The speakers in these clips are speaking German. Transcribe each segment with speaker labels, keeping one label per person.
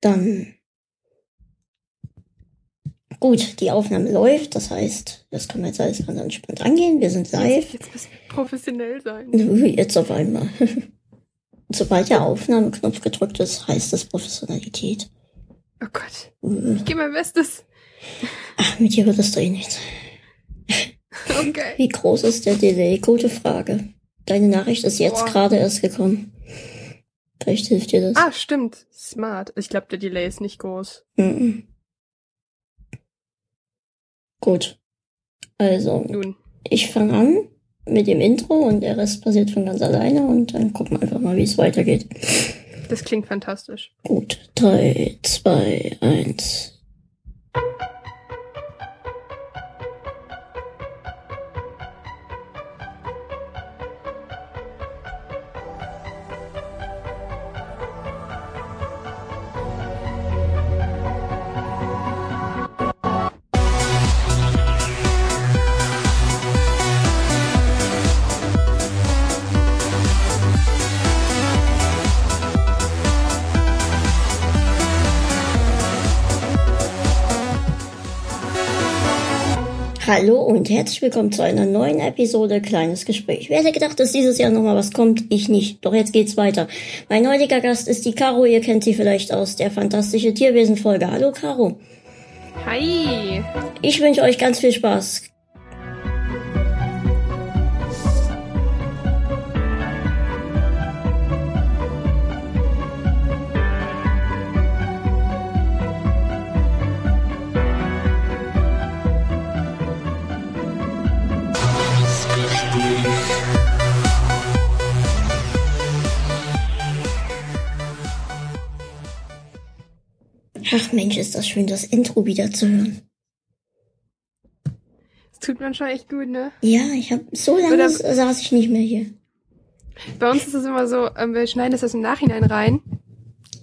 Speaker 1: Dann. Gut, die Aufnahme läuft, das heißt, das können wir jetzt alles ganz entspannt angehen. Wir sind live.
Speaker 2: Jetzt, jetzt professionell sein.
Speaker 1: Jetzt auf einmal. Sobald der Aufnahmeknopf gedrückt ist, heißt das Professionalität.
Speaker 2: Oh Gott. Ich gebe mein Bestes.
Speaker 1: Ach, mit dir wird das doch eh nichts.
Speaker 2: Okay.
Speaker 1: Wie groß ist der Delay? Gute Frage. Deine Nachricht ist jetzt gerade erst gekommen. Vielleicht hilft dir das.
Speaker 2: Ah, stimmt. Smart. Ich glaube, der Delay ist nicht groß.
Speaker 1: Mhm. Gut. Also,
Speaker 2: Nun.
Speaker 1: ich fange an mit dem Intro und der Rest passiert von ganz alleine und dann gucken wir einfach mal, wie es weitergeht.
Speaker 2: Das klingt fantastisch.
Speaker 1: Gut. Drei, zwei, eins. Hallo und herzlich willkommen zu einer neuen Episode Kleines Gespräch. Wer hätte gedacht, dass dieses Jahr nochmal was kommt? Ich nicht. Doch jetzt geht's weiter. Mein heutiger Gast ist die Caro. Ihr kennt sie vielleicht aus der fantastische Tierwesen-Folge. Hallo Caro.
Speaker 2: Hi.
Speaker 1: Ich wünsche euch ganz viel Spaß. Ach Mensch, ist das schön, das Intro wieder zu hören.
Speaker 2: Das tut man schon echt gut, ne?
Speaker 1: Ja, ich habe so lange
Speaker 2: Oder-
Speaker 1: saß ich nicht mehr hier.
Speaker 2: Bei uns ist es immer so, ähm, wir schneiden das im Nachhinein rein.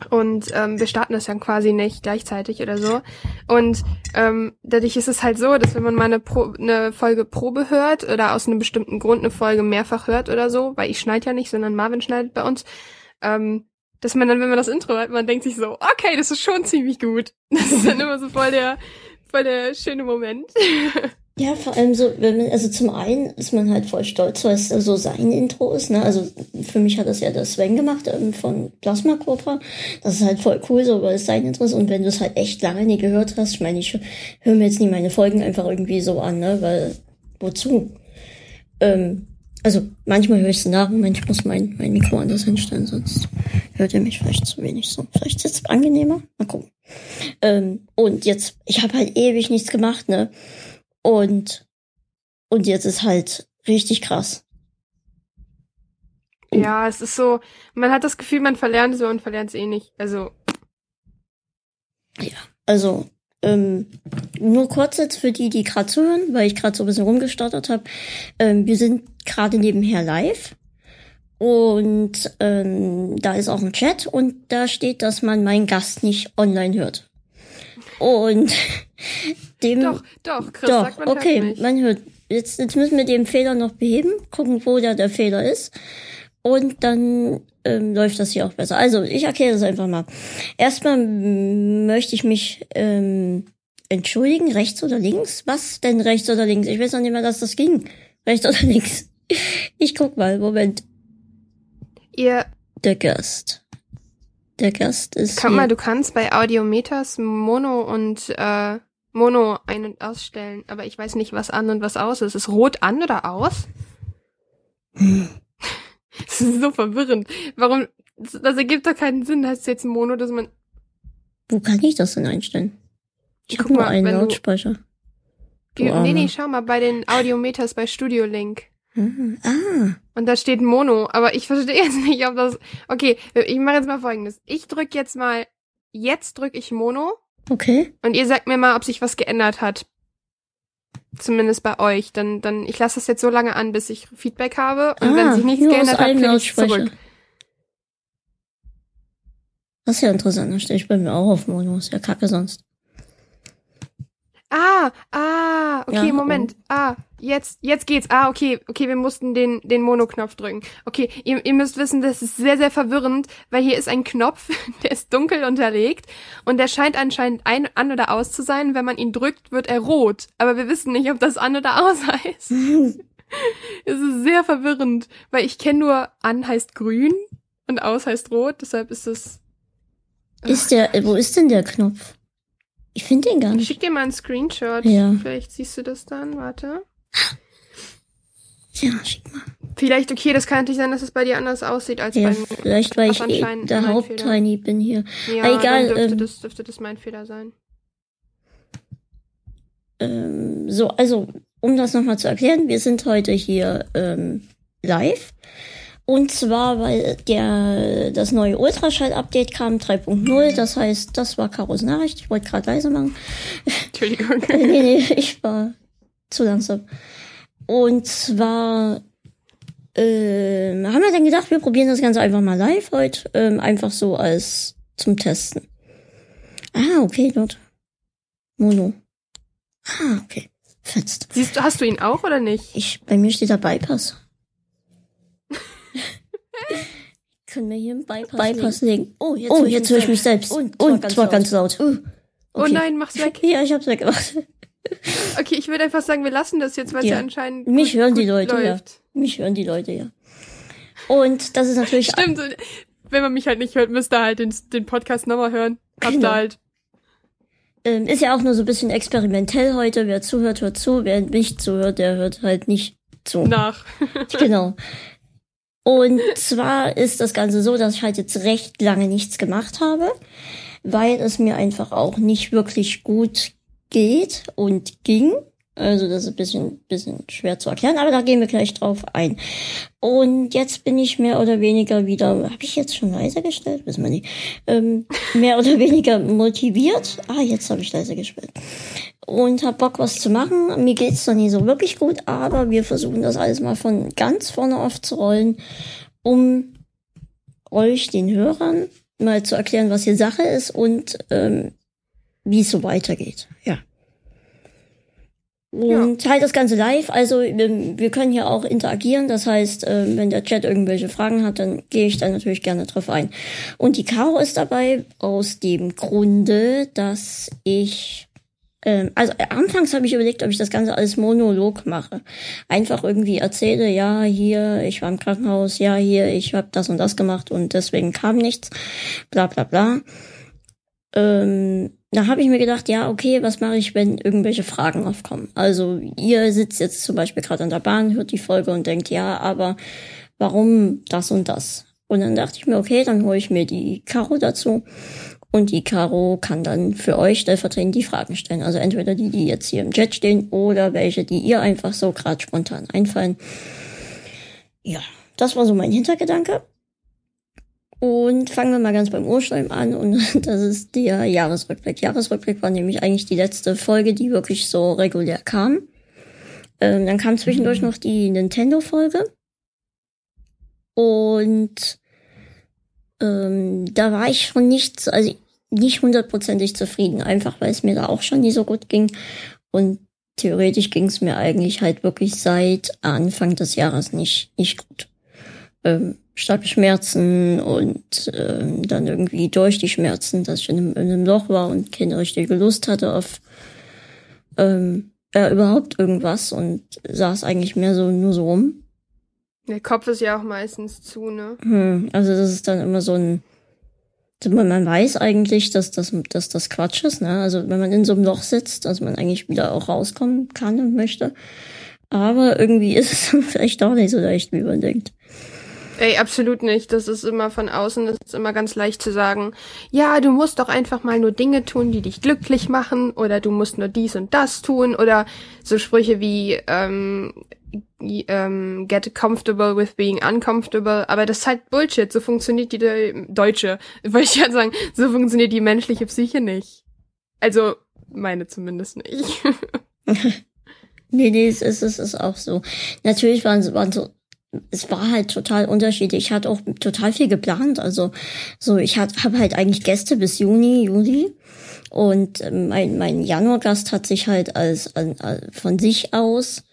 Speaker 2: Und ähm, wir starten das dann quasi nicht gleichzeitig oder so. Und ähm, dadurch ist es halt so, dass wenn man mal eine, Pro eine Folge Probe hört oder aus einem bestimmten Grund eine Folge mehrfach hört oder so, weil ich schneide ja nicht, sondern Marvin schneidet bei uns, ähm, dass man dann, wenn man das Intro hört, man denkt sich so, okay, das ist schon ziemlich gut. Das ist dann immer so voll der, voll der schöne Moment.
Speaker 1: Ja, vor allem so, wenn man, also zum einen ist man halt voll stolz, weil es so sein Intro ist, ne? Also für mich hat das ja der Sven gemacht ähm, von Plasma Cobra. Das ist halt voll cool, so, weil es sein Intro ist. Und wenn du es halt echt lange nie gehört hast, ich meine, ich höre mir jetzt nie meine Folgen einfach irgendwie so an, ne? Weil, wozu? Ähm, also manchmal höre ich es nach, Moment, ich muss mein, mein Mikro anders hinstellen, sonst hört ihr mich vielleicht zu wenig so. Vielleicht ist es angenehmer. Mal gucken. Ähm, und jetzt, ich habe halt ewig nichts gemacht, ne? Und, und jetzt ist halt richtig krass.
Speaker 2: Ja, es ist so, man hat das Gefühl, man verlernt so und verlernt es eh nicht. Also,
Speaker 1: Also, ähm, nur kurz jetzt für die, die gerade zuhören, weil ich gerade so ein bisschen rumgestottert habe. Ähm, wir sind gerade nebenher live. Und ähm, da ist auch ein Chat und da steht, dass man meinen Gast nicht online hört. Und dem
Speaker 2: doch, doch, Chris
Speaker 1: Doch,
Speaker 2: sagt man
Speaker 1: okay,
Speaker 2: hört
Speaker 1: man hört. Jetzt, jetzt müssen wir den Fehler noch beheben, gucken, wo da der Fehler ist. Und dann ähm, läuft das hier auch besser. Also, ich erkläre das einfach mal. Erstmal möchte ich mich ähm, entschuldigen, rechts oder links? Was denn rechts oder links? Ich weiß noch nicht mehr, dass das ging. Rechts oder links? Ich guck mal, Moment.
Speaker 2: Ihr,
Speaker 1: Der Gast. Der Gast ist.
Speaker 2: guck mal, du kannst bei Audiometers Mono und äh, Mono ein- und ausstellen, aber ich weiß nicht, was an und was aus ist. Ist rot an oder aus?
Speaker 1: Hm.
Speaker 2: Das ist so verwirrend. Warum? Das, ergibt doch keinen Sinn. Heißt jetzt Mono, dass man.
Speaker 1: Wo kann ich das denn einstellen? Ich
Speaker 2: Guck
Speaker 1: nur
Speaker 2: mal,
Speaker 1: einen
Speaker 2: wenn du-
Speaker 1: Lautsprecher. Du
Speaker 2: nee, nee, schau mal bei den Audiometers bei Studio Link.
Speaker 1: Mhm. Ah.
Speaker 2: Und da steht Mono, aber ich verstehe jetzt nicht, ob das. Okay, ich mache jetzt mal folgendes. Ich drück jetzt mal. Jetzt drück ich Mono
Speaker 1: Okay.
Speaker 2: und ihr sagt mir mal, ob sich was geändert hat. Zumindest bei euch. Dann, dann, ich lasse das jetzt so lange an, bis ich Feedback habe. Und wenn sich nichts
Speaker 1: Ah,
Speaker 2: geändert hat, klicke ich zurück.
Speaker 1: Das ist ja interessant, dann stelle ich bei mir auch auf Mono, ist ja kacke sonst.
Speaker 2: Ah, ah, okay,
Speaker 1: Ja,
Speaker 2: Moment. Ah, jetzt, jetzt geht's. Ah, okay, okay, wir mussten den, den Mono-Knopf drücken. Okay, ihr, ihr müsst wissen, das ist sehr, sehr verwirrend, weil hier ist ein Knopf, der ist dunkel unterlegt und der scheint anscheinend ein, an oder aus zu sein. Wenn man ihn drückt, wird er rot. Aber wir wissen nicht, ob das an oder aus heißt. es ist sehr verwirrend, weil ich kenne nur an heißt grün und aus heißt rot, deshalb ist es.
Speaker 1: Ist der, wo ist denn der Knopf? Ich finde den gar
Speaker 2: Ich
Speaker 1: nicht.
Speaker 2: schick dir mal einen Screenshot.
Speaker 1: Ja.
Speaker 2: Vielleicht siehst du das dann. Warte.
Speaker 1: Ja, schick mal.
Speaker 2: Vielleicht, okay, das kann natürlich sein, dass es bei dir anders aussieht als
Speaker 1: Ja,
Speaker 2: bei mir.
Speaker 1: vielleicht, weil ich eh der Haupttiny bin hier.
Speaker 2: Ja,
Speaker 1: Ah, egal,
Speaker 2: dürfte,
Speaker 1: ähm,
Speaker 2: das, dürfte das mein Fehler sein.
Speaker 1: Ähm, so, also, um das nochmal zu erklären, wir sind heute hier ähm, live. Und zwar, weil der, das neue Ultraschall-Update kam, 3.0. Das heißt, das war Karos Nachricht. Ich wollte gerade leise machen.
Speaker 2: Entschuldigung.
Speaker 1: nee, nee, ich war zu langsam. Und zwar ähm, haben wir dann gedacht, wir probieren das Ganze einfach mal live heute. Ähm, einfach so als zum Testen. Ah, okay, dort. Mono. Ah, okay. Fetzt.
Speaker 2: Siehst du, hast du ihn auch oder nicht?
Speaker 1: Ich, bei mir steht da Bypass. Können wir hier einen Bypass, Bypass legen? Oh, jetzt, oh, jetzt höre ich mich selbst. Und, und zwar ganz laut. Uh,
Speaker 2: Oh
Speaker 1: okay.
Speaker 2: nein, mach's weg.
Speaker 1: Ja, ich hab's weggemacht.
Speaker 2: Okay, ich würde einfach sagen, wir lassen das jetzt, weil es
Speaker 1: Ja.
Speaker 2: ja anscheinend
Speaker 1: Mich
Speaker 2: gut,
Speaker 1: hören
Speaker 2: gut
Speaker 1: die Leute, ja.
Speaker 2: läuft.
Speaker 1: Mich hören die Leute, ja. Und das ist natürlich
Speaker 2: Stimmt. Wenn man mich halt nicht hört, müsst ihr halt den, den Podcast nochmal hören. Habt
Speaker 1: Genau.
Speaker 2: ihr halt.
Speaker 1: ähm, ist ja auch nur so ein bisschen experimentell heute. Wer zuhört, hört zu. Wer nicht zuhört, der hört halt nicht zu.
Speaker 2: Nach.
Speaker 1: Genau. Und zwar ist das Ganze so, dass ich halt jetzt recht lange nichts gemacht habe, weil es mir einfach auch nicht wirklich gut geht und ging. Also das ist ein bisschen, bisschen schwer zu erklären, aber da gehen wir gleich drauf ein. Und jetzt bin ich mehr oder weniger wieder, habe ich jetzt schon leise gestellt? Wissen wir nicht. Ähm, mehr oder weniger motiviert. Ah, jetzt habe ich leise gestellt und hab Bock, was zu machen. Mir geht's noch nie so wirklich gut, aber wir versuchen das alles mal von ganz vorne aufzurollen, um euch, den Hörern, mal zu erklären, was hier Sache ist und ähm, wie es so weitergeht. Ja. Und halt das Ganze live. Also ähm, wir können hier auch interagieren. Das heißt, ähm, wenn der Chat irgendwelche Fragen hat, dann gehe ich da natürlich gerne drauf ein. Und die Caro ist dabei aus dem Grunde, dass ich ähm, also äh, anfangs habe ich überlegt, ob ich das Ganze als Monolog mache. Einfach irgendwie erzähle, ja, hier, ich war im Krankenhaus, ja, hier, ich habe das und das gemacht und deswegen kam nichts, bla bla bla. Ähm, da habe ich mir gedacht, ja, okay, was mache ich, wenn irgendwelche Fragen aufkommen? Also ihr sitzt jetzt zum Beispiel gerade an der Bahn, hört die Folge und denkt, ja, aber warum das und das? Und dann dachte ich mir, okay, dann hole ich mir die Caro dazu. Und die Caro kann dann für euch stellvertretend die Fragen stellen. Also entweder die, die jetzt hier im Chat stehen oder welche, die ihr einfach so gerade spontan einfallen. Ja, das war so mein Hintergedanke. Und fangen wir mal ganz beim Ursprung an und das ist der Jahresrückblick. Jahresrückblick war nämlich eigentlich die letzte Folge, die wirklich so regulär kam. Ähm, dann kam zwischendurch noch die Nintendo-Folge. Und ähm, da war ich schon nicht, also nicht hundertprozentig zufrieden, einfach weil es mir da auch schon nie so gut ging. Und theoretisch ging es mir eigentlich halt wirklich seit Anfang des Jahres nicht, nicht gut. Ähm, starke Schmerzen und ähm, dann irgendwie durch die Schmerzen, dass ich in einem, in einem Loch war und keine richtige Lust hatte auf ähm, ja, überhaupt irgendwas und saß eigentlich mehr so nur so rum.
Speaker 2: Der Kopf ist ja auch meistens zu, ne?
Speaker 1: Hm, also das ist dann immer so ein, man, weiß eigentlich, dass das, dass das Quatsch ist, ne? Also wenn man in so einem Loch sitzt, dass man eigentlich wieder auch rauskommen kann und möchte. Aber irgendwie ist es vielleicht auch nicht so leicht, wie man denkt.
Speaker 2: Ey, absolut nicht. Das ist immer von außen, das ist immer ganz leicht zu sagen, ja, du musst doch einfach mal nur Dinge tun, die dich glücklich machen, oder du musst nur dies und das tun, oder so Sprüche wie ähm, ähm, get comfortable with being uncomfortable. Aber das ist halt Bullshit. So funktioniert die De deutsche, wollte ich ja sagen, so funktioniert die menschliche Psyche nicht. Also meine zumindest nicht.
Speaker 1: nee, nee, es ist, es ist auch so. Natürlich waren, waren so es war halt total unterschiedlich. Ich hatte auch total viel geplant. Also so, ich habe halt eigentlich Gäste bis Juni, Juli. Und ähm, mein, mein Januargast hat sich halt als, als, als von sich aus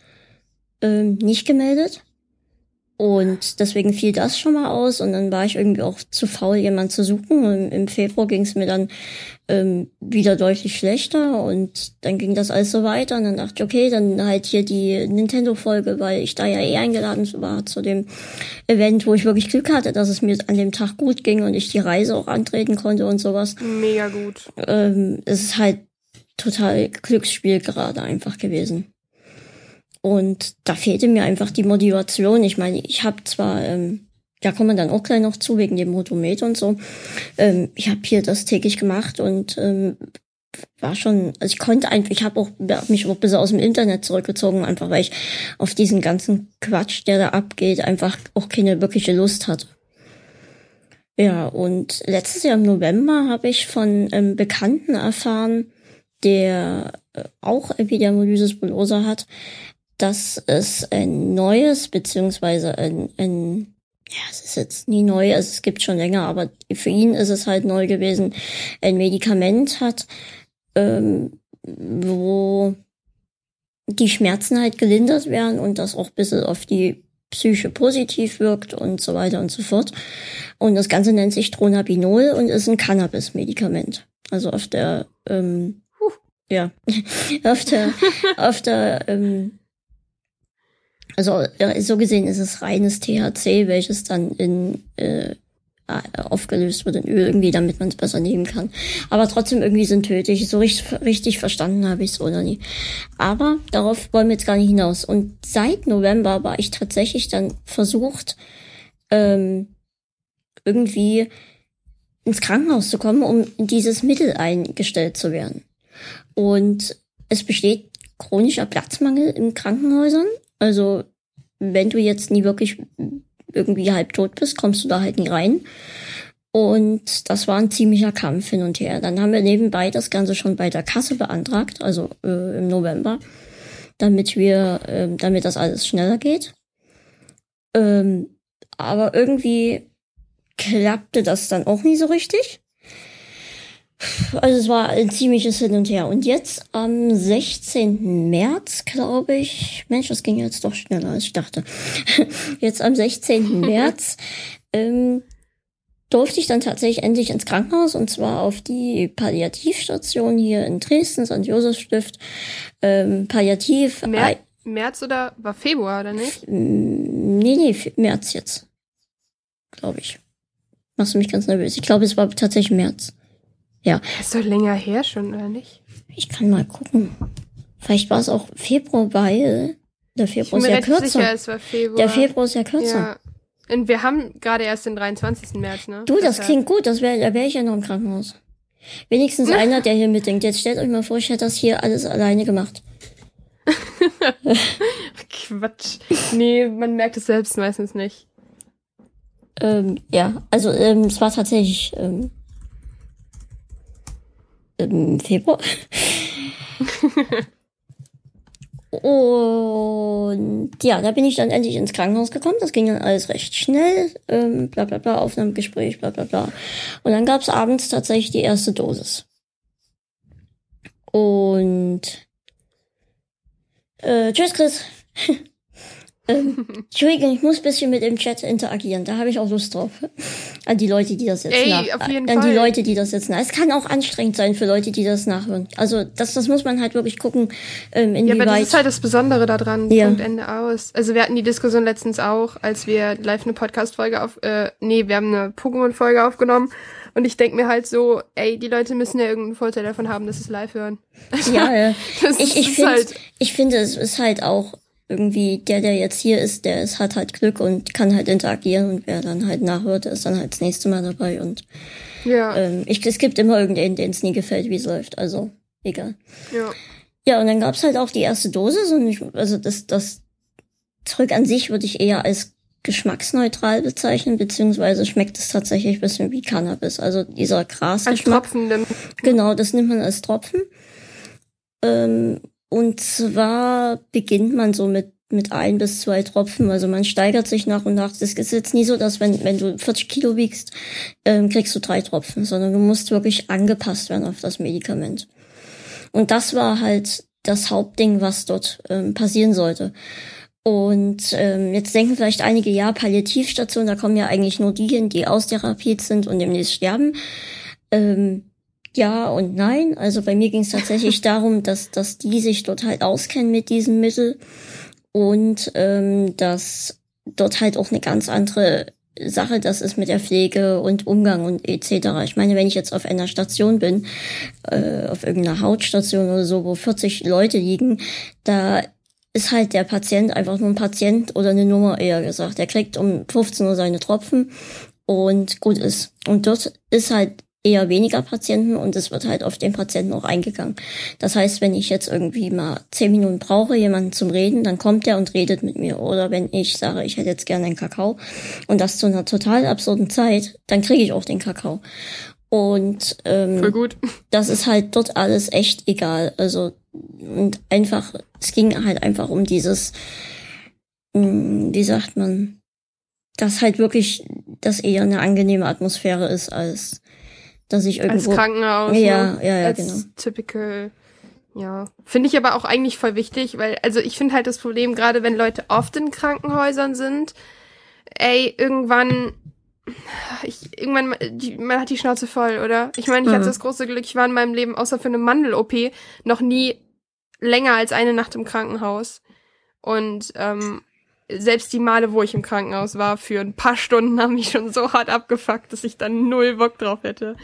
Speaker 1: ähm, nicht gemeldet. Und deswegen fiel das schon mal aus und dann war ich irgendwie auch zu faul, jemanden zu suchen. Und im Februar ging es mir dann ähm, wieder deutlich schlechter und dann ging das alles so weiter und dann dachte ich, okay, dann halt hier die Nintendo-Folge, weil ich da ja eh eingeladen war zu dem Event, wo ich wirklich Glück hatte, dass es mir an dem Tag gut ging und ich die Reise auch antreten konnte und sowas.
Speaker 2: Mega gut.
Speaker 1: Ähm, es ist halt total Glücksspiel gerade einfach gewesen. Und da fehlte mir einfach die Motivation. Ich meine, ich habe zwar, ähm, da kommen wir dann auch gleich noch zu, wegen dem Motomet und so. Ähm, ich habe hier das täglich gemacht und ähm, war schon, also ich konnte einfach, ich habe auch hab mich auch ein bisschen aus dem Internet zurückgezogen, einfach weil ich auf diesen ganzen Quatsch, der da abgeht, einfach auch keine wirkliche Lust hatte. Ja, und letztes Jahr im November habe ich von einem Bekannten erfahren, der äh, auch Epidermolysis bullosa hat, dass es ein neues, beziehungsweise ein, ein ja, es ist jetzt nie neu, also es gibt schon länger, aber für ihn ist es halt neu gewesen, ein Medikament hat, ähm, wo die Schmerzen halt gelindert werden und das auch ein bisschen auf die Psyche positiv wirkt und so weiter und so fort. Und das Ganze nennt sich Dronabinol und ist ein Cannabis-Medikament. Also auf der, ähm, ja, auf der, auf der ähm, also so gesehen ist es reines THC, welches dann in äh, aufgelöst wird in Öl irgendwie, damit man es besser nehmen kann. Aber trotzdem irgendwie sind tödlich. So richtig, richtig verstanden habe ich es oder nie. Aber darauf wollen wir jetzt gar nicht hinaus. Und seit November war ich tatsächlich dann versucht, ähm, irgendwie ins Krankenhaus zu kommen, um dieses Mittel eingestellt zu werden. Und es besteht chronischer Platzmangel in Krankenhäusern. Also wenn du jetzt nie wirklich irgendwie halb tot bist, kommst du da halt nie rein. Und das war ein ziemlicher Kampf hin und her. Dann haben wir nebenbei das Ganze schon bei der Kasse beantragt, also äh, im November, damit wir, äh, damit das alles schneller geht. Ähm, aber irgendwie klappte das dann auch nie so richtig. Also es war ein ziemliches Hin und Her. Und jetzt am 16. März, glaube ich, Mensch, das ging jetzt doch schneller als ich dachte. Jetzt am 16. März ähm, durfte ich dann tatsächlich endlich ins Krankenhaus und zwar auf die Palliativstation hier in Dresden, St. Josefstift. Ähm, Palliativ.
Speaker 2: Mer März oder war Februar oder nicht?
Speaker 1: Nee, nee, März jetzt. Glaube ich. Machst du mich ganz nervös. Ich glaube, es war tatsächlich März. Ja.
Speaker 2: Ist doch länger her schon, oder nicht?
Speaker 1: Ich kann mal gucken. Vielleicht war es auch Februar, weil der Februar ist ja kürzer. Sicher,
Speaker 2: es war Februar.
Speaker 1: Der Februar ist ja kürzer. Ja.
Speaker 2: Und wir haben gerade erst den 23. März, ne?
Speaker 1: Du, das, das klingt gut. Das wäre, da wäre ich ja noch im Krankenhaus. Wenigstens einer, der hier mitdenkt. Jetzt stellt euch mal vor, ich hätte das hier alles alleine gemacht.
Speaker 2: Quatsch. Nee, man merkt es selbst meistens nicht.
Speaker 1: Ähm, ja, also ähm, es war tatsächlich ähm, im Februar. Und ja, da bin ich dann endlich ins Krankenhaus gekommen. Das ging dann alles recht schnell. Ähm, bla bla bla, Aufnahmegespräch, bla bla bla. Und dann gab's abends tatsächlich die erste Dosis. Und äh, tschüss, Chris. Ähm, Entschuldigung, ich muss ein bisschen mit dem Chat interagieren. Da habe ich auch Lust drauf. An die Leute, die das jetzt
Speaker 2: Ey,
Speaker 1: nach,
Speaker 2: auf jeden
Speaker 1: an
Speaker 2: Fall.
Speaker 1: die Leute, die das jetzt nach. Es kann auch anstrengend sein für Leute, die das nachhören. Also das, das muss man halt wirklich gucken, ähm, inwieweit. Ja, aber das
Speaker 2: ist halt das Besondere daran. Ja. Punkt Ende aus. Also wir hatten die Diskussion letztens auch, als wir live eine Podcast-Folge auf, äh, nee, wir haben eine Pokémon-Folge aufgenommen. Und ich denk mir halt so, ey, die Leute müssen ja irgendeinen Vorteil davon haben, dass sie es live hören.
Speaker 1: Ja, ja. ich, ich finde, halt ich finde, es ist halt auch irgendwie der, der jetzt hier ist, der ist, hat halt Glück und kann halt interagieren und wer dann halt nachhört, ist dann halt das nächste Mal dabei und
Speaker 2: ja.
Speaker 1: ähm, ich, es gibt immer irgendeinen, den es nie gefällt, wie es läuft, also egal.
Speaker 2: Ja.
Speaker 1: Ja, und dann gab's halt auch die erste Dosis und ich, also das, das Zeug an sich würde ich eher als geschmacksneutral bezeichnen, beziehungsweise schmeckt es tatsächlich ein bisschen wie Cannabis. Also dieser Grasgeschmack.
Speaker 2: Als Tropfen.
Speaker 1: Genau, das nimmt man als Tropfen. Ähm, und zwar beginnt man so mit mit ein bis zwei Tropfen. Also man steigert sich nach und nach. Es ist jetzt nie so, dass wenn, wenn du 40 Kilo wiegst, ähm, kriegst du drei Tropfen, sondern du musst wirklich angepasst werden auf das Medikament. Und das war halt das Hauptding, was dort ähm, passieren sollte. Und ähm, jetzt denken vielleicht einige, ja, Palliativstation, da kommen ja eigentlich nur die hin, die austherapiert sind und demnächst sterben. Ähm, ja und nein. Also bei mir ging es tatsächlich darum, dass, dass die sich dort halt auskennen mit diesem Mittel und ähm, dass dort halt auch eine ganz andere Sache das ist mit der Pflege und Umgang und etc. Ich meine, wenn ich jetzt auf einer Station bin, äh, auf irgendeiner Hautstation oder so, wo 40 Leute liegen, da ist halt der Patient einfach nur ein Patient oder eine Nummer eher gesagt. Der kriegt um 15 Uhr seine Tropfen und gut ist. Und dort ist halt eher weniger Patienten und es wird halt auf den Patienten auch eingegangen. Das heißt, wenn ich jetzt irgendwie mal zehn Minuten brauche, jemanden zum Reden, dann kommt der und redet mit mir. Oder wenn ich sage, ich hätte jetzt gerne einen Kakao und das zu einer total absurden Zeit, dann kriege ich auch den Kakao. Und ähm,
Speaker 2: Voll gut.
Speaker 1: das ist halt dort alles echt egal. Also und einfach, es ging halt einfach um dieses, hm, wie sagt man, dass halt wirklich das eher eine angenehme Atmosphäre ist als dass ich irgendwo.
Speaker 2: Als Krankenhaus.
Speaker 1: Ja,
Speaker 2: ne?
Speaker 1: ja, ja,
Speaker 2: Als
Speaker 1: genau.
Speaker 2: Typical. Ja. Finde ich aber auch eigentlich voll wichtig, weil, also ich finde halt das Problem, gerade wenn Leute oft in Krankenhäusern sind, ey, irgendwann, ich, irgendwann, die, man hat die Schnauze voll, oder? Ich meine, ich
Speaker 1: Mhm.
Speaker 2: hatte das große Glück, ich war in meinem Leben, außer für eine Mandel-OP, noch nie länger als eine Nacht im Krankenhaus. Und ähm, selbst die Male, wo ich im Krankenhaus war, für ein paar Stunden haben mich schon so hart abgefuckt, dass ich dann null Bock drauf hätte.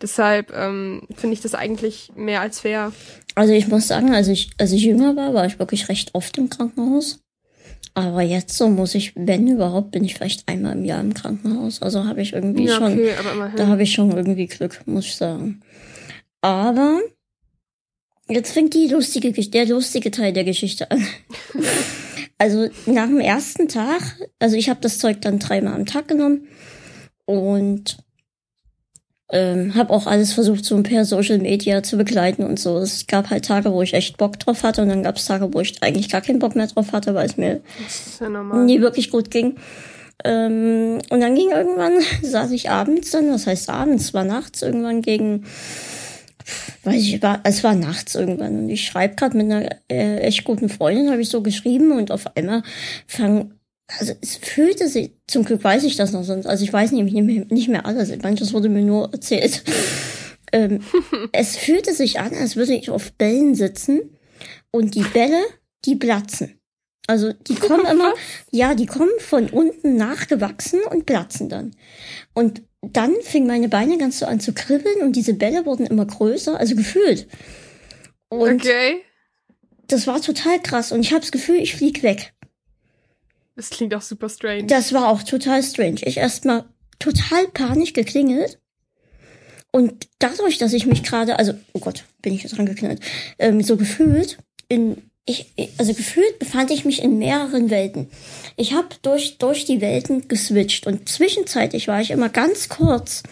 Speaker 2: Deshalb ähm, finde ich das eigentlich mehr als fair.
Speaker 1: Also ich muss sagen, als ich, als ich jünger war, war ich wirklich recht oft im Krankenhaus. Aber jetzt so muss ich, wenn überhaupt, bin ich vielleicht einmal im Jahr im Krankenhaus. Also habe ich irgendwie
Speaker 2: Ja,
Speaker 1: schon,
Speaker 2: okay,
Speaker 1: da habe ich schon irgendwie Glück, muss ich sagen. Aber jetzt fängt die lustige, der lustige Teil der Geschichte an. also nach dem ersten Tag, also ich habe das Zeug dann dreimal am Tag genommen und ähm, habe auch alles versucht, so per Social Media zu begleiten und so. Es gab halt Tage, wo ich echt Bock drauf hatte und dann gab es Tage, wo ich eigentlich gar keinen Bock mehr drauf hatte, weil es mir
Speaker 2: ja
Speaker 1: nie wirklich gut ging. Ähm, und dann ging irgendwann, saß ich abends dann, was heißt abends, war nachts irgendwann gegen, weiß ich, war, es war nachts irgendwann und ich schreibe gerade mit einer äh, echt guten Freundin, habe ich so geschrieben und auf einmal fang, also es fühlte sich, zum Glück weiß ich das noch sonst, also ich weiß nämlich nicht mehr, nicht mehr alles, manches wurde mir nur erzählt. ähm, es fühlte sich an, als würde ich auf Bällen sitzen und die Bälle, die platzen. Also die kommen immer, ja, die kommen von unten nachgewachsen und platzen dann. Und dann fingen meine Beine ganz so an zu kribbeln und diese Bälle wurden immer größer, also gefühlt. Und
Speaker 2: Okay.
Speaker 1: das war total krass und ich habe das Gefühl, ich flieg weg.
Speaker 2: Das klingt auch super strange.
Speaker 1: Das war auch total strange. Ich erstmal total panisch geklingelt. Und dadurch, dass ich mich gerade, also, oh Gott, bin ich jetzt dran geknallt, ähm, so gefühlt, in, ich, also gefühlt befand ich mich in mehreren Welten. Ich habe durch, durch die Welten geswitcht und zwischenzeitlich war ich immer ganz kurz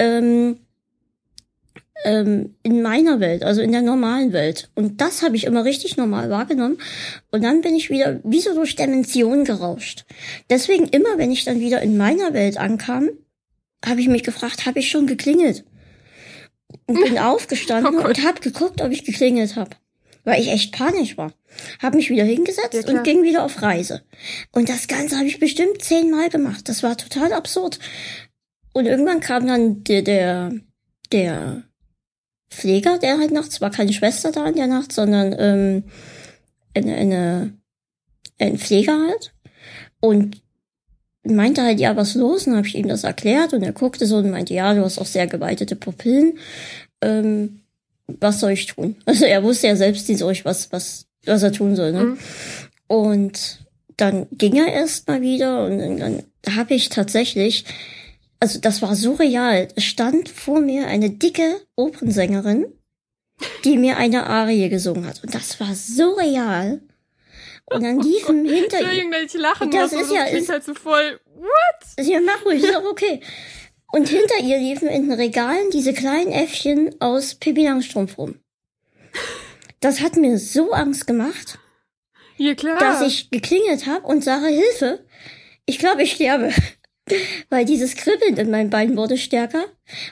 Speaker 1: ähm, ähm, in meiner Welt, also in der normalen Welt. Und das habe ich immer richtig normal wahrgenommen. Und dann bin ich wieder wie so durch Dimensionen gerauscht. Deswegen immer, wenn ich dann wieder in meiner Welt ankam, habe ich mich gefragt, habe ich schon geklingelt? Und bin aufgestanden
Speaker 2: Oh
Speaker 1: und habe geguckt, ob ich geklingelt habe. Weil ich echt panisch war. Habe mich wieder hingesetzt
Speaker 2: Ja,
Speaker 1: und ging wieder auf Reise. Und das Ganze habe ich bestimmt zehnmal gemacht. Das war total absurd. Und irgendwann kam dann der, der, der Pfleger, der halt nachts, war keine Schwester da in der Nacht, sondern ähm, eine, eine, ein Pfleger halt. Und meinte halt, ja, was los? Und habe ich ihm das erklärt und er guckte so und meinte, ja, du hast auch sehr geweitete Pupillen. Ähm, was soll ich tun? Also er wusste ja selbst nicht so richtig, was, was, was er tun soll. Ne?
Speaker 2: Mhm.
Speaker 1: Und dann ging er erst mal wieder und dann, dann habe ich tatsächlich, also das war surreal, es stand vor mir eine dicke Opernsängerin, die mir eine Arie gesungen hat. Und das war surreal. Und dann liefen hinter ihr,
Speaker 2: Entschuldigung, dass ich lachen
Speaker 1: Das
Speaker 2: muss,
Speaker 1: ist ja-
Speaker 2: klingt halt so voll. What?
Speaker 1: ja, mach ruhig, ist auch okay. Und hinter ihr liefen in den Regalen diese kleinen Äffchen aus Pippi Langstrumpf rum. Das hat mir so Angst gemacht.
Speaker 2: Ja, klar.
Speaker 1: dass ich geklingelt habe und sage Hilfe. Ich glaube, ich sterbe. Weil dieses Kribbeln in meinem Bein wurde stärker.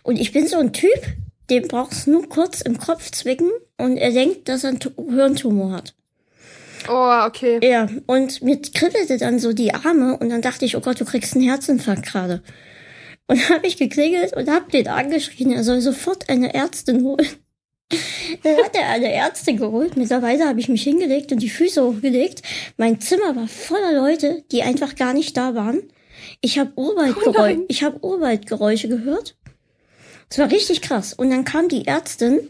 Speaker 1: Und ich bin so ein Typ, dem brauchst nur kurz im Kopf zwicken und er denkt, dass er einen Tu- Hirntumor hat.
Speaker 2: oh, okay.
Speaker 1: Ja, und mir kribbelte dann so die Arme und dann dachte ich, oh Gott, du kriegst einen Herzinfarkt gerade. Und habe ich geklingelt und habe den angeschrien, er soll sofort eine Ärztin holen. Dann hat er eine Ärztin geholt. Mittlerweile habe ich mich hingelegt und die Füße hochgelegt. Mein Zimmer war voller Leute, die einfach gar nicht da waren. Ich habe Urwaldgeräusche,
Speaker 2: nein.
Speaker 1: ich habe Urwaldgeräusche gehört. Es war richtig krass. Und dann kam die Ärztin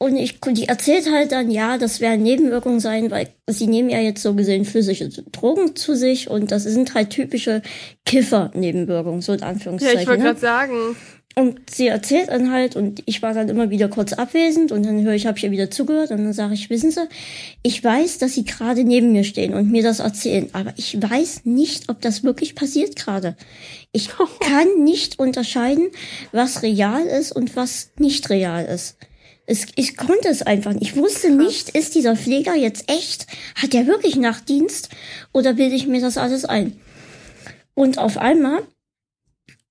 Speaker 1: und ich, die erzählt halt dann, ja, das werden Nebenwirkungen sein, weil sie nehmen ja jetzt so gesehen physische Drogen zu sich und das sind halt typische Kiffer-Nebenwirkungen, so in
Speaker 2: Ja,
Speaker 1: Anführungszeichen.
Speaker 2: ich wollte
Speaker 1: ne?
Speaker 2: gerade sagen.
Speaker 1: Und sie erzählt dann halt und ich war dann immer wieder kurz abwesend und dann höre ich, habe ich ihr wieder zugehört und dann sage ich, wissen Sie, ich weiß, dass Sie gerade neben mir stehen und mir das erzählen, aber ich weiß nicht, ob das wirklich passiert gerade. Ich kann nicht unterscheiden, was real ist und was nicht real ist. Es, ich konnte es einfach nicht. Ich wusste nicht, ist dieser Pfleger jetzt echt? Hat er wirklich Nachtdienst? Oder bilde ich mir das alles ein? Und auf einmal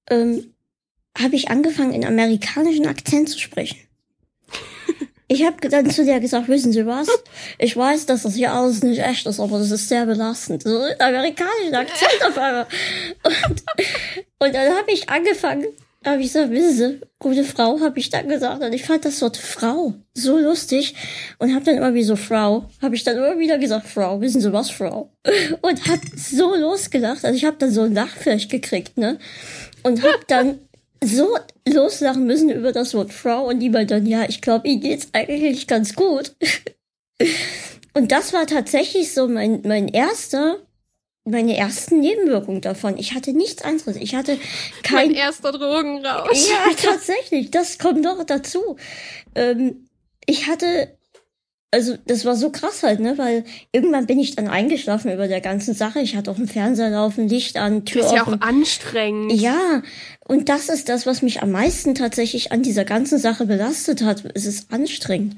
Speaker 1: ähm, habe ich angefangen, in amerikanischen Akzent zu sprechen. Ich habe dann zu der gesagt, wissen Sie was? Ich weiß, dass das hier alles nicht echt ist, aber das ist sehr belastend. So in amerikanischen Akzent auf einmal. Und, und dann habe ich angefangen, habe ich gesagt, wissen Sie, gute Frau, habe ich dann gesagt. Und ich fand das Wort Frau so lustig und habe dann immer wie so Frau, habe ich dann immer wieder gesagt, Frau, wissen Sie was, Frau? Und hat so losgelacht. Also ich habe dann so ein Lachfleisch gekriegt, ne? Und habe dann so loslachen müssen über das Wort Frau und die meinte dann, ja, ich glaube, ihr geht's eigentlich ganz gut. Und das war tatsächlich so mein, mein erster, meine ersten Nebenwirkungen davon. Ich hatte nichts anderes. Ich hatte kein,
Speaker 2: Mein erster Drogenrausch.
Speaker 1: ja, tatsächlich, das kommt noch dazu. Ähm, ich hatte, also das war so krass halt, ne, weil irgendwann bin ich dann eingeschlafen über der ganzen Sache. Ich hatte auch einen Fernseher laufen, Licht an, Tür
Speaker 2: Das ist ja
Speaker 1: offen.
Speaker 2: auch anstrengend.
Speaker 1: Ja, und das ist das, was mich am meisten tatsächlich an dieser ganzen Sache belastet hat. Es ist anstrengend.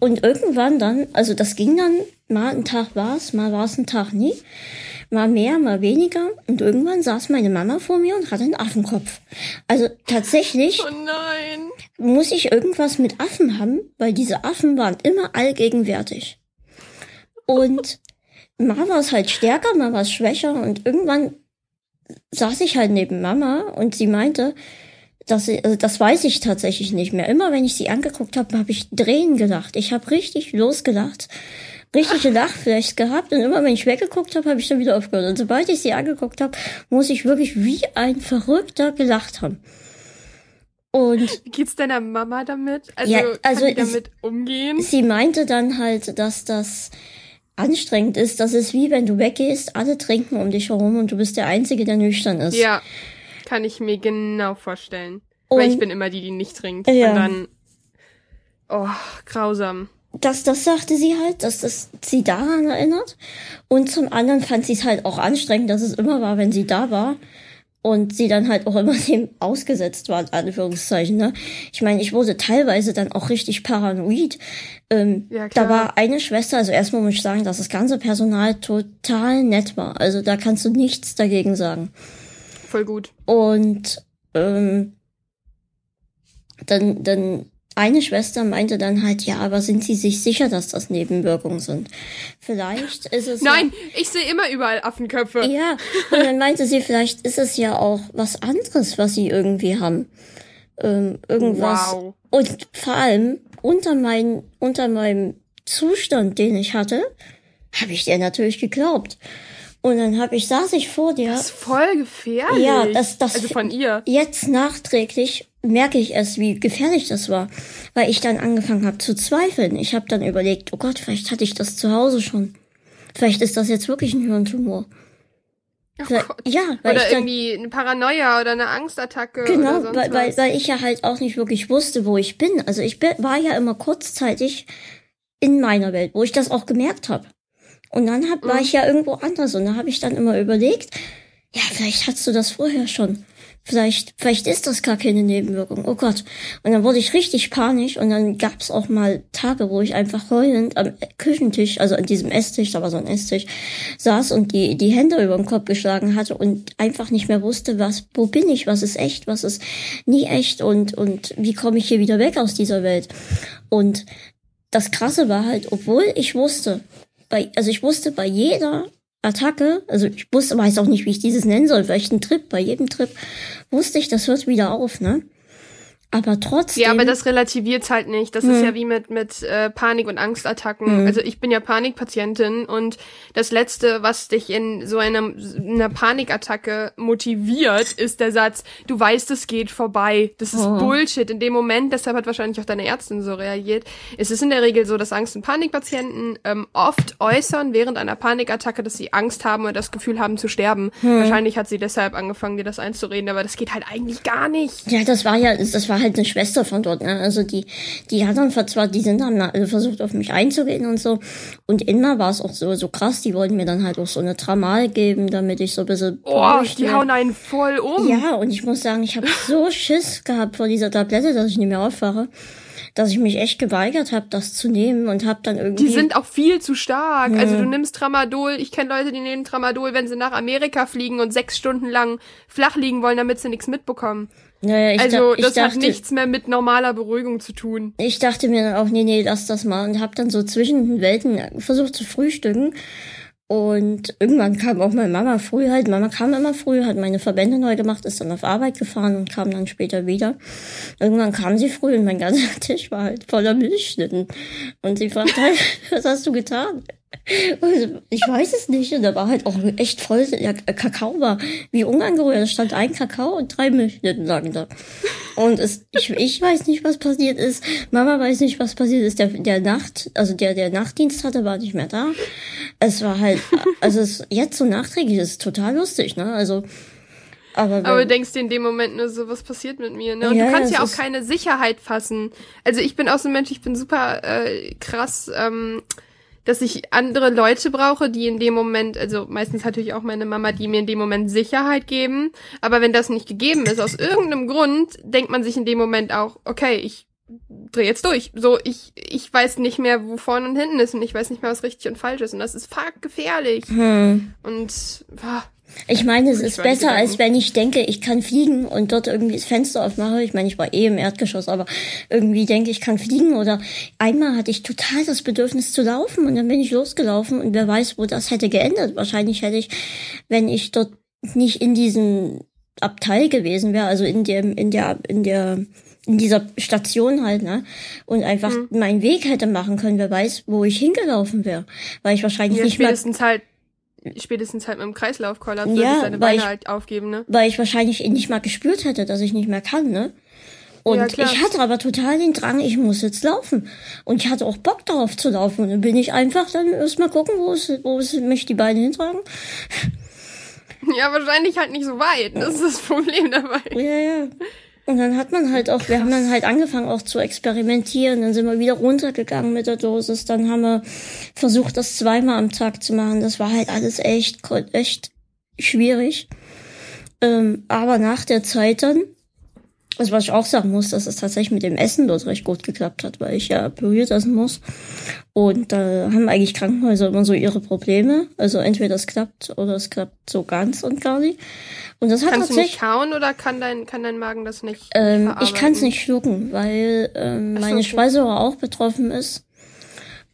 Speaker 1: Und irgendwann dann, also das ging dann, mal ein Tag war es, mal war es ein Tag nie, mal mehr, mal weniger. Und irgendwann saß meine Mama vor mir und hatte einen Affenkopf. Also tatsächlich
Speaker 2: Oh nein.
Speaker 1: Muss ich irgendwas mit Affen haben, weil diese Affen waren immer allgegenwärtig. Und mal war es halt stärker, mal war es schwächer und irgendwann saß ich halt neben Mama und sie meinte, dass sie, also das weiß ich tatsächlich nicht mehr. Immer wenn ich sie angeguckt habe, habe ich Drehen gelacht. Ich habe richtig losgelacht. Richtige Lachfläche gehabt und immer wenn ich weggeguckt habe, habe ich dann wieder aufgehört. Und sobald ich sie angeguckt habe, muss ich wirklich wie ein Verrückter gelacht haben. Und
Speaker 2: Wie geht's deiner Mama damit? Also,
Speaker 1: Ja,
Speaker 2: kann
Speaker 1: also
Speaker 2: die
Speaker 1: es-
Speaker 2: damit umgehen?
Speaker 1: sie meinte dann halt, dass das anstrengend ist. Das ist wie wenn du weggehst, alle trinken um dich herum und du bist der Einzige, der nüchtern ist.
Speaker 2: Ja, kann ich mir genau vorstellen. Weil ich
Speaker 1: Und-
Speaker 2: bin immer die, die nicht trinkt.
Speaker 1: Ja.
Speaker 2: Und dann, oh, grausam.
Speaker 1: Das, das sagte sie halt, dass das sie daran erinnert. Und zum anderen fand sie es halt auch anstrengend, dass es immer war, wenn sie da war. Und sie dann halt auch immer dem ausgesetzt war, in Anführungszeichen. Ne? Ich meine, ich wurde teilweise dann auch richtig paranoid. Ähm,
Speaker 2: Ja,
Speaker 1: da war eine Schwester, also erstmal muss ich sagen, dass das ganze Personal total nett war. Also da kannst du nichts dagegen sagen.
Speaker 2: Voll gut.
Speaker 1: Und ähm, dann, dann eine Schwester meinte dann halt, ja, aber sind Sie sich sicher, dass das Nebenwirkungen sind? Vielleicht ist es
Speaker 2: Nein, ich sehe immer überall Affenköpfe.
Speaker 1: Ja, ja. Und dann meinte sie, vielleicht ist es ja auch was anderes, was Sie irgendwie haben. Ähm, irgendwas.
Speaker 2: Wow.
Speaker 1: Und vor allem unter mein, unter meinem Zustand, den ich hatte, habe ich dir natürlich geglaubt. Und dann habe ich, saß ich vor dir.
Speaker 2: Das ist voll gefährlich.
Speaker 1: Ja, das- das-
Speaker 2: Also von ihr.
Speaker 1: Jetzt nachträglich merke ich erst, wie gefährlich das war, weil ich dann angefangen habe zu zweifeln. Ich habe dann überlegt, oh Gott, vielleicht hatte ich das zu Hause schon. Vielleicht ist das jetzt wirklich ein Hirntumor.
Speaker 2: Oh Gott.
Speaker 1: ja, weil
Speaker 2: Oder
Speaker 1: ich dann,
Speaker 2: irgendwie eine Paranoia oder eine Angstattacke
Speaker 1: genau,
Speaker 2: oder sonst
Speaker 1: weil, weil, weil ich ja halt auch nicht wirklich wusste, wo ich bin. Also ich war ja immer kurzzeitig in meiner Welt, wo ich das auch gemerkt habe. Und dann hab, war
Speaker 2: Mhm.
Speaker 1: ich ja irgendwo anders und da habe ich dann immer überlegt, ja, vielleicht hattest du das vorher schon. Vielleicht, vielleicht ist das gar keine Nebenwirkung. Oh Gott. Und dann wurde ich richtig panisch und dann gab es auch mal Tage, wo ich einfach heulend am Küchentisch, also an diesem Esstisch, da war so ein Esstisch, saß und die, die Hände über den Kopf geschlagen hatte und einfach nicht mehr wusste, was, wo bin ich, was ist echt, was ist nie echt und, und wie komme ich hier wieder weg aus dieser Welt. Und das Krasse war halt, obwohl ich wusste, bei, also ich wusste bei jeder Attacke, also ich wusste, weiß auch nicht, wie ich dieses nennen soll, ein Trip, bei jedem Trip wusste ich, das hört wieder auf, ne? Aber trotzdem.
Speaker 2: Ja, aber das relativiert halt nicht. Das hm. ist ja wie mit, mit äh, Panik- und Angstattacken. Hm. Also ich bin ja Panikpatientin und das Letzte, was dich in so einer, einer Panikattacke motiviert, ist der Satz, du weißt, es geht vorbei. Das ist oh. Bullshit. In dem Moment, deshalb hat wahrscheinlich auch deine Ärztin so reagiert. Es ist in der Regel so, dass Angst- und Panikpatienten ähm, oft äußern während einer Panikattacke, dass sie Angst haben oder das Gefühl haben zu sterben. Hm. Wahrscheinlich hat sie deshalb angefangen, dir das einzureden, aber das geht halt eigentlich gar nicht.
Speaker 1: Ja, das war ja, das war halt eine Schwester von dort, ne? Also die, die hat dann zwar, die sind dann also versucht auf mich einzugehen und so. Und immer war es auch so, so krass, die wollten mir dann halt auch so eine Tramal geben, damit ich so ein bisschen.
Speaker 2: Oh, die hauen einen voll um.
Speaker 1: Ja, und ich muss sagen, ich habe so Schiss gehabt vor dieser Tablette, dass ich nicht mehr aufwache dass ich mich echt geweigert habe, das zu nehmen und habe dann irgendwie.
Speaker 2: Die sind auch viel zu stark. Ja. Also du nimmst Tramadol. Ich kenne Leute, die nehmen Tramadol, wenn sie nach Amerika fliegen und sechs Stunden lang flach liegen wollen, damit sie nichts mitbekommen.
Speaker 1: Naja,
Speaker 2: also
Speaker 1: da,
Speaker 2: das
Speaker 1: dachte,
Speaker 2: hat nichts mehr mit normaler Beruhigung zu tun.
Speaker 1: Ich dachte mir dann auch, nee, nee, lass das mal und habe dann so zwischen den Welten versucht zu frühstücken. Und irgendwann kam auch meine Mama früh halt. Mama kam immer früh, hat meine Verbände neu gemacht, ist dann auf Arbeit gefahren und kam dann später wieder. Irgendwann kam sie früh und mein ganzer Tisch war halt voller Milchschnitten. Und sie fragte halt, was hast du getan? Also, ich weiß es nicht. Und da war halt auch echt voll, ja, Kakao war wie unangerührt. Da stand ein Kakao und drei Milchschnitten lagen da. Und es, ich, ich weiß nicht, was passiert ist. Mama weiß nicht, was passiert ist. Der, der Nacht, also der, der Nachtdienst hatte, war nicht mehr da. Es war halt, also es, jetzt so nachträglich ist total lustig, ne? Also, aber,
Speaker 2: aber du denkst dir in dem Moment nur so, was passiert mit mir, ne? Und ja, du kannst ja, ja auch keine Sicherheit fassen. Also ich bin auch so ein Mensch, ich bin super äh, krass, ähm, dass ich andere Leute brauche, die in dem Moment, also meistens natürlich auch meine Mama, die mir in dem Moment Sicherheit geben. Aber wenn das nicht gegeben ist, aus irgendeinem Grund, denkt man sich in dem Moment auch, okay, ich dreh jetzt durch. So, ich, ich weiß nicht mehr, wo vorne und hinten ist und ich weiß nicht mehr, was richtig und falsch ist. Und das ist fuck gefährlich. Hm. Und boah,
Speaker 1: ich meine, es ist besser, als wenn ich denke, ich kann fliegen und dort irgendwie das Fenster aufmache. Ich meine, ich war eh im Erdgeschoss, aber irgendwie denke ich, kann fliegen. Oder einmal hatte ich total das Bedürfnis zu laufen und dann bin ich losgelaufen und wer weiß, wo das hätte geändert. Wahrscheinlich hätte ich, wenn ich dort nicht in diesem Abteil gewesen wäre, also in dem, in der, in der, in dieser Station halt, ne? Und einfach mhm. meinen Weg hätte machen können, wer weiß, wo ich hingelaufen wäre. Weil ich wahrscheinlich ja, nicht
Speaker 2: mal halt spätestens halt mit dem Kreislaufkollaps ja, würde ich seine Beine ich, halt aufgeben, ne?
Speaker 1: Weil ich wahrscheinlich nicht mal gespürt hätte, dass ich nicht mehr kann, ne? Und ja, ich hatte aber total den Drang, ich muss jetzt laufen. Und ich hatte auch Bock darauf zu laufen. Und dann bin ich einfach dann erstmal gucken, wo es, wo es mich die Beine hintragen.
Speaker 2: Ja, wahrscheinlich halt nicht so weit. Das ist das Problem dabei.
Speaker 1: Ja, ja. Und dann hat man halt auch, wir haben dann halt angefangen auch zu experimentieren. Dann sind wir wieder runtergegangen mit der Dosis. Dann haben wir versucht, das zweimal am Tag zu machen. Das war halt alles echt, echt schwierig. Ähm, aber nach der Zeit dann, also was ich auch sagen muss, dass es tatsächlich mit dem Essen dort recht gut geklappt hat, weil ich ja püriert essen muss. Und da haben eigentlich Krankenhäuser immer so ihre Probleme. Also entweder es klappt oder es klappt so ganz und gar nicht. Und das hat
Speaker 2: Kannst du nicht kauen oder kann dein, kann dein Magen das nicht
Speaker 1: ähm, Ich kann es nicht schlucken, weil ähm, meine okay. Speiseröhre auch betroffen ist.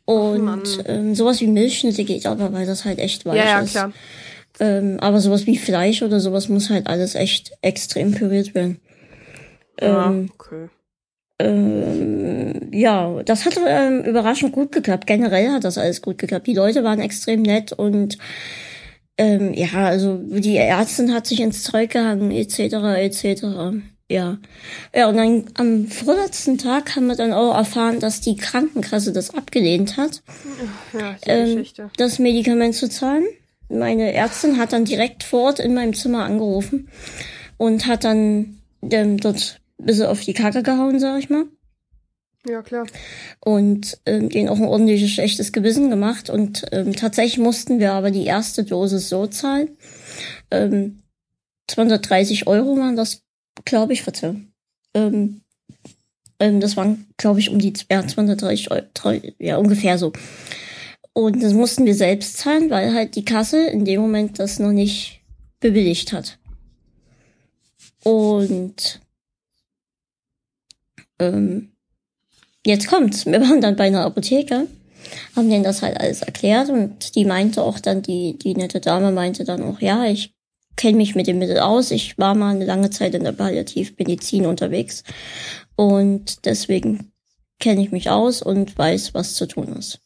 Speaker 1: Und Ach, ähm, sowas wie Milchschnitte geht aber, weil das halt echt weich ja, ja, ist. Klar. Ähm, aber sowas wie Fleisch oder sowas muss halt alles echt extrem püriert werden. Ja, ähm, okay. Ähm, ja, das hat ähm, überraschend gut geklappt. Generell hat das alles gut geklappt. Die Leute waren extrem nett und ähm, ja, also die Ärztin hat sich ins Zeug gehangen, etc., etc. Ja. Ja, und dann am vorletzten Tag haben wir dann auch erfahren, dass die Krankenkasse das abgelehnt hat, ja, ähm, das Medikament zu zahlen. Meine Ärztin hat dann direkt vor Ort in meinem Zimmer angerufen und hat dann ähm, dort bisschen auf die Kacke gehauen, sag ich mal.
Speaker 2: Ja, klar.
Speaker 1: Und ähm, denen auch ein ordentliches schlechtes Gewissen gemacht. Und ähm, tatsächlich mussten wir aber die erste Dosis so zahlen, ähm, 230 Euro waren das, glaube ich, Verzeihung. Ähm, ähm, das waren, glaube ich, um die ja, 230 Euro, ja, ungefähr so. Und das mussten wir selbst zahlen, weil halt die Kasse in dem Moment das noch nicht bewilligt hat. Und ähm, jetzt kommt's. Wir waren dann bei einer Apotheke, haben denen das halt alles erklärt und die meinte auch dann, die, die nette Dame meinte dann auch, ja, ich kenne mich mit dem Mittel aus. Ich war mal eine lange Zeit in der Palliativmedizin unterwegs und deswegen kenne ich mich aus und weiß, was zu tun ist.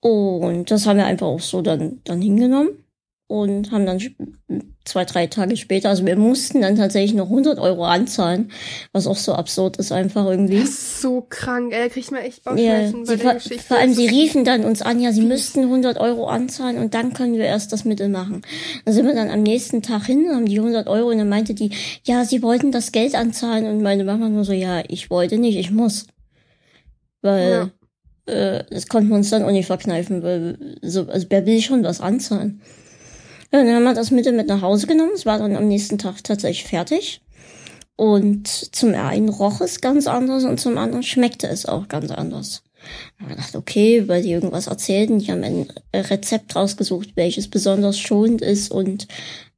Speaker 1: Und das haben wir einfach auch so dann, dann hingenommen und haben dann zwei, drei Tage später, also wir mussten dann tatsächlich noch 100 Euro anzahlen, was auch so absurd ist einfach irgendwie.
Speaker 2: Das ist so krank, ey, da kriegt man echt Bauchschmerzen
Speaker 1: ja, bei der Vor allem, sie riefen dann uns an, ja, sie müssten 100 Euro anzahlen und dann können wir erst das Mittel machen. Da sind wir dann am nächsten Tag hin, haben die 100 Euro und dann meinte die, ja, sie wollten das Geld anzahlen und meine Mama nur so, ja, ich wollte nicht, ich muss. Weil, ja. äh, das konnten wir uns dann auch nicht verkneifen, weil, so, also wer will schon was anzahlen? Ja, dann haben wir das Mittel mit nach Hause genommen. Es war dann am nächsten Tag tatsächlich fertig. Und zum einen roch es ganz anders und zum anderen schmeckte es auch ganz anders. Da habe ich gedacht, okay, weil die irgendwas erzählten, die haben ein Rezept rausgesucht, welches besonders schonend ist und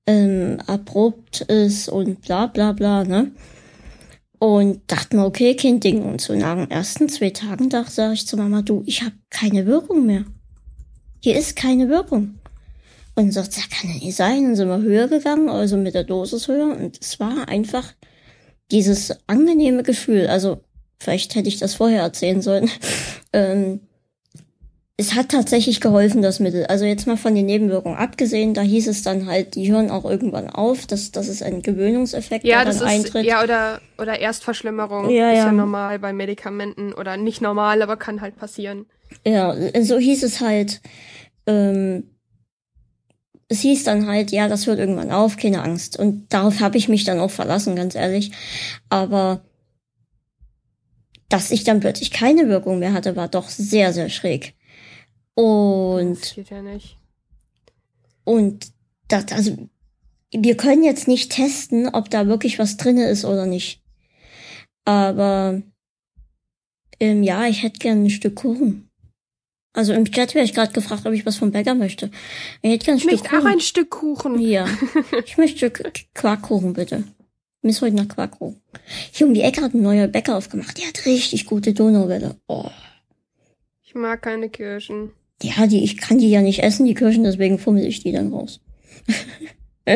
Speaker 1: ähm, abrupt ist und bla bla bla, ne? Und dachte mir, okay, kein Ding. Und so nach den ersten zwei Tagen dachte ich zu Mama, du, ich habe keine Wirkung mehr. Hier ist keine Wirkung. Und sagt, das kann ja nicht sein. Dann sind wir höher gegangen, also mit der Dosis höher. Und es war einfach dieses angenehme Gefühl. Also, vielleicht hätte ich das vorher erzählen sollen. ähm, es hat tatsächlich geholfen, das Mittel. Also jetzt mal von den Nebenwirkungen abgesehen, da hieß es dann halt, die hören auch irgendwann auf, dass das ist ein Gewöhnungseffekt,
Speaker 2: ja, dann ist,
Speaker 1: eintritt.
Speaker 2: Ja, oder, oder Erstverschlimmerung.
Speaker 1: Ja,
Speaker 2: ist
Speaker 1: ja.
Speaker 2: ja normal bei Medikamenten. Oder nicht normal, aber kann halt passieren.
Speaker 1: Ja, so hieß es halt. Ähm, es hieß dann halt, ja, das hört irgendwann auf, keine Angst. Und darauf habe ich mich dann auch verlassen, ganz ehrlich. Aber dass ich dann plötzlich keine Wirkung mehr hatte, war doch sehr, sehr schräg. Und
Speaker 2: Das geht ja nicht.
Speaker 1: Und das, also, wir können jetzt nicht testen, ob da wirklich was drinne ist oder nicht. Aber, ähm, ja, ich hätte gern ein Stück Kuchen. Also im Chat wäre ich gerade gefragt, ob ich was vom Bäcker möchte. Ich hätte gern ein
Speaker 2: Ich
Speaker 1: Stück
Speaker 2: möchte auch
Speaker 1: Kuchen.
Speaker 2: ein Stück Kuchen.
Speaker 1: Ja. Ich möchte Qu- Quarkkuchen, bitte. Mir ist heute nach Quarkkuchen. Hier um die Ecke hat ein neuer Bäcker aufgemacht. Der hat richtig gute Donauwelle. Oh.
Speaker 2: Ich mag keine Kirschen.
Speaker 1: Ja, die, ich kann die ja nicht essen, die Kirschen, deswegen fummel ich die dann raus.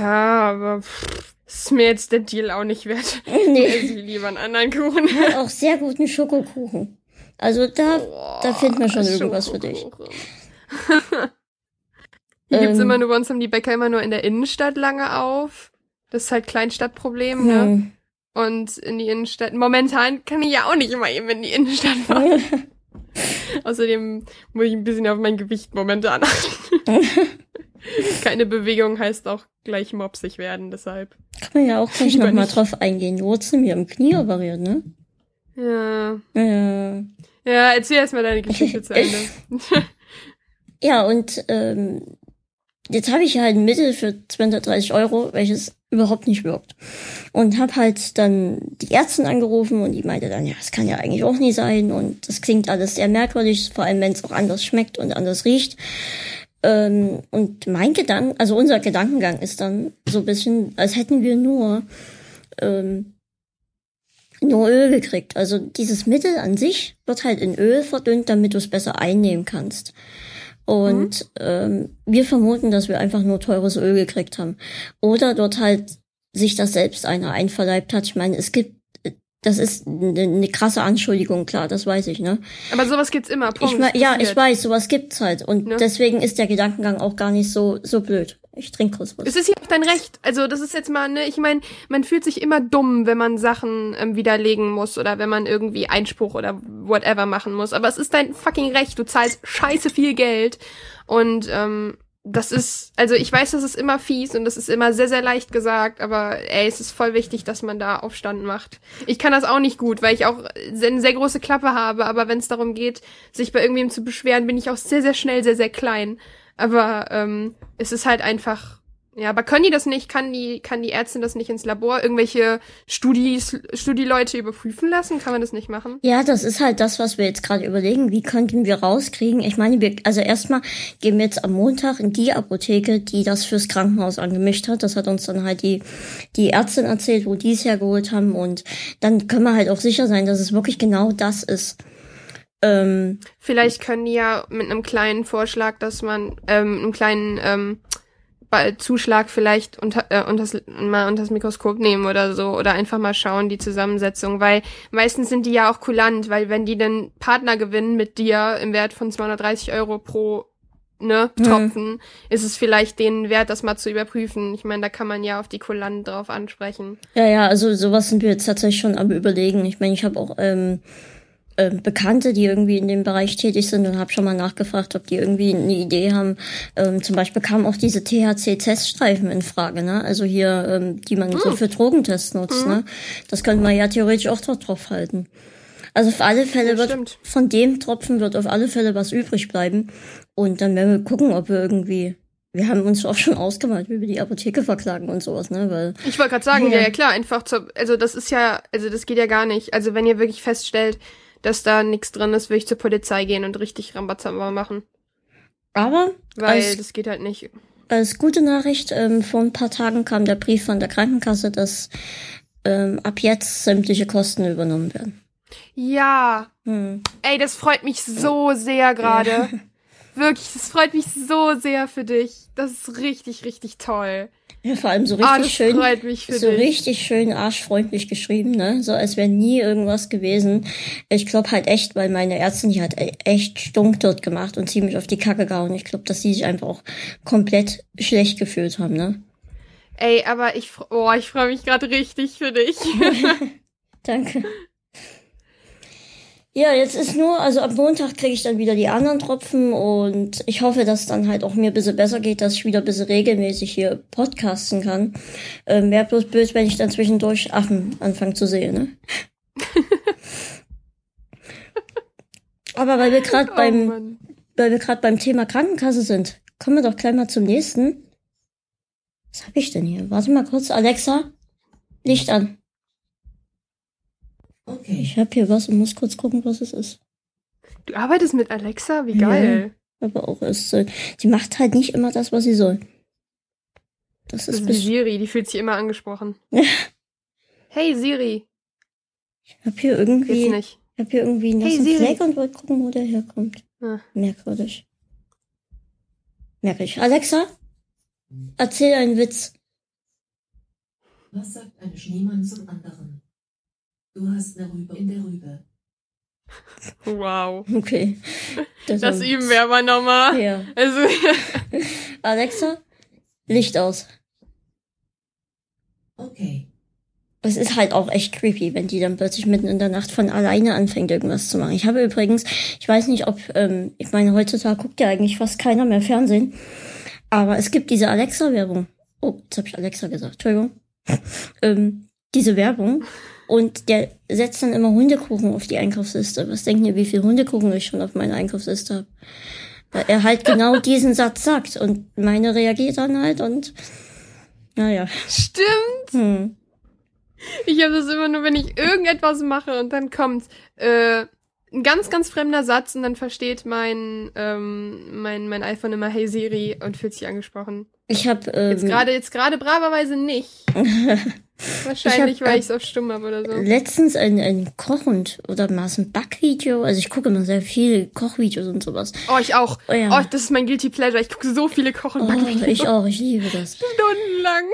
Speaker 2: Ja, aber pff, ist mir jetzt der Deal auch nicht wert.
Speaker 1: Nee.
Speaker 2: Esse ich lieber einen anderen Kuchen.
Speaker 1: hat auch sehr guten Schokokuchen. Also da, da finden wir schon irgendwas für dich.
Speaker 2: Hier gibt's
Speaker 1: Ähm.
Speaker 2: immer nur, bei uns haben die Bäcker immer nur in der Innenstadt lange auf. Das ist halt Kleinstadtproblem, ne?
Speaker 1: Hm.
Speaker 2: Und in die Innenstadt. Momentan kann ich ja auch nicht immer eben in die Innenstadt fahren. Außerdem muss ich ein bisschen auf mein Gewicht momentan achten. Keine Bewegung heißt auch gleich mopsig werden, deshalb.
Speaker 1: Kann man ja auch gleich nochmal drauf eingehen. Wurdest mir im Knie operiert, ne?
Speaker 2: Ja.
Speaker 1: Ja.
Speaker 2: Ja, erzähl erst mal deine Geschichte zu Ende.
Speaker 1: Ja, und ähm, jetzt habe ich halt ein Mittel für 230 Euro, welches überhaupt nicht wirkt. Und habe halt dann die Ärztin angerufen und die meinte dann, ja, das kann ja eigentlich auch nie sein und das klingt alles sehr merkwürdig, vor allem wenn es auch anders schmeckt und anders riecht. Ähm, und mein Gedanke, also unser Gedankengang ist dann so ein bisschen, als hätten wir nur ähm, nur Öl gekriegt. Also dieses Mittel an sich wird halt in Öl verdünnt, damit du es besser einnehmen kannst. Und ähm, wir vermuten, dass wir einfach nur teures Öl gekriegt haben. Oder dort halt sich das selbst einer einverleibt hat. Ich meine, es gibt, das ist eine, eine krasse Anschuldigung, klar, das weiß ich, ne?
Speaker 2: Aber sowas gibt's immer. Punkt.
Speaker 1: Ich mein, ja, ich weiß, sowas gibt's halt. Und
Speaker 2: Ne?
Speaker 1: deswegen ist der Gedankengang auch gar nicht so, so blöd. Ich trinke was.
Speaker 2: Es ist ja auch dein Recht. Also das ist jetzt mal, ne, ich meine, man fühlt sich immer dumm, wenn man Sachen ähm, widerlegen muss oder wenn man irgendwie Einspruch oder whatever machen muss. Aber es ist dein fucking Recht. Du zahlst scheiße viel Geld. Und ähm, das ist, also ich weiß, das ist immer fies und das ist immer sehr, sehr leicht gesagt, aber ey, es ist voll wichtig, dass man da Aufstand macht. Ich kann das auch nicht gut, weil ich auch eine sehr große Klappe habe, aber wenn es darum geht, sich bei irgendwem zu beschweren, bin ich auch sehr, sehr schnell, sehr, sehr klein. Aber ähm, es ist halt einfach Ja, aber können die das nicht? Kann die, kann die Ärztin das nicht ins Labor? Irgendwelche Studis, Studieleute überprüfen lassen? Kann man das nicht machen?
Speaker 1: Ja, das ist halt das, was wir jetzt gerade überlegen. Wie könnten wir rauskriegen? Ich meine, wir, also erstmal gehen wir jetzt am Montag in die Apotheke, die das fürs Krankenhaus angemischt hat. Das hat uns dann halt die, die Ärztin erzählt, wo die es hergeholt haben. Und dann können wir halt auch sicher sein, dass es wirklich genau das ist.
Speaker 2: Ähm, Vielleicht können die ja mit einem kleinen Vorschlag, dass man, ähm, einem kleinen, ähm, Zuschlag vielleicht unter, äh, unters, mal unters Mikroskop nehmen oder so oder einfach mal schauen, die Zusammensetzung, weil meistens sind die ja auch kulant, weil wenn die dann Partner gewinnen mit dir im Wert von 230 Euro pro ne, mhm. Tropfen, mhm. ist es vielleicht denen wert, das mal zu überprüfen. Ich meine, da kann man ja auf die Kulant drauf ansprechen.
Speaker 1: Ja, ja, also sowas sind wir jetzt tatsächlich schon am überlegen. Ich meine, ich habe auch ähm, äh, Bekannte, die irgendwie in dem Bereich tätig sind und habe schon mal nachgefragt, ob die irgendwie eine Idee haben. Ähm, zum Beispiel kamen auch diese THC-Teststreifen in Frage, ne? Also hier, ähm, die man mhm. so hm. für Drogentests nutzt, mhm. ne? Das könnte man ja theoretisch auch dort drauf halten. Also auf alle Fälle wird stimmt. von dem Tropfen wird auf alle Fälle was übrig bleiben. Und dann werden wir gucken, ob wir irgendwie wir haben uns auch schon ausgemalt, wie wir die Apotheke verklagen und sowas, ne? Weil,
Speaker 2: ich wollte gerade sagen, ja. ja, ja klar, einfach zur, also das ist ja, also das geht ja gar nicht. Also wenn ihr wirklich feststellt, dass da nichts drin ist, will ich zur Polizei gehen und richtig Rambazamba machen.
Speaker 1: Aber
Speaker 2: weil als, das geht halt nicht.
Speaker 1: Als gute Nachricht, ähm, vor ein paar Tagen kam der Brief von der Krankenkasse, dass ähm, ab jetzt sämtliche Kosten übernommen werden.
Speaker 2: Ja. Hm. Ey, das freut mich so sehr gerade. Wirklich, das freut mich so sehr für dich. Das ist richtig, richtig toll.
Speaker 1: Ja, vor allem so richtig oh, schön, so dich. richtig schön arschfreundlich geschrieben, ne? So als wäre nie irgendwas gewesen. Ich glaube halt echt, weil meine Ärztin die hat e-, echt stunk dort gemacht und ziemlich auf die Kacke gehauen. Ich glaube, dass die sich einfach auch komplett schlecht gefühlt haben, ne?
Speaker 2: Ey, aber ich, oh, ich freue mich gerade richtig für dich.
Speaker 1: Danke. Ja, jetzt ist nur, also am Montag kriege ich dann wieder die anderen Tropfen und ich hoffe, dass dann halt auch mir ein bisschen besser geht, dass ich wieder ein bisschen regelmäßig hier podcasten kann. Ähm, Wäre bloß böse, wenn ich dann zwischendurch Affen anfange zu sehen, ne? Aber weil wir gerade oh, beim, Mann. weil wir gerade beim Thema Krankenkasse sind, kommen wir doch gleich mal zum nächsten. Was habe ich denn hier? Warte mal kurz, Alexa, Licht an. Okay. Ich habe hier was und muss kurz gucken, was es ist.
Speaker 2: Du arbeitest mit Alexa? Wie geil.
Speaker 1: Ja, aber auch ist, sie macht halt nicht immer das, was sie soll.
Speaker 2: Das ist, das ist Siri, die fühlt sich immer angesprochen. hey Siri.
Speaker 1: Ich hab hier irgendwie. Jetzt nicht. Ich hab hier irgendwie einen hey, Fleck und wollte gucken, wo der herkommt. Ah. Merkwürdig. Merkwürdig. Alexa, erzähl einen Witz.
Speaker 3: Was sagt ein Schneemann zum anderen? Du hast eine Rübe in der Rübe.
Speaker 2: Wow.
Speaker 1: Okay.
Speaker 2: Das, das üben wir aber nochmal.
Speaker 1: Ja. Also. Alexa, Licht aus.
Speaker 3: Okay.
Speaker 1: Es ist halt auch echt creepy, wenn die dann plötzlich mitten in der Nacht von alleine anfängt, irgendwas zu machen. Ich habe übrigens, ich weiß nicht, ob, ähm, ich meine, heutzutage guckt ja eigentlich fast keiner mehr Fernsehen, aber es gibt diese Alexa-Werbung. Oh, jetzt habe ich Alexa gesagt, Entschuldigung. ähm, diese Werbung, und der setzt dann immer Hundekuchen auf die Einkaufsliste. Was denken ihr, wie viel Hundekuchen ich schon auf meiner Einkaufsliste habe? Weil er halt genau diesen Satz sagt und meine reagiert dann halt und naja.
Speaker 2: Stimmt. Hm. Ich habe das immer nur, wenn ich irgendetwas mache und dann kommt äh, ein ganz, ganz fremder Satz und dann versteht mein, ähm, mein, mein iPhone immer Hey Siri und fühlt sich angesprochen.
Speaker 1: Ich habe ähm,
Speaker 2: jetzt gerade jetzt gerade braverweise nicht. Wahrscheinlich, ich hab, weil ich es auf stumm habe oder so.
Speaker 1: Letztens ein, ein Koch- und oder mal ein Backvideo. Also ich gucke immer sehr viele Kochvideos und sowas.
Speaker 2: Oh, ich auch. Oh, ja. oh das ist mein Guilty Pleasure. Ich gucke so viele Koch- und oh, Backvideos.
Speaker 1: Ich auch, ich liebe das.
Speaker 2: Stundenlang.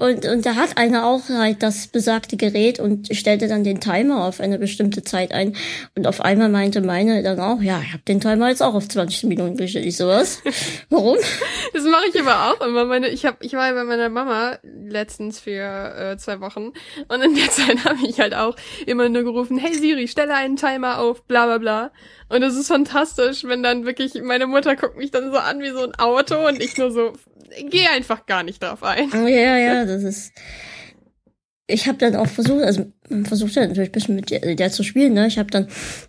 Speaker 1: Oh, und, und da hat einer auch halt das besagte Gerät und stellte dann den Timer auf eine bestimmte Zeit ein. Und auf einmal meinte meine dann auch, ja, ich habe den Timer jetzt auch auf 20 Minuten gestellt. Ich sowas. Warum?
Speaker 2: Das mache ich aber auch immer. Meine, ich, hab, ich war bei meiner Mama letztens für äh, zwei Wochen. Und in der Zeit habe ich halt auch immer nur gerufen, hey Siri, stelle einen Timer auf, bla bla bla. Und es ist fantastisch, wenn dann wirklich, meine Mutter guckt mich dann so an wie so ein Auto und ich nur so, geh einfach gar nicht drauf ein.
Speaker 1: Ja, ja, das ist. Ich habe dann auch versucht, also versucht ja natürlich ein bisschen mit der, der zu spielen. Ne? Ich habe dann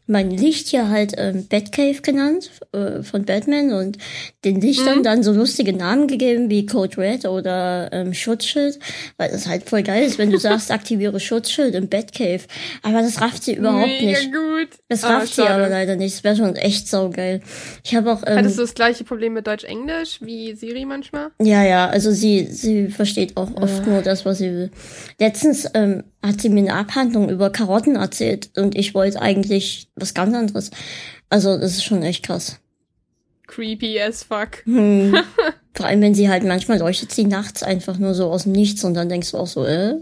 Speaker 1: mein Licht hier halt ähm, Batcave genannt äh, von Batman und den Lichtern
Speaker 2: Mhm.
Speaker 1: dann so lustige Namen gegeben wie Code Red oder ähm, Schutzschild, weil das halt voll geil ist, wenn du sagst, aktiviere Schutzschild im Batcave. Aber das rafft sie überhaupt
Speaker 2: Mega
Speaker 1: nicht.
Speaker 2: gut.
Speaker 1: Das
Speaker 2: Ah,
Speaker 1: rafft sie
Speaker 2: schade.
Speaker 1: aber leider nicht. Das wäre schon echt saugeil. Ich habe auch ähm,
Speaker 2: Hattest du das gleiche Problem mit Deutsch-Englisch wie Siri manchmal?
Speaker 1: Ja, ja, also sie, sie versteht auch oft nur das, was sie will. Letztens ähm, hat sie mir eine Abhandlung über Karotten erzählt und ich wollte eigentlich was ganz anderes. Also das ist schon echt krass.
Speaker 2: Creepy as fuck.
Speaker 1: Hm. Vor allem, wenn sie halt manchmal leuchtet sie nachts einfach nur so aus dem Nichts und dann denkst du auch so, äh.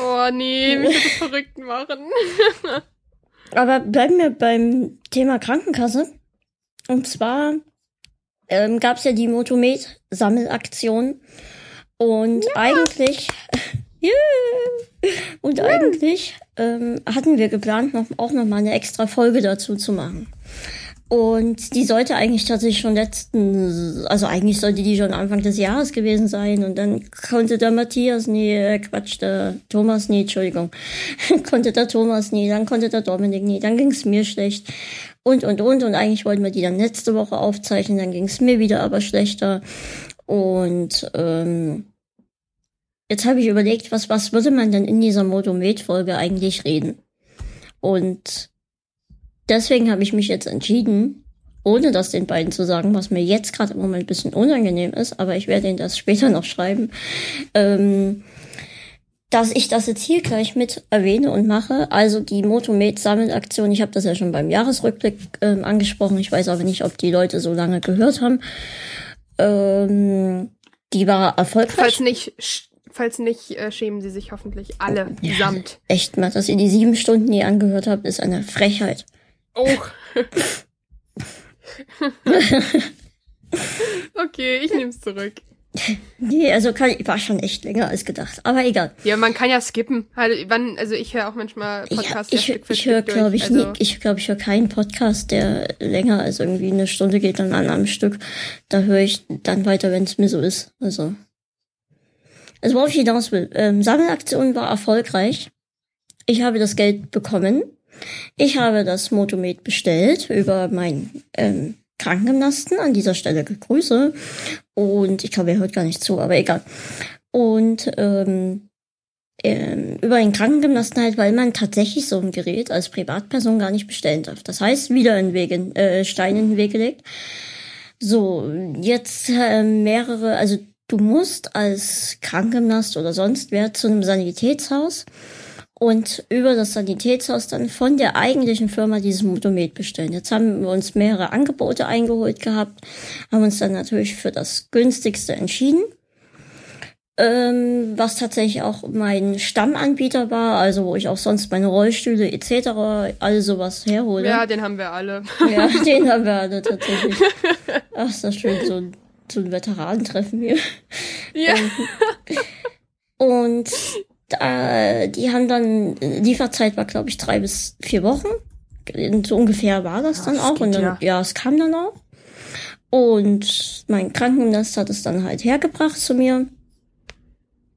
Speaker 2: Oh nee, mich das verrückt machen.
Speaker 1: Aber bleiben wir beim Thema Krankenkasse. Und zwar ähm, gab es ja die Motomet-Sammelaktion. Und eigentlich, yeah, und eigentlich ähm, hatten wir geplant, noch, auch noch mal eine extra Folge dazu zu machen. Und die sollte eigentlich tatsächlich schon letzten, also eigentlich sollte die schon Anfang des Jahres gewesen sein. Und dann konnte der Matthias nie, äh, Quatsch, der Thomas nie, Entschuldigung, konnte der Thomas nie, dann konnte der Dominik nie, dann ging es mir schlecht. Und, und, und. Und eigentlich wollten wir die dann letzte Woche aufzeichnen, dann ging es mir wieder aber schlechter. Und ähm, jetzt habe ich überlegt, was, was würde man denn in dieser Motomet-Folge eigentlich reden? Und deswegen habe ich mich jetzt entschieden, ohne das den beiden zu sagen, was mir jetzt gerade im Moment ein bisschen unangenehm ist, aber ich werde ihnen das später noch schreiben, ähm, dass ich das jetzt hier gleich mit erwähne und mache. Also die Motomet-Sammelaktion, ich habe das ja schon beim Jahresrückblick ähm, angesprochen, ich weiß aber nicht, ob die Leute so lange gehört haben. Ähm, die war erfolgreich.
Speaker 2: Falls nicht, falls nicht, äh, schämen sie sich hoffentlich alle
Speaker 1: Ja.
Speaker 2: samt.
Speaker 1: Echt mal, dass ihr die sieben Stunden nie angehört habt, ist eine Frechheit.
Speaker 2: Oh. okay, ich nehm's zurück.
Speaker 1: Nee, also kann, war schon echt länger als gedacht. Aber egal.
Speaker 2: Ja, man kann ja skippen. Halt, wann, also ich höre auch manchmal
Speaker 1: Ja,
Speaker 2: Podcasts ja,
Speaker 1: ich
Speaker 2: für
Speaker 1: ich höre, glaube ich,
Speaker 2: also,
Speaker 1: nie, ich glaube, ich höre keinen Podcast, der länger als irgendwie eine Stunde geht dann an einem Stück. Da höre ich dann weiter, wenn es mir so ist. Also, also worauf ich hinaus will. Ähm, Sammelaktion war erfolgreich. Ich habe das Geld bekommen. Ich habe das Motomet bestellt über meinen ähm, Krankengymnasten. An dieser Stelle Grüße. Und ich glaube, er hört gar nicht zu, aber egal. Und ähm, ähm, über den Krankengymnasten halt, weil man tatsächlich so ein Gerät als Privatperson gar nicht bestellen darf. Das heißt, wieder in, äh, Stein in den Weg gelegt. So, jetzt äh, mehrere, also du musst als Krankengymnast oder sonst wer zu einem Sanitätshaus und über das Sanitätshaus dann von der eigentlichen Firma dieses Motomet bestellen. Jetzt haben wir uns mehrere Angebote eingeholt gehabt, haben uns dann natürlich für das günstigste entschieden ähm, was tatsächlich auch mein Stammanbieter war, also wo ich auch sonst meine Rollstühle etc. all sowas herhole.
Speaker 2: ja, den haben wir alle.
Speaker 1: ja den haben wir alle tatsächlich. Ach, ist das schön, so, ein- so ein Veteranentreffen hier.
Speaker 2: Ja.
Speaker 1: Und da, die haben dann, Lieferzeit war glaube ich drei bis vier Wochen. So ungefähr war das
Speaker 2: Ja,
Speaker 1: dann
Speaker 2: das
Speaker 1: auch. Und dann,
Speaker 2: ja.
Speaker 1: ja, es kam dann auch. Und mein Krankengymnast hat es dann halt hergebracht zu mir.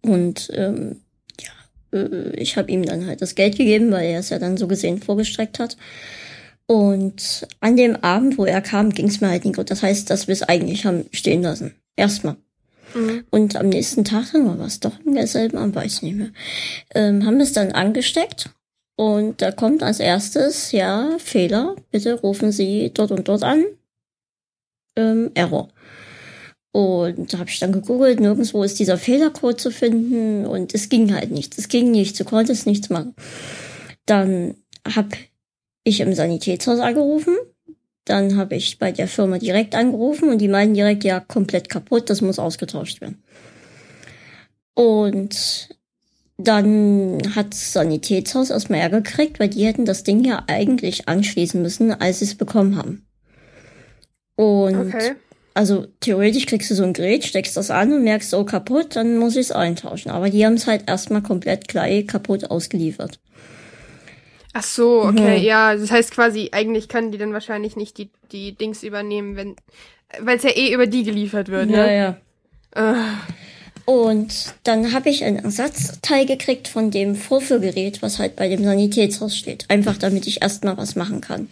Speaker 1: Und ähm, ja, äh, ich habe ihm dann halt das Geld gegeben, weil er es ja dann so gesehen vorgestreckt hat. Und an dem Abend, wo er kam, ging es mir halt nicht gut. Das heißt, dass wir es eigentlich haben stehen lassen. Erstmal.
Speaker 2: Mhm.
Speaker 1: Und am nächsten Tag, dann war es doch im selben Abend, weiß ich nicht mehr, ähm, haben wir es dann angesteckt. Und da kommt als erstes, ja, Fehler, bitte rufen Sie dort und dort an. Ähm, Error. Und da habe ich dann gegoogelt, nirgendwo ist dieser Fehlercode zu finden und es ging halt nichts. Es ging nichts, du konntest nichts machen. Dann habe ich im Sanitätshaus angerufen, dann habe ich bei der Firma direkt angerufen und die meinten direkt, ja, komplett kaputt, das muss ausgetauscht werden. Und dann hat das Sanitätshaus erstmal Ärger gekriegt, weil die hätten das Ding ja eigentlich anschließen müssen, als sie es bekommen haben. Und
Speaker 2: Okay.
Speaker 1: also theoretisch kriegst du so ein Gerät, steckst das an und merkst, oh kaputt, dann muss ich es eintauschen. Aber die haben es halt erstmal komplett gleich kaputt ausgeliefert.
Speaker 2: Ach so, okay,
Speaker 1: Mhm.
Speaker 2: ja. Das heißt quasi, eigentlich können die dann wahrscheinlich nicht die, die Dings übernehmen, wenn, weil es ja eh über die geliefert wird,
Speaker 1: Ja,
Speaker 2: ne?
Speaker 1: ja.
Speaker 2: Äh,
Speaker 1: Und dann habe ich ein Ersatzteil gekriegt von dem Vorführgerät, was halt bei dem Sanitätshaus steht. Einfach damit ich erstmal was machen kann.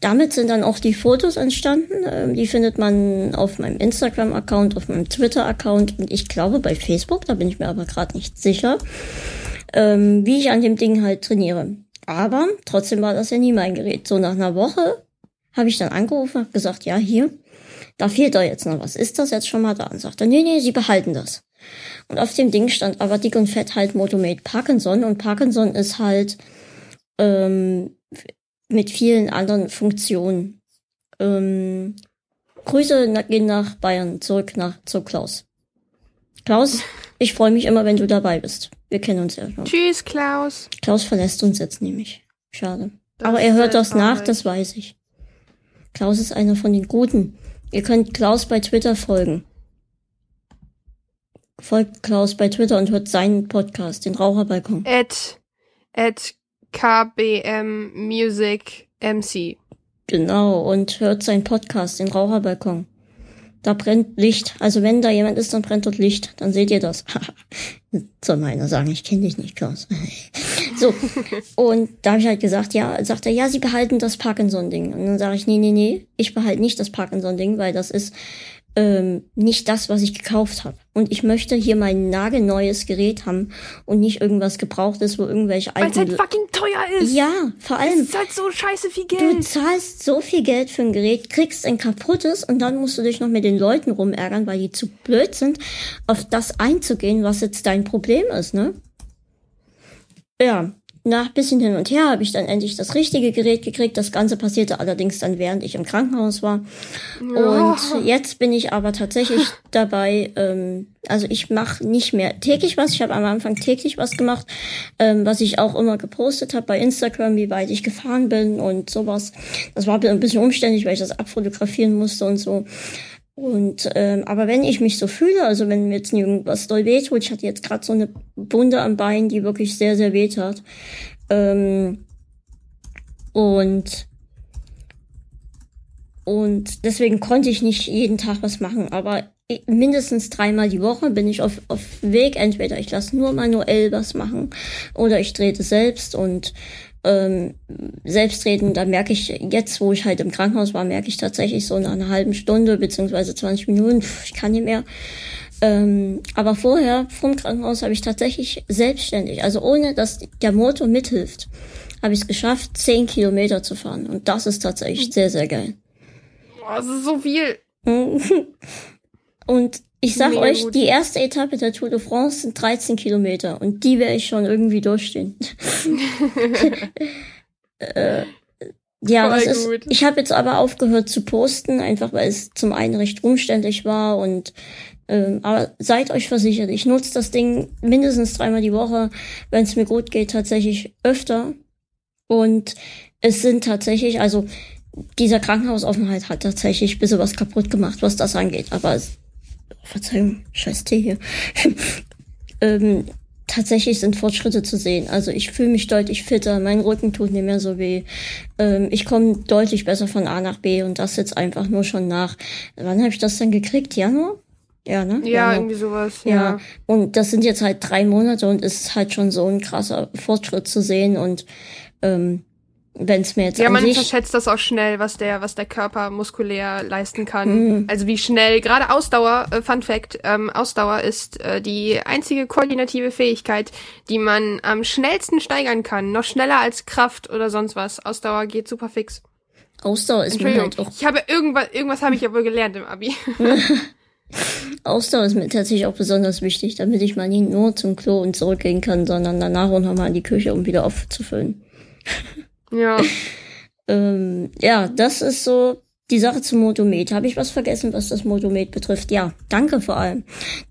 Speaker 1: Damit sind dann auch die Fotos entstanden. Ähm, Die findet man auf meinem Instagram-Account, auf meinem Twitter-Account und ich glaube bei Facebook, da bin ich mir aber gerade nicht sicher, ähm, wie ich an dem Ding halt trainiere. Aber trotzdem war das ja nie mein Gerät. So nach einer Woche habe ich dann angerufen, habe gesagt, ja, hier, da fehlt doch jetzt noch was. Ist das jetzt schon mal da? Und sagte, nee, nee, sie behalten das. Und auf dem Ding stand aber dick und fett halt Motomate Parkinson und Parkinson ist halt ähm, mit vielen anderen Funktionen. Ähm, Grüße gehen nach Bayern, zurück nach zu Klaus. Klaus, ich freue mich immer, wenn du dabei bist. Wir kennen uns ja schon.
Speaker 2: Tschüss, Klaus.
Speaker 1: Klaus verlässt uns jetzt nämlich. Schade.
Speaker 2: Das
Speaker 1: Aber er hört
Speaker 2: sehr
Speaker 1: das nach, das weiß ich. Klaus ist einer von den Guten. Ihr könnt Klaus bei Twitter folgen. Folgt Klaus bei Twitter und hört seinen Podcast, den Raucherbalkon.
Speaker 2: At, at KBM Music MC.
Speaker 1: Genau, und hört seinen Podcast, den Raucherbalkon. Da brennt Licht. Also wenn da jemand ist, dann brennt dort Licht. Dann seht ihr das. Soll meiner sagen, ich kenne dich nicht, Klaus. so, und da habe ich halt gesagt, ja, sagt er, ja, sie behalten das Parkinson-Ding. Und dann sage ich, nee, nee, nee, ich behalte nicht das Parkinson-Ding, weil das ist ähm, nicht das, was ich gekauft habe. Und ich möchte hier mein nagelneues Gerät haben und nicht irgendwas gebrauchtes, wo irgendwelche
Speaker 2: Weil es halt fucking teuer ist.
Speaker 1: ja, vor
Speaker 2: Es
Speaker 1: allem,
Speaker 2: ist halt so scheiße viel
Speaker 1: Du
Speaker 2: Geld.
Speaker 1: zahlst so viel Geld für ein Gerät, kriegst ein kaputtes und dann musst du dich noch mit den Leuten rumärgern, weil die zu blöd sind, auf das einzugehen, was jetzt dein Problem ist, ne? Ja, nach bisschen hin und her habe ich dann endlich das richtige Gerät gekriegt. Das Ganze passierte allerdings dann, während ich im Krankenhaus war.
Speaker 2: Ja.
Speaker 1: Und jetzt bin ich aber tatsächlich dabei, ähm, also ich mache nicht mehr täglich was. Ich habe am Anfang täglich was gemacht, ähm, was ich auch immer gepostet habe bei Instagram, wie weit ich gefahren bin und sowas. Das war ein bisschen umständlich, weil ich das abfotografieren musste und so. Und ähm, aber wenn ich mich so fühle, also wenn mir jetzt irgendwas doll wehtut, ich hatte jetzt gerade so eine Wunde am Bein, die wirklich sehr, sehr weh tat. Ähm, und und deswegen konnte ich nicht jeden Tag was machen, aber mindestens dreimal die Woche bin ich auf, auf Weg. Entweder ich lasse nur manuell was machen oder ich trete selbst und ähm, selbst treten, da merke ich jetzt, wo ich halt im Krankenhaus war, merke ich tatsächlich so nach einer halben Stunde beziehungsweise 20 Minuten, pff, ich kann nicht mehr. Ähm, aber vorher, vom Krankenhaus, habe ich tatsächlich selbstständig, also ohne dass der Motor mithilft, habe ich es geschafft, 10 Kilometer zu fahren. Und das ist tatsächlich sehr, sehr geil.
Speaker 2: Boah, das ist so viel.
Speaker 1: Und ich sag
Speaker 2: Mega
Speaker 1: euch,
Speaker 2: gut.
Speaker 1: die erste Etappe der Tour de France sind 13 Kilometer und die werde ich schon irgendwie durchstehen. äh, ja,
Speaker 2: Voll
Speaker 1: das ist. Ich habe jetzt aber aufgehört zu posten, einfach weil es zum einen recht umständlich war und ähm, aber seid euch versichert, ich nutze das Ding mindestens dreimal die Woche, wenn es mir gut geht, tatsächlich öfter. Und es sind tatsächlich, also dieser Krankenhausaufenthalt hat tatsächlich ein bisschen was kaputt gemacht, was das angeht. Aber es, Verzeihung, scheiß Tee hier. ähm, tatsächlich sind Fortschritte zu sehen. Also ich fühle mich deutlich fitter, mein Rücken tut nicht mehr so weh. Ähm, ich komme deutlich besser von A nach B und das jetzt einfach nur schon nach. Wann habe ich das denn gekriegt? Januar? Ja, ne?
Speaker 2: Ja,
Speaker 1: Januar.
Speaker 2: irgendwie sowas.
Speaker 1: Ja.
Speaker 2: Ja.
Speaker 1: und das sind jetzt halt drei Monate und es ist halt schon so ein krasser Fortschritt zu sehen und ähm, wenn es mir jetzt
Speaker 2: Ja,
Speaker 1: an
Speaker 2: man
Speaker 1: sich
Speaker 2: unterschätzt das auch schnell, was der, was der Körper muskulär leisten kann.
Speaker 1: Mhm.
Speaker 2: Also wie schnell, gerade Ausdauer, äh, Fun Fact, ähm, Ausdauer ist äh, die einzige koordinative Fähigkeit, die man am schnellsten steigern kann. Noch schneller als Kraft oder sonst was. Ausdauer geht super fix.
Speaker 1: Ausdauer ist mir halt auch
Speaker 2: ich habe irgendwas, irgendwas habe ich ja wohl gelernt im Abi.
Speaker 1: Ausdauer ist mir tatsächlich auch besonders wichtig, damit ich mal nicht nur zum Klo und zurückgehen kann, sondern danach auch nochmal in die Küche, um wieder aufzufüllen.
Speaker 2: ja.
Speaker 1: Ähm, ja, das ist so die Sache zum Motomet. Habe ich was vergessen, was das Motomet betrifft? Ja, danke vor allem.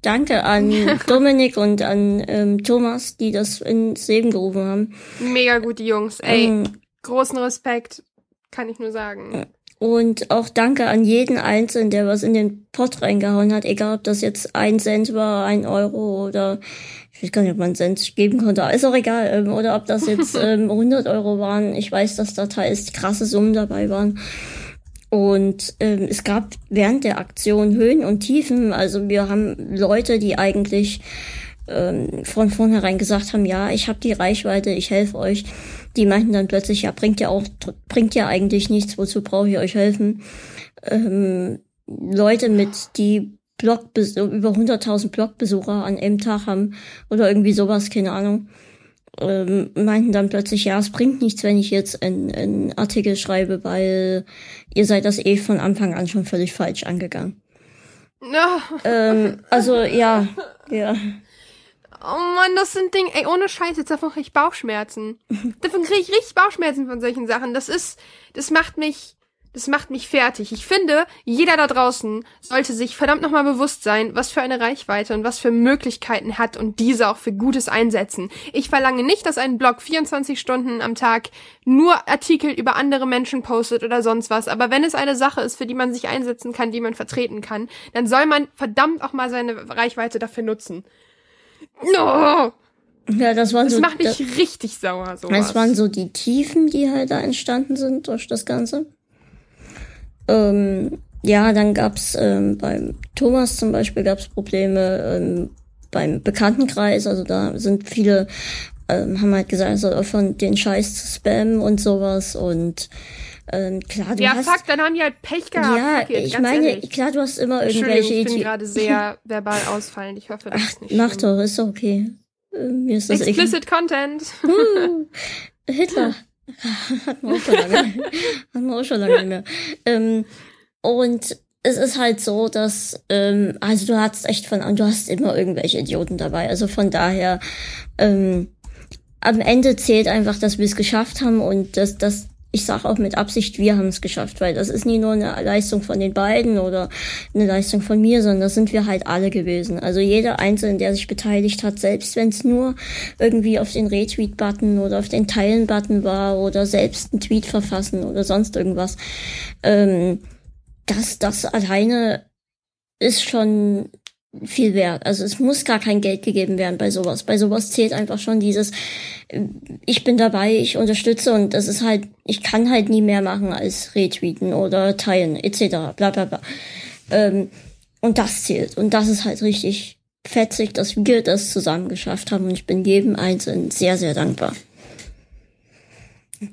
Speaker 1: Danke an Dominik und an ähm, Thomas, die das ins Leben gerufen haben.
Speaker 2: Mega gute Jungs. Ey,
Speaker 1: Ähm,
Speaker 2: großen Respekt, kann ich nur sagen.
Speaker 1: Und auch danke an jeden Einzelnen, der was in den Pott reingehauen hat, egal ob das jetzt ein Cent war, ein Euro oder ich weiß gar nicht, ob man Cent geben konnte, ist auch egal, ähm, oder ob das jetzt ähm, 100 Euro waren. Ich weiß, dass da teils krasse Summen dabei waren. Und ähm, es gab während der Aktion Höhen und Tiefen. Also wir haben Leute, die eigentlich ähm, von vornherein gesagt haben, ja, ich habe die Reichweite, ich helfe euch. Die meinten dann plötzlich, ja, bringt ja auch, bringt ja eigentlich nichts, wozu brauche ich euch helfen? Ähm, Leute mit, die Blog über 100.000 Blogbesucher an einem Tag haben oder irgendwie sowas, keine Ahnung, ähm, meinten dann plötzlich, ja, es bringt nichts, wenn ich jetzt einen Artikel schreibe, weil ihr seid das eh von Anfang an schon völlig falsch angegangen.
Speaker 2: No.
Speaker 1: Ähm, also ja, ja.
Speaker 2: Oh Mann, das sind Dinge, ey, ohne Scheiß, jetzt davon krieg ich Bauchschmerzen. davon krieg ich richtig Bauchschmerzen von solchen Sachen. Das ist, das macht mich, das macht mich fertig. Ich finde, jeder da draußen sollte sich verdammt nochmal bewusst sein, was für eine Reichweite und was für Möglichkeiten hat und diese auch für Gutes einsetzen. Ich verlange nicht, dass ein Blog 24 Stunden am Tag nur Artikel über andere Menschen postet oder sonst was. Aber wenn es eine Sache ist, für die man sich einsetzen kann, die man vertreten kann, dann soll man verdammt auch mal seine Reichweite dafür nutzen. No!
Speaker 1: Ja, das waren
Speaker 2: Das
Speaker 1: so.
Speaker 2: macht mich
Speaker 1: das,
Speaker 2: richtig sauer, sowas.
Speaker 1: das waren so die Tiefen, die halt da entstanden sind durch das Ganze. Ähm, ja, dann gab's ähm, beim Thomas zum Beispiel gab's Probleme ähm, beim Bekanntenkreis. Also da sind viele ähm, haben halt gesagt, so von den Scheiß zu spammen und sowas und ähm, klar, du
Speaker 2: ja,
Speaker 1: hast
Speaker 2: fuck, dann haben die halt Pech gehabt.
Speaker 1: ja,
Speaker 2: fuck it,
Speaker 1: ich
Speaker 2: ganz
Speaker 1: meine,
Speaker 2: ehrlich.
Speaker 1: klar, du hast immer irgendwelche
Speaker 2: ich bin
Speaker 1: Ideen.
Speaker 2: gerade sehr verbal ausfallend. Ich hoffe, das ist nicht
Speaker 1: Mach
Speaker 2: schlimm.
Speaker 1: doch, ist doch okay. Äh, Mir ist das.
Speaker 2: Explicit Content.
Speaker 1: Uh, Hitler. Hatten wir auch schon lange. Hatten wir auch schon lange mehr. Ähm, und es ist halt so, dass, ähm, also du hast echt von an, du hast immer irgendwelche Idioten dabei. Also von daher, ähm, am Ende zählt einfach, dass wir es geschafft haben und dass das ich sage auch mit Absicht, wir haben es geschafft, weil das ist nie nur eine Leistung von den beiden oder eine Leistung von mir, sondern das sind wir halt alle gewesen. Also jeder Einzelne, der sich beteiligt hat, selbst wenn es nur irgendwie auf den Retweet-Button oder auf den Teilen-Button war oder selbst einen Tweet verfassen oder sonst irgendwas, ähm, das, das alleine ist schon viel wert. Also es muss gar kein Geld gegeben werden bei sowas. Bei sowas zählt einfach schon dieses, äh, ich bin dabei, ich unterstütze und das ist halt, ich kann halt nie mehr machen als retweeten oder teilen etc. Bla bla bla. Ähm, und das zählt. Und das ist halt richtig fetzig, dass wir das zusammen geschafft haben und ich bin jedem Einzelnen sehr, sehr dankbar.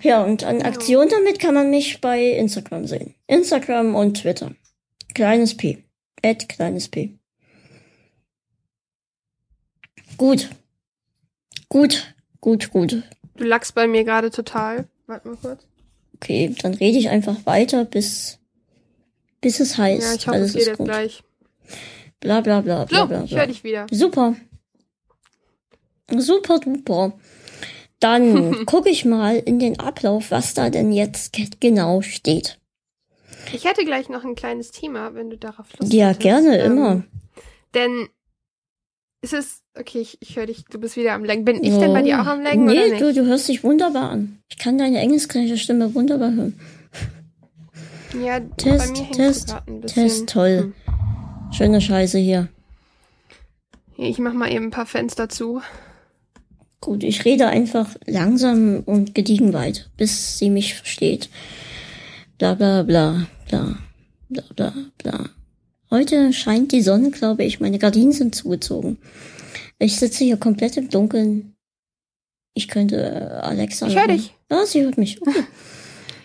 Speaker 1: Ja, und an Aktionen damit kann man mich bei Instagram sehen. Instagram und Twitter. Kleines P. Ad kleines P. Gut. Gut. Gut, gut.
Speaker 2: Du lachst bei mir gerade total. Warte mal kurz.
Speaker 1: Okay, dann rede ich einfach weiter, bis, bis es heißt.
Speaker 2: Ja, ich hoffe,
Speaker 1: alles
Speaker 2: es geht jetzt
Speaker 1: gut.
Speaker 2: gleich.
Speaker 1: Bla bla bla bla
Speaker 2: So,
Speaker 1: bla.
Speaker 2: ich
Speaker 1: bla.
Speaker 2: höre dich wieder.
Speaker 1: Super. Super duper. Dann gucke ich mal in den Ablauf, was da denn jetzt ge- genau steht.
Speaker 2: Ich hätte gleich noch ein kleines Thema, wenn du darauf Lust
Speaker 1: Ja,
Speaker 2: hättest.
Speaker 1: gerne,
Speaker 2: Ähm,
Speaker 1: immer.
Speaker 2: Denn es ist, okay, ich, ich höre dich, du bist wieder am Lenken. Bin ich denn bei dir auch am Lenken
Speaker 1: Nee,
Speaker 2: oder nicht?
Speaker 1: du, du hörst dich wunderbar an. Ich kann deine englischsprechende Stimme wunderbar hören.
Speaker 2: ja,
Speaker 1: Test,
Speaker 2: bei mir
Speaker 1: Test,
Speaker 2: ein bisschen.
Speaker 1: Test, toll. Schöne Scheiße hier.
Speaker 2: Hier, Ich mach mal eben ein paar Fenster zu.
Speaker 1: Gut, ich rede einfach langsam und gediegen weit, bis sie mich versteht. Bla bla bla bla bla bla bla. Heute scheint die Sonne, glaube ich. Meine Gardinen sind zugezogen. Ich sitze hier komplett im Dunkeln. Ich könnte äh, Alexa.
Speaker 2: Ich hör
Speaker 1: machen.
Speaker 2: dich.
Speaker 1: Ja, sie hört mich. Okay.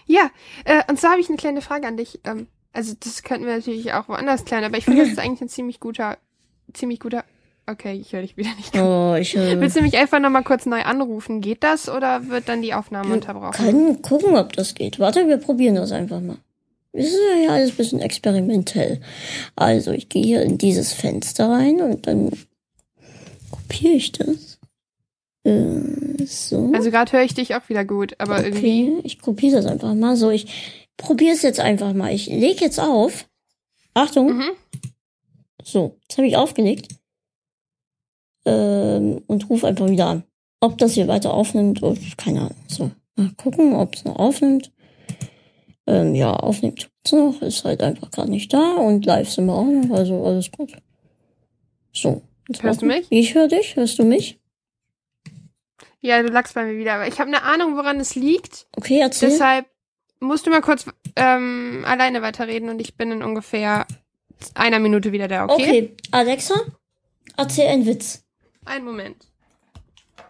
Speaker 2: Ja, äh, und zwar habe ich eine kleine Frage an dich. Ähm, also das könnten wir natürlich auch woanders klären, aber ich finde, das ist eigentlich ein ziemlich guter, ziemlich guter. Okay, ich höre dich wieder nicht.
Speaker 1: Oh, ich äh,
Speaker 2: Willst du mich einfach nochmal kurz neu anrufen? Geht das oder wird dann die Aufnahme unterbrochen?
Speaker 1: können gucken, ob das geht. Warte, wir probieren das einfach mal. Es ist ja alles ein bisschen experimentell. Also, ich gehe hier in dieses Fenster rein und dann kopiere ich das. Äh, so.
Speaker 2: Also gerade höre ich dich auch wieder gut, aber irgendwie.
Speaker 1: okay, ich kopiere das einfach mal. So, ich probiere es jetzt einfach mal. Ich lege jetzt auf. Achtung.
Speaker 2: Mhm.
Speaker 1: So, jetzt habe ich aufgelegt. Ähm, und rufe einfach wieder an. Ob das hier weiter aufnimmt, oh, keine Ahnung. So, mal gucken, ob es noch aufnimmt. Ähm, ja, aufnimmt tut's noch, ist halt einfach gerade nicht da und live sind wir auch noch, also alles gut. So. jetzt
Speaker 2: Hörst du mich?
Speaker 1: Ich höre dich, hörst du mich?
Speaker 2: Ja, du lagst bei mir wieder, aber ich habe eine Ahnung, woran es liegt.
Speaker 1: Okay, erzähl.
Speaker 2: Deshalb musst du mal kurz ähm, alleine weiterreden und ich bin in ungefähr einer Minute wieder da, okay?
Speaker 1: Okay, Alexa, erzähl einen Witz.
Speaker 2: Einen Moment.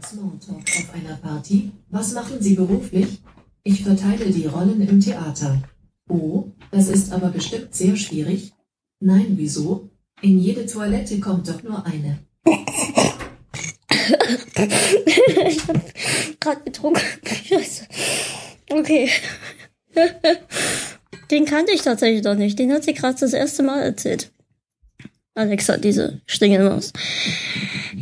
Speaker 3: Smalltalk auf einer Party. Was machen Sie beruflich? Ich verteile die Rollen im Theater. Oh, das ist aber bestimmt sehr schwierig. Nein, wieso? In jede Toilette kommt doch nur eine.
Speaker 1: ich hab grad getrunken. Scheiße. Okay. Den kannte ich tatsächlich noch nicht. Den hat sie gerade das erste Mal erzählt. Alexa, diese Stingelmaus.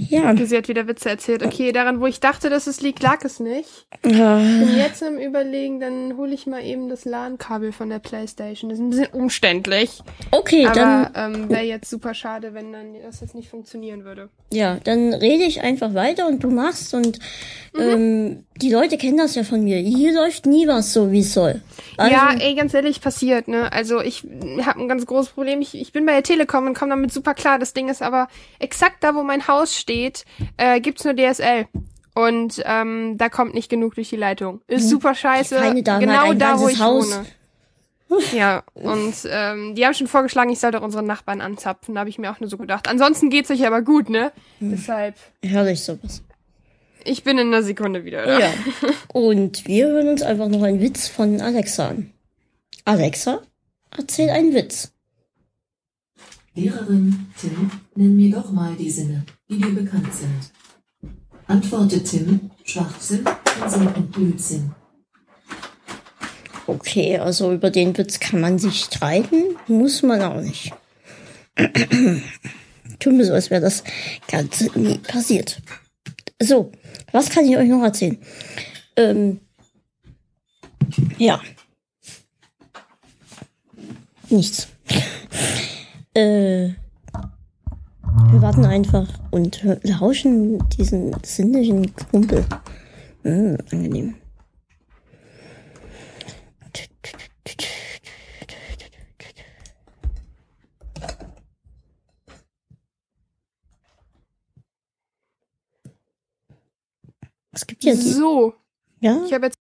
Speaker 1: Ja.
Speaker 2: Sie hat wieder Witze erzählt. Okay, daran, wo ich dachte, dass es liegt, lag es nicht.
Speaker 1: ja.
Speaker 2: bin jetzt am überlegen, dann hole ich mal eben das LAN-Kabel von der Playstation. Das ist ein bisschen umständlich.
Speaker 1: Okay, dann,
Speaker 2: Aber ähm, wäre jetzt super schade, wenn dann das jetzt nicht funktionieren würde.
Speaker 1: ja, dann rede ich einfach weiter und du machst und
Speaker 2: Mhm.
Speaker 1: ähm, die Leute kennen das ja von mir. Hier läuft nie was so, wie es soll. Also,
Speaker 2: ja, ey, ganz ehrlich, passiert, ne? Also ich habe ein ganz großes Problem. Ich, ich bin bei der Telekom und komme damit super klar. Das Ding ist aber exakt da, wo mein Haus steht, äh, gibt's nur DSL. Und ähm, da kommt nicht genug durch die Leitung. Ist super scheiße.
Speaker 1: Die Feinde da haben
Speaker 2: genau
Speaker 1: halt
Speaker 2: da, wo ich
Speaker 1: Haus.
Speaker 2: wohne. Ja, und ähm, die haben schon vorgeschlagen, ich soll doch unseren Nachbarn anzapfen. Da habe ich mir auch nur so gedacht. Ansonsten geht's euch aber gut, ne?
Speaker 1: Hm.
Speaker 2: Deshalb,
Speaker 1: herrlich sowas.
Speaker 2: ich bin in einer Sekunde wieder da.
Speaker 1: Ja. Und wir hören uns einfach noch einen Witz von Alexa an. Alexa, erzähl einen Witz.
Speaker 3: Lehrerin, Tim, nenn mir doch mal die Sinne, die dir bekannt sind. Antwortet Tim, Schwachsinn, Unsinn und Blödsinn.
Speaker 1: Okay, also über den Witz kann man sich streiten, muss man auch nicht. Tun wir so, als wäre das Ganze nie passiert. So, was kann ich euch noch erzählen? Ähm, ja. Nichts. Äh, wir warten einfach und lauschen diesen sinnlichen Kumpel. Hm, angenehm. Es gibt ja die.
Speaker 2: So,
Speaker 1: Ja,
Speaker 2: ich habe jetzt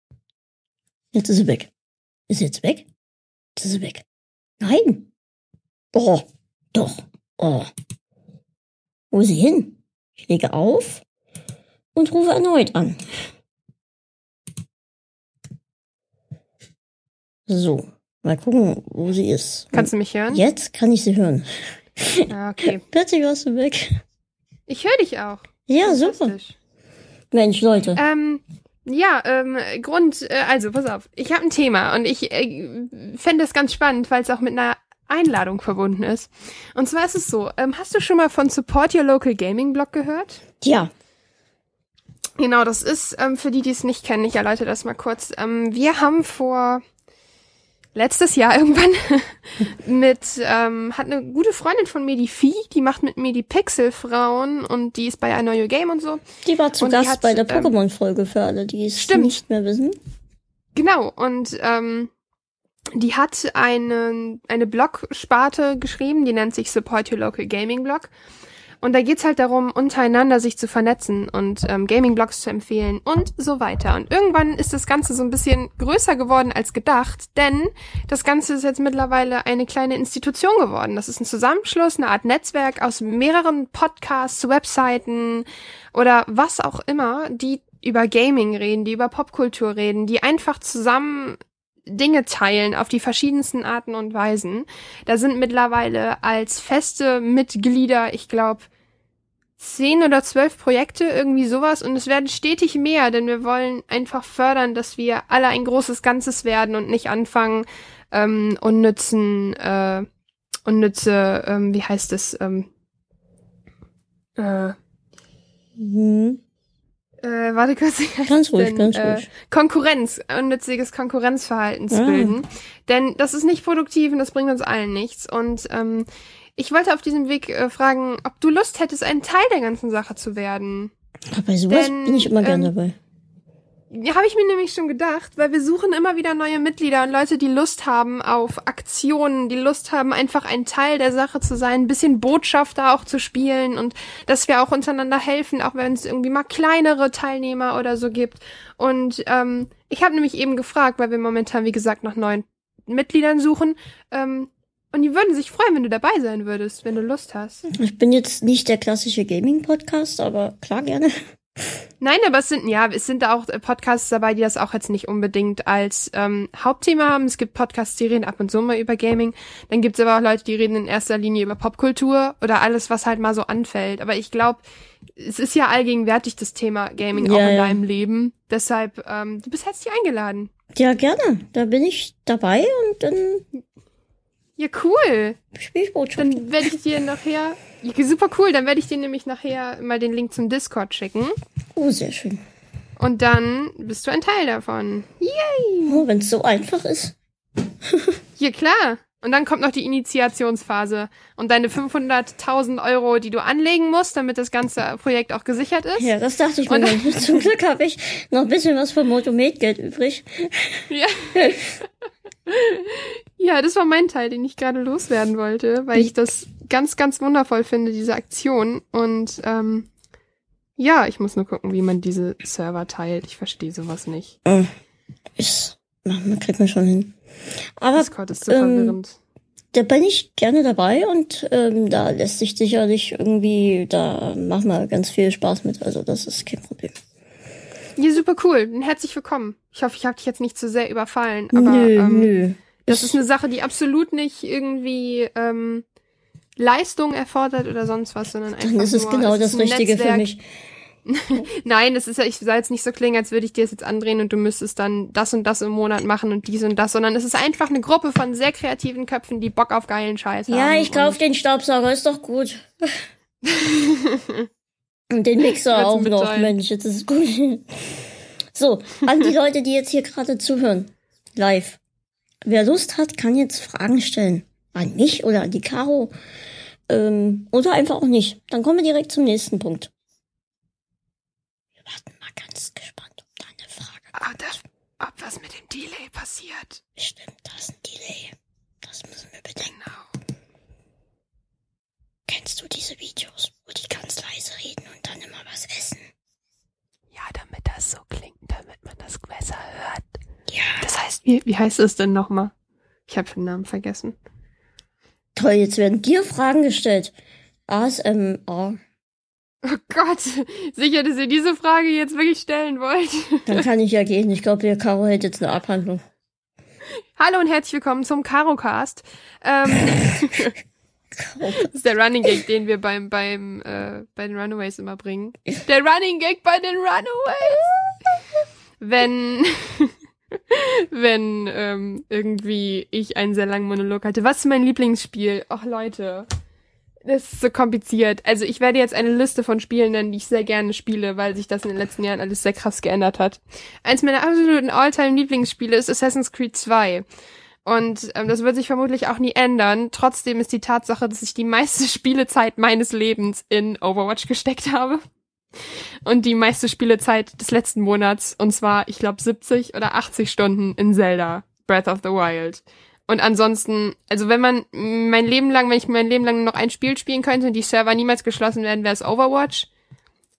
Speaker 1: jetzt ist sie weg. Ist sie jetzt weg? Jetzt ist sie weg. Nein. Oh, doch. Oh. Wo ist sie hin? Ich lege auf und rufe erneut an. So, mal gucken, wo sie ist.
Speaker 2: Kannst du mich hören?
Speaker 1: Jetzt kann ich sie hören.
Speaker 2: Ah, okay.
Speaker 1: Plötzlich warst du weg.
Speaker 2: Ich höre dich auch.
Speaker 1: Ja, super. Mensch, Leute.
Speaker 2: Ähm, ja, ähm, Grund, äh, also pass auf, ich habe ein Thema und ich äh, fände es ganz spannend, weil es auch mit einer Einladung verbunden ist. Und zwar ist es so, ähm, hast du schon mal von Support Your Local Gaming Blog gehört?
Speaker 1: Ja,
Speaker 2: Genau, das ist, ähm, für die, die es nicht kennen, ich erläutere das mal kurz. Ähm, wir haben vor letztes Jahr irgendwann mit, ähm, hat eine gute Freundin von mir, die Vieh, die macht mit mir die Pixel-Frauen und die ist bei Know Your Game und so.
Speaker 1: die war zu
Speaker 2: Und
Speaker 1: Gast
Speaker 2: hat,
Speaker 1: bei der
Speaker 2: ähm,
Speaker 1: Pokémon-Folge für alle, die es
Speaker 2: Stimmt.
Speaker 1: nicht mehr wissen.
Speaker 2: Genau, und ähm, die hat eine, eine Blog-Sparte geschrieben, die nennt sich Support Your Local Gaming Blog. Und da geht's halt darum, untereinander sich zu vernetzen und ähm, Gaming-Blogs zu empfehlen und so weiter. Und irgendwann ist das Ganze so ein bisschen größer geworden als gedacht, denn das Ganze ist jetzt mittlerweile eine kleine Institution geworden. Das ist ein Zusammenschluss, eine Art Netzwerk aus mehreren Podcasts, Webseiten oder was auch immer, die über Gaming reden, die über Popkultur reden, die einfach zusammen Dinge teilen auf die verschiedensten Arten und Weisen. Da sind mittlerweile als feste Mitglieder, ich glaube, zehn oder zwölf Projekte, irgendwie sowas. Und es werden stetig mehr, denn wir wollen einfach fördern, dass wir alle ein großes Ganzes werden und nicht anfangen, ähm, unnützen, äh, unnütze, ähm, wie heißt es, ähm, äh,
Speaker 1: Mhm.
Speaker 2: Äh, warte kurz.
Speaker 1: Ganz ruhig,
Speaker 2: denn?
Speaker 1: ganz
Speaker 2: äh,
Speaker 1: ruhig.
Speaker 2: Konkurrenz, unnütziges Konkurrenzverhalten zu
Speaker 1: Ah.
Speaker 2: bilden. Denn das ist nicht produktiv und das bringt uns allen nichts. Und ähm, ich wollte auf diesem Weg äh, fragen, ob du Lust hättest, ein Teil der ganzen Sache zu werden.
Speaker 1: Aber bei sowas
Speaker 2: Denn,
Speaker 1: bin ich immer gern
Speaker 2: ähm,
Speaker 1: dabei.
Speaker 2: Habe ich mir nämlich schon gedacht, weil wir suchen immer wieder neue Mitglieder und Leute, die Lust haben auf Aktionen, die Lust haben, einfach ein Teil der Sache zu sein, ein bisschen Botschafter auch zu spielen und dass wir auch untereinander helfen, auch wenn es irgendwie mal kleinere Teilnehmer oder so gibt. Und ähm, ich habe nämlich eben gefragt, weil wir momentan, wie gesagt, nach neuen Mitgliedern suchen. Ähm, und die würden sich freuen, wenn du dabei sein würdest, wenn du Lust hast.
Speaker 1: Ich bin jetzt nicht der klassische Gaming-Podcast, aber klar gerne.
Speaker 2: Nein, aber es sind, ja, es sind da auch Podcasts dabei, die das auch jetzt nicht unbedingt als ähm, Hauptthema haben. Es gibt Podcasts, die reden ab und zu mal über Gaming. Dann gibt es aber auch Leute, die reden in erster Linie über Popkultur oder alles, was halt mal so anfällt. Aber ich glaube, es ist ja allgegenwärtig das Thema Gaming
Speaker 1: Ja,
Speaker 2: auch in
Speaker 1: ja.
Speaker 2: deinem Leben. Deshalb, ähm, du bist herzlich eingeladen.
Speaker 1: Ja, gerne. Da bin ich dabei und dann
Speaker 2: Ja, cool.
Speaker 1: spiele ich Botschaft.
Speaker 2: Dann werde ich dir nachher. Ja, super cool. Dann werde ich dir nämlich nachher mal den Link zum Discord schicken.
Speaker 1: Oh, sehr schön.
Speaker 2: Und dann bist du ein Teil davon. Yay!
Speaker 1: Oh, wenn es so einfach ist.
Speaker 2: Ja, klar. Und dann kommt noch die Initiationsphase. Und deine 500.000 Euro, die du anlegen musst, damit das ganze Projekt auch gesichert ist.
Speaker 1: Ja, das dachte ich mir. Zum Glück habe ich noch ein bisschen was vom Motomet-Geld übrig.
Speaker 2: Ja. ja, das war mein Teil, den ich gerade loswerden wollte, weil ich das ganz, ganz wundervoll finde, diese Aktion. Und ähm, ja, ich muss nur gucken, wie man diese Server teilt. Ich verstehe sowas nicht.
Speaker 1: Ist, man kriegt man schon hin. Aber
Speaker 2: Discord ist so
Speaker 1: ähm,
Speaker 2: verwirrend.
Speaker 1: da bin ich gerne dabei und ähm, da lässt sich sicherlich irgendwie, da machen wir ganz viel Spaß mit. Also das ist kein Problem.
Speaker 2: Ja, super cool. Herzlich willkommen. Ich hoffe, ich habe dich jetzt nicht zu sehr überfallen. Aber
Speaker 1: nö,
Speaker 2: ähm,
Speaker 1: nö.
Speaker 2: Das ist eine Sache, die absolut nicht irgendwie ähm, Leistung erfordert oder sonst was, sondern einfach
Speaker 1: Dann ist
Speaker 2: nur,
Speaker 1: genau das
Speaker 2: ist
Speaker 1: Richtige für
Speaker 2: Netzwerk.
Speaker 1: mich.
Speaker 2: Nein, es ist ja, ich soll jetzt nicht so klingen, als würde ich dir das jetzt andrehen und du müsstest dann das und das im Monat machen und dies und das, sondern es ist einfach eine Gruppe von sehr kreativen Köpfen, die Bock auf geilen Scheiß haben.
Speaker 1: Ja, ich kauf den Staubsauger, ist doch gut. Und den Mixer auch noch? Mensch, jetzt ist es gut. So, an die Leute, die jetzt hier gerade zuhören, live. Wer Lust hat, kann jetzt Fragen stellen. An mich oder an die Caro. Ähm, oder einfach auch nicht. Dann kommen wir direkt zum nächsten Punkt. Wir warten mal ganz gespannt, ob da eine Frage
Speaker 2: Ah, das, ob was mit dem Delay passiert.
Speaker 1: Stimmt, da ist ein Delay. Das müssen wir bedenken.
Speaker 2: Genau.
Speaker 1: Kennst du diese Videos, wo die ganz leise reden und dann immer was essen?
Speaker 2: Ja, damit das so klingt, damit man das besser hört.
Speaker 1: Ja.
Speaker 2: Das heißt, wie, wie heißt es denn nochmal? Ich habe den Namen vergessen.
Speaker 1: Toll, jetzt werden dir Fragen gestellt. ASMR.
Speaker 2: Oh Gott, sicher, dass ihr diese Frage jetzt wirklich stellen wollt.
Speaker 1: Dann kann ich ja gehen. Ich glaube, der Caro hält jetzt eine Abhandlung.
Speaker 2: Hallo und herzlich willkommen zum Carocast. Ähm, das ist der Running Gag, den wir beim, beim, äh, bei den Runaways immer bringen. Der Running Gag bei den Runaways! Wenn, wenn ähm, irgendwie ich einen sehr langen Monolog hatte. Was ist mein Lieblingsspiel? Ach Leute, das ist so kompliziert. Also ich werde jetzt eine Liste von Spielen nennen, die ich sehr gerne spiele, weil sich das in den letzten Jahren alles sehr krass geändert hat. Eins meiner absoluten All-Time-Lieblingsspiele ist Assassin's Creed 2. Und ähm, das wird sich vermutlich auch nie ändern. Trotzdem ist die Tatsache, dass ich die meiste Spielezeit meines Lebens in Overwatch gesteckt habe. Und die meiste Spielezeit des letzten Monats, und zwar, ich glaube, 70 oder 80 Stunden in Zelda, Breath of the Wild. Und ansonsten, also wenn man mein Leben lang, wenn ich mein Leben lang noch ein Spiel spielen könnte und die Server niemals geschlossen werden, wäre es Overwatch.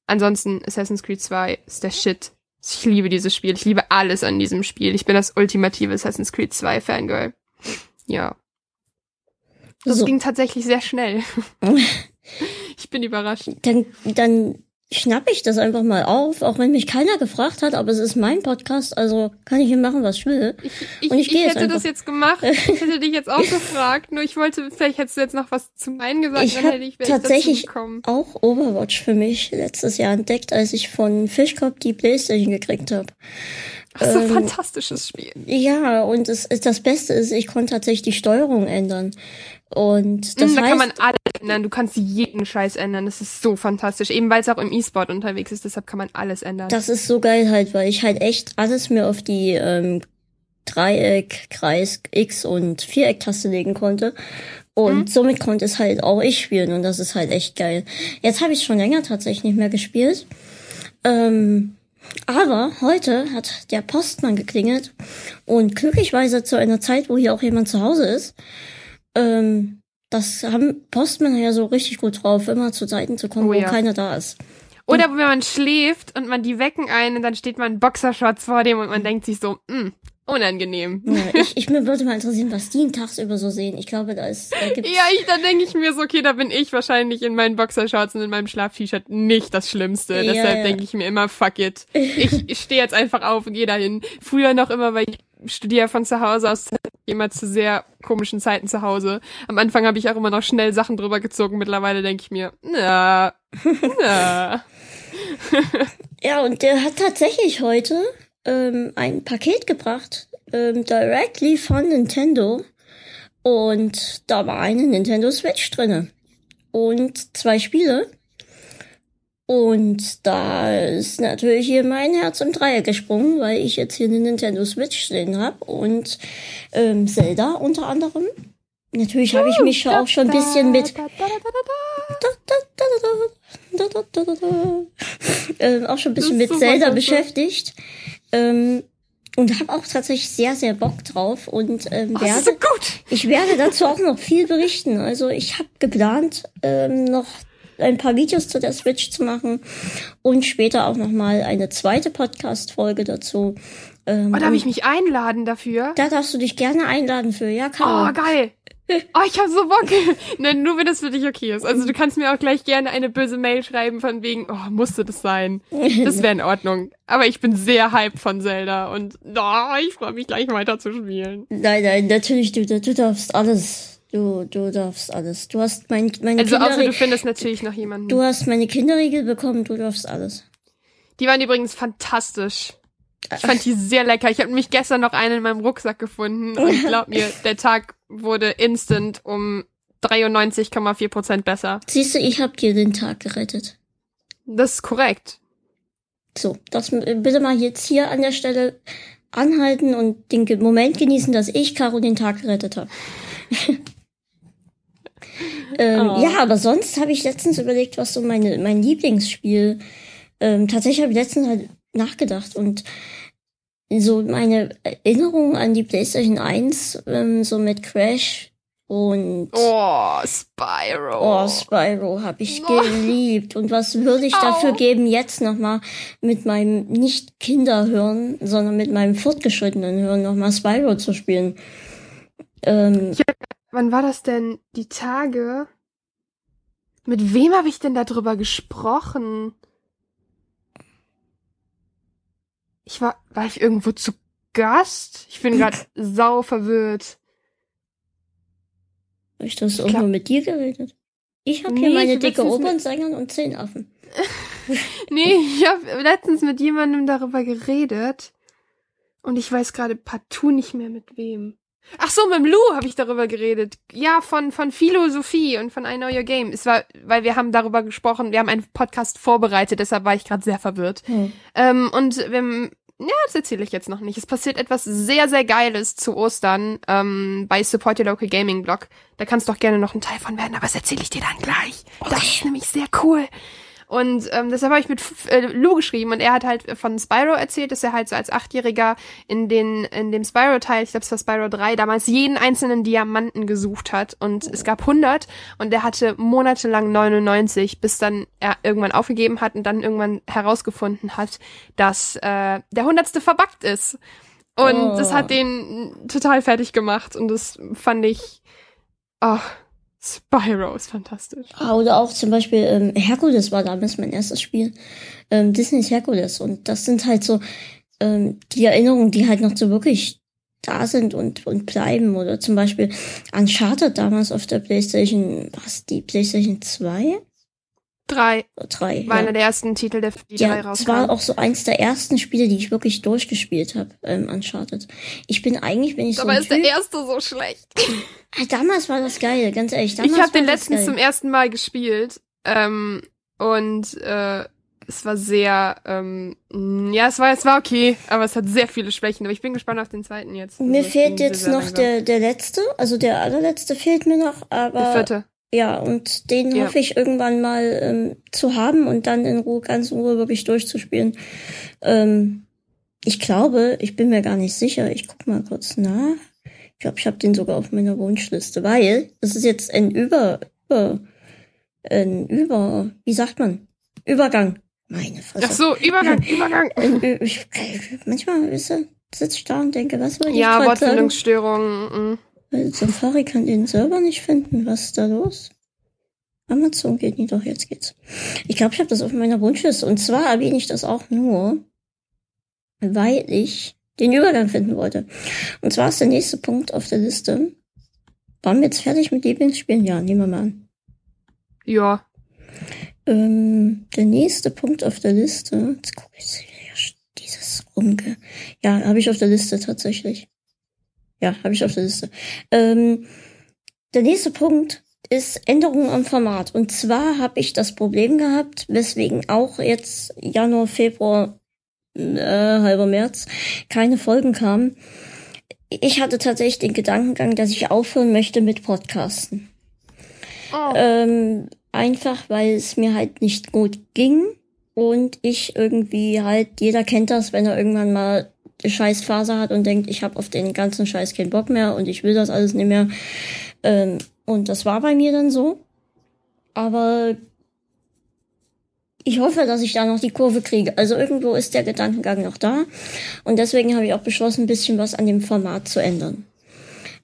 Speaker 2: Ansonsten Assassin's Creed 2 ist der Shit. Ich liebe dieses Spiel. Ich liebe alles an diesem Spiel. Ich bin das ultimative Assassin's Creed 2 Fangirl. Ja. Das
Speaker 1: So.
Speaker 2: ging tatsächlich sehr schnell. ich bin überrascht.
Speaker 1: Dann, dann schnapp ich das einfach mal auf, auch wenn mich keiner gefragt hat, aber es ist mein Podcast, also kann ich hier machen, was ich will.
Speaker 2: Ich, ich,
Speaker 1: Und ich
Speaker 2: ich, hätte das jetzt gemacht. Ich hätte dich jetzt auch gefragt. Nur ich wollte, vielleicht hättest du jetzt noch was zu meinen gesagt,
Speaker 1: Ich
Speaker 2: dann hätte ich,
Speaker 1: tatsächlich auch Overwatch für mich letztes Jahr entdeckt, als ich von Fischkopf die Playstation gekriegt habe.
Speaker 2: Das ist ein
Speaker 1: ähm,
Speaker 2: fantastisches Spiel.
Speaker 1: Ja, und es, es, das Beste ist, ich konnte tatsächlich die Steuerung ändern. Und das
Speaker 2: Mm, da
Speaker 1: heißt,
Speaker 2: kann man alles ändern. Du kannst jeden Scheiß ändern. Das ist so fantastisch. Eben weil es auch im E-Sport unterwegs ist, deshalb kann man alles ändern.
Speaker 1: das ist so geil halt, weil ich halt echt alles mir auf die ähm, Dreieck, Kreis, X und Viereck-Taste legen konnte. Und
Speaker 2: Mhm.
Speaker 1: somit konnte es halt auch ich spielen und das ist halt echt geil. Jetzt habe ich schon länger tatsächlich nicht mehr gespielt. Ähm, Aber heute hat der Postmann geklingelt und glücklichweise zu einer Zeit, wo hier auch jemand zu Hause ist, ähm, das haben Postmänner ja so richtig gut drauf, immer zu Zeiten zu kommen,
Speaker 2: Oh
Speaker 1: wo
Speaker 2: ja.
Speaker 1: keiner da ist.
Speaker 2: Oder wenn man schläft und man die wecken einen und dann steht man Boxershorts vor dem und man denkt sich so, mh, unangenehm.
Speaker 1: Ja, ich, ich würde mal interessieren, was die tagsüber so sehen. Ich glaube, da ist, da gibt's
Speaker 2: Ja, ich, dann denke ich mir so, okay, da bin ich wahrscheinlich in meinen Boxershorts und in meinem Schlaf-T-Shirt nicht das Schlimmste.
Speaker 1: Ja,
Speaker 2: Deshalb
Speaker 1: ja.
Speaker 2: denke ich mir immer, fuck it. Ich, ich stehe jetzt einfach auf und gehe dahin. Früher noch immer, weil ich studiere von zu Hause aus, immer zu sehr komischen Zeiten zu Hause. Am Anfang habe ich auch immer noch schnell Sachen drüber gezogen. Mittlerweile denke ich mir, na, na.
Speaker 1: Ja, und der hat tatsächlich heute ähm, ein Paket gebracht, ähm, directly von Nintendo. Und da war eine Nintendo Switch drinne. Und zwei Spiele. Und da ist natürlich hier mein Herz im Dreieck gesprungen, weil ich jetzt hier eine Nintendo Switch stehen habe. Und ähm, Zelda unter anderem. Natürlich habe ich mich auch schon ein bisschen mit. Ähm, auch schon ein bisschen mit Zelda beschäftigt. Ähm, und habe auch tatsächlich sehr, sehr Bock drauf und ähm,
Speaker 2: Oh, so
Speaker 1: werde,
Speaker 2: gut.
Speaker 1: ich werde dazu auch noch viel berichten. Also ich habe geplant, ähm, noch ein paar Videos zu der Switch zu machen und später auch noch mal eine zweite Podcast-Folge dazu. Ähm,
Speaker 2: Oh, darf ich mich einladen dafür?
Speaker 1: da darfst du dich gerne einladen für, ja,
Speaker 2: Oh,
Speaker 1: Caro.
Speaker 2: geil. Oh, ich hab so Bock. Nein, nur wenn das für dich okay ist. Also du kannst mir auch gleich gerne eine böse Mail schreiben von wegen, oh, musste das sein. Das wäre in Ordnung. Aber ich bin sehr hyped von Zelda und oh, ich freue mich gleich weiter zu spielen.
Speaker 1: Nein, nein, natürlich, du, du darfst alles. Du, du darfst alles. Du hast mein, meine
Speaker 2: Also außer du findest natürlich noch jemanden.
Speaker 1: du hast meine Kinderriegel bekommen, du darfst alles.
Speaker 2: Die waren übrigens fantastisch. Ich fand die sehr lecker. Ich habe nämlich gestern noch einen in meinem Rucksack gefunden und glaub mir, der Tag wurde instant um 93,4 Prozent besser.
Speaker 1: Siehst du, ich hab dir den Tag gerettet.
Speaker 2: Das ist korrekt.
Speaker 1: So, das bitte mal jetzt hier an der Stelle anhalten und den Moment genießen, dass ich Caro den Tag gerettet habe. ähm,
Speaker 2: Oh.
Speaker 1: Ja, aber sonst habe ich letztens überlegt, was so meine, mein Lieblingsspiel. Ähm, tatsächlich habe ich letztens halt nachgedacht und so meine Erinnerung an die PlayStation 1, ähm, so mit Crash und
Speaker 2: Oh, Spyro.
Speaker 1: Oh, Spyro habe ich
Speaker 2: Oh.
Speaker 1: geliebt. Und was würde ich dafür
Speaker 2: Au.
Speaker 1: geben, jetzt nochmal mit meinem nicht Kinderhören, sondern mit meinem fortgeschrittenen Hören nochmal Spyro zu spielen? Ähm,
Speaker 2: Wann war das denn? Die Tage? Mit wem habe ich denn darüber gesprochen? Ich war, war ich irgendwo zu Gast? Ich bin gerade sau verwirrt.
Speaker 1: hab ich das
Speaker 2: glaub-
Speaker 1: irgendwo mit dir geredet? Ich habe hier
Speaker 2: Nee,
Speaker 1: meine dicke
Speaker 2: letztens
Speaker 1: Oper
Speaker 2: mit-
Speaker 1: und zehn Affen.
Speaker 2: Nee, ich habe letztens mit jemandem darüber geredet. Und ich weiß gerade partout nicht mehr mit wem. Ach so, mit dem Lou habe ich darüber geredet. Ja, von, von Philosophie und von I Know Your Game. Es war, weil wir haben darüber gesprochen, wir haben einen Podcast vorbereitet, deshalb war ich gerade sehr verwirrt.
Speaker 1: Hm.
Speaker 2: Ähm, und ähm, ja, das erzähle ich jetzt noch nicht. Es passiert etwas sehr, sehr Geiles zu Ostern ähm, bei Support Your Local Gaming Blog. Da kannst du doch gerne noch ein Teil von werden, aber das erzähle ich dir dann gleich. Das ist nämlich sehr cool. Und ähm, deshalb habe ich mit äh, Lou geschrieben und er hat halt von Spyro erzählt, dass er halt so als Achtjähriger in den in dem Spyro-Teil, ich glaube es war Spyro 3, damals jeden einzelnen Diamanten gesucht hat und es gab 100 und er hatte monatelang 99, bis dann er irgendwann aufgegeben hat und dann irgendwann herausgefunden hat, dass äh, der hundertste verbuggt ist. Und
Speaker 1: Oh.
Speaker 2: das hat den total fertig gemacht und das fand ich, oh, Spyro ist fantastisch.
Speaker 1: Ah, Oder auch zum Beispiel ähm, Herkules war damals mein erstes Spiel. Ähm, Disneys Herkules. Und das sind halt so ähm, die Erinnerungen, die halt noch so wirklich da sind und, und bleiben. Oder zum Beispiel Uncharted damals auf der Playstation, was, die Playstation 2
Speaker 2: Drei
Speaker 1: 3?
Speaker 2: war
Speaker 1: ja.
Speaker 2: einer der ersten Titel, der für die drei
Speaker 1: Ja, es
Speaker 2: rauskam.
Speaker 1: war auch so eins der ersten Spiele, die ich wirklich durchgespielt habe, ähm, Uncharted. Ich bin eigentlich, bin ich so
Speaker 2: Aber
Speaker 1: ein
Speaker 2: ist der
Speaker 1: typ,
Speaker 2: erste so schlecht?
Speaker 1: Ah, damals war das geil, ganz ehrlich. Damals
Speaker 2: Ich habe den
Speaker 1: geil.
Speaker 2: zum ersten Mal gespielt ähm, und äh, es war sehr, ähm, ja, es war, es war okay, aber es hat sehr viele Schwächen. Aber ich bin gespannt auf den zweiten jetzt.
Speaker 1: Mir
Speaker 2: Also
Speaker 1: fehlt jetzt noch
Speaker 2: langsam.
Speaker 1: der, der letzte, also der allerletzte fehlt mir noch, aber
Speaker 2: der vierte.
Speaker 1: Ja, und den
Speaker 2: Ja.
Speaker 1: hoffe ich irgendwann mal ähm, zu haben und dann in Ruhe, ganz in Ruhe wirklich durchzuspielen. Ähm, ich glaube, ich bin mir gar nicht sicher. Ich guck mal kurz nach. Ich glaube, ich habe den sogar auf meiner Wunschliste, weil das ist jetzt ein Über, über, ein Über, wie sagt man? Übergang. Meine Fresse.
Speaker 2: Ach so, Übergang, Übergang.
Speaker 1: Ich, manchmal ist er, sitze ich da und denke, was wollte
Speaker 2: Ja,
Speaker 1: ich sagen?
Speaker 2: Wortfindungsstörungen.
Speaker 1: Weil Safari kann den Server nicht finden. Was ist da los? Amazon geht nicht, doch jetzt geht's. Ich glaube, ich habe das auf meiner Wunschliste. Und zwar erwähne ich das auch nur, weil ich den Übergang finden wollte. Und zwar ist der nächste Punkt auf der Liste. Waren wir jetzt fertig mit Lieblingsspielen? Ja, nehmen wir mal an.
Speaker 2: Ja.
Speaker 1: Ähm, der nächste Punkt auf der Liste. Jetzt gucke ich dieses Rumge. Ja, habe ich auf der Liste tatsächlich. Ja, habe ich auf der Liste. Ähm, der nächste Punkt ist Änderungen am Format. Und zwar habe ich das Problem gehabt, weswegen auch jetzt Januar, Februar, äh, halber März keine Folgen kamen. Ich hatte tatsächlich den Gedankengang, dass ich aufhören möchte mit Podcasten.
Speaker 2: Oh.
Speaker 1: Ähm, einfach, weil es mir halt nicht gut ging und ich irgendwie halt, jeder kennt das, wenn er irgendwann mal eine Scheißphase hat und denkt, ich habe auf den ganzen Scheiß keinen Bock mehr und ich will das alles nicht mehr. Ähm, und das war bei mir dann so. Aber ich hoffe, dass ich da noch die Kurve kriege. Also irgendwo ist der Gedankengang noch da. Und deswegen habe ich auch beschlossen, ein bisschen was an dem Format zu ändern.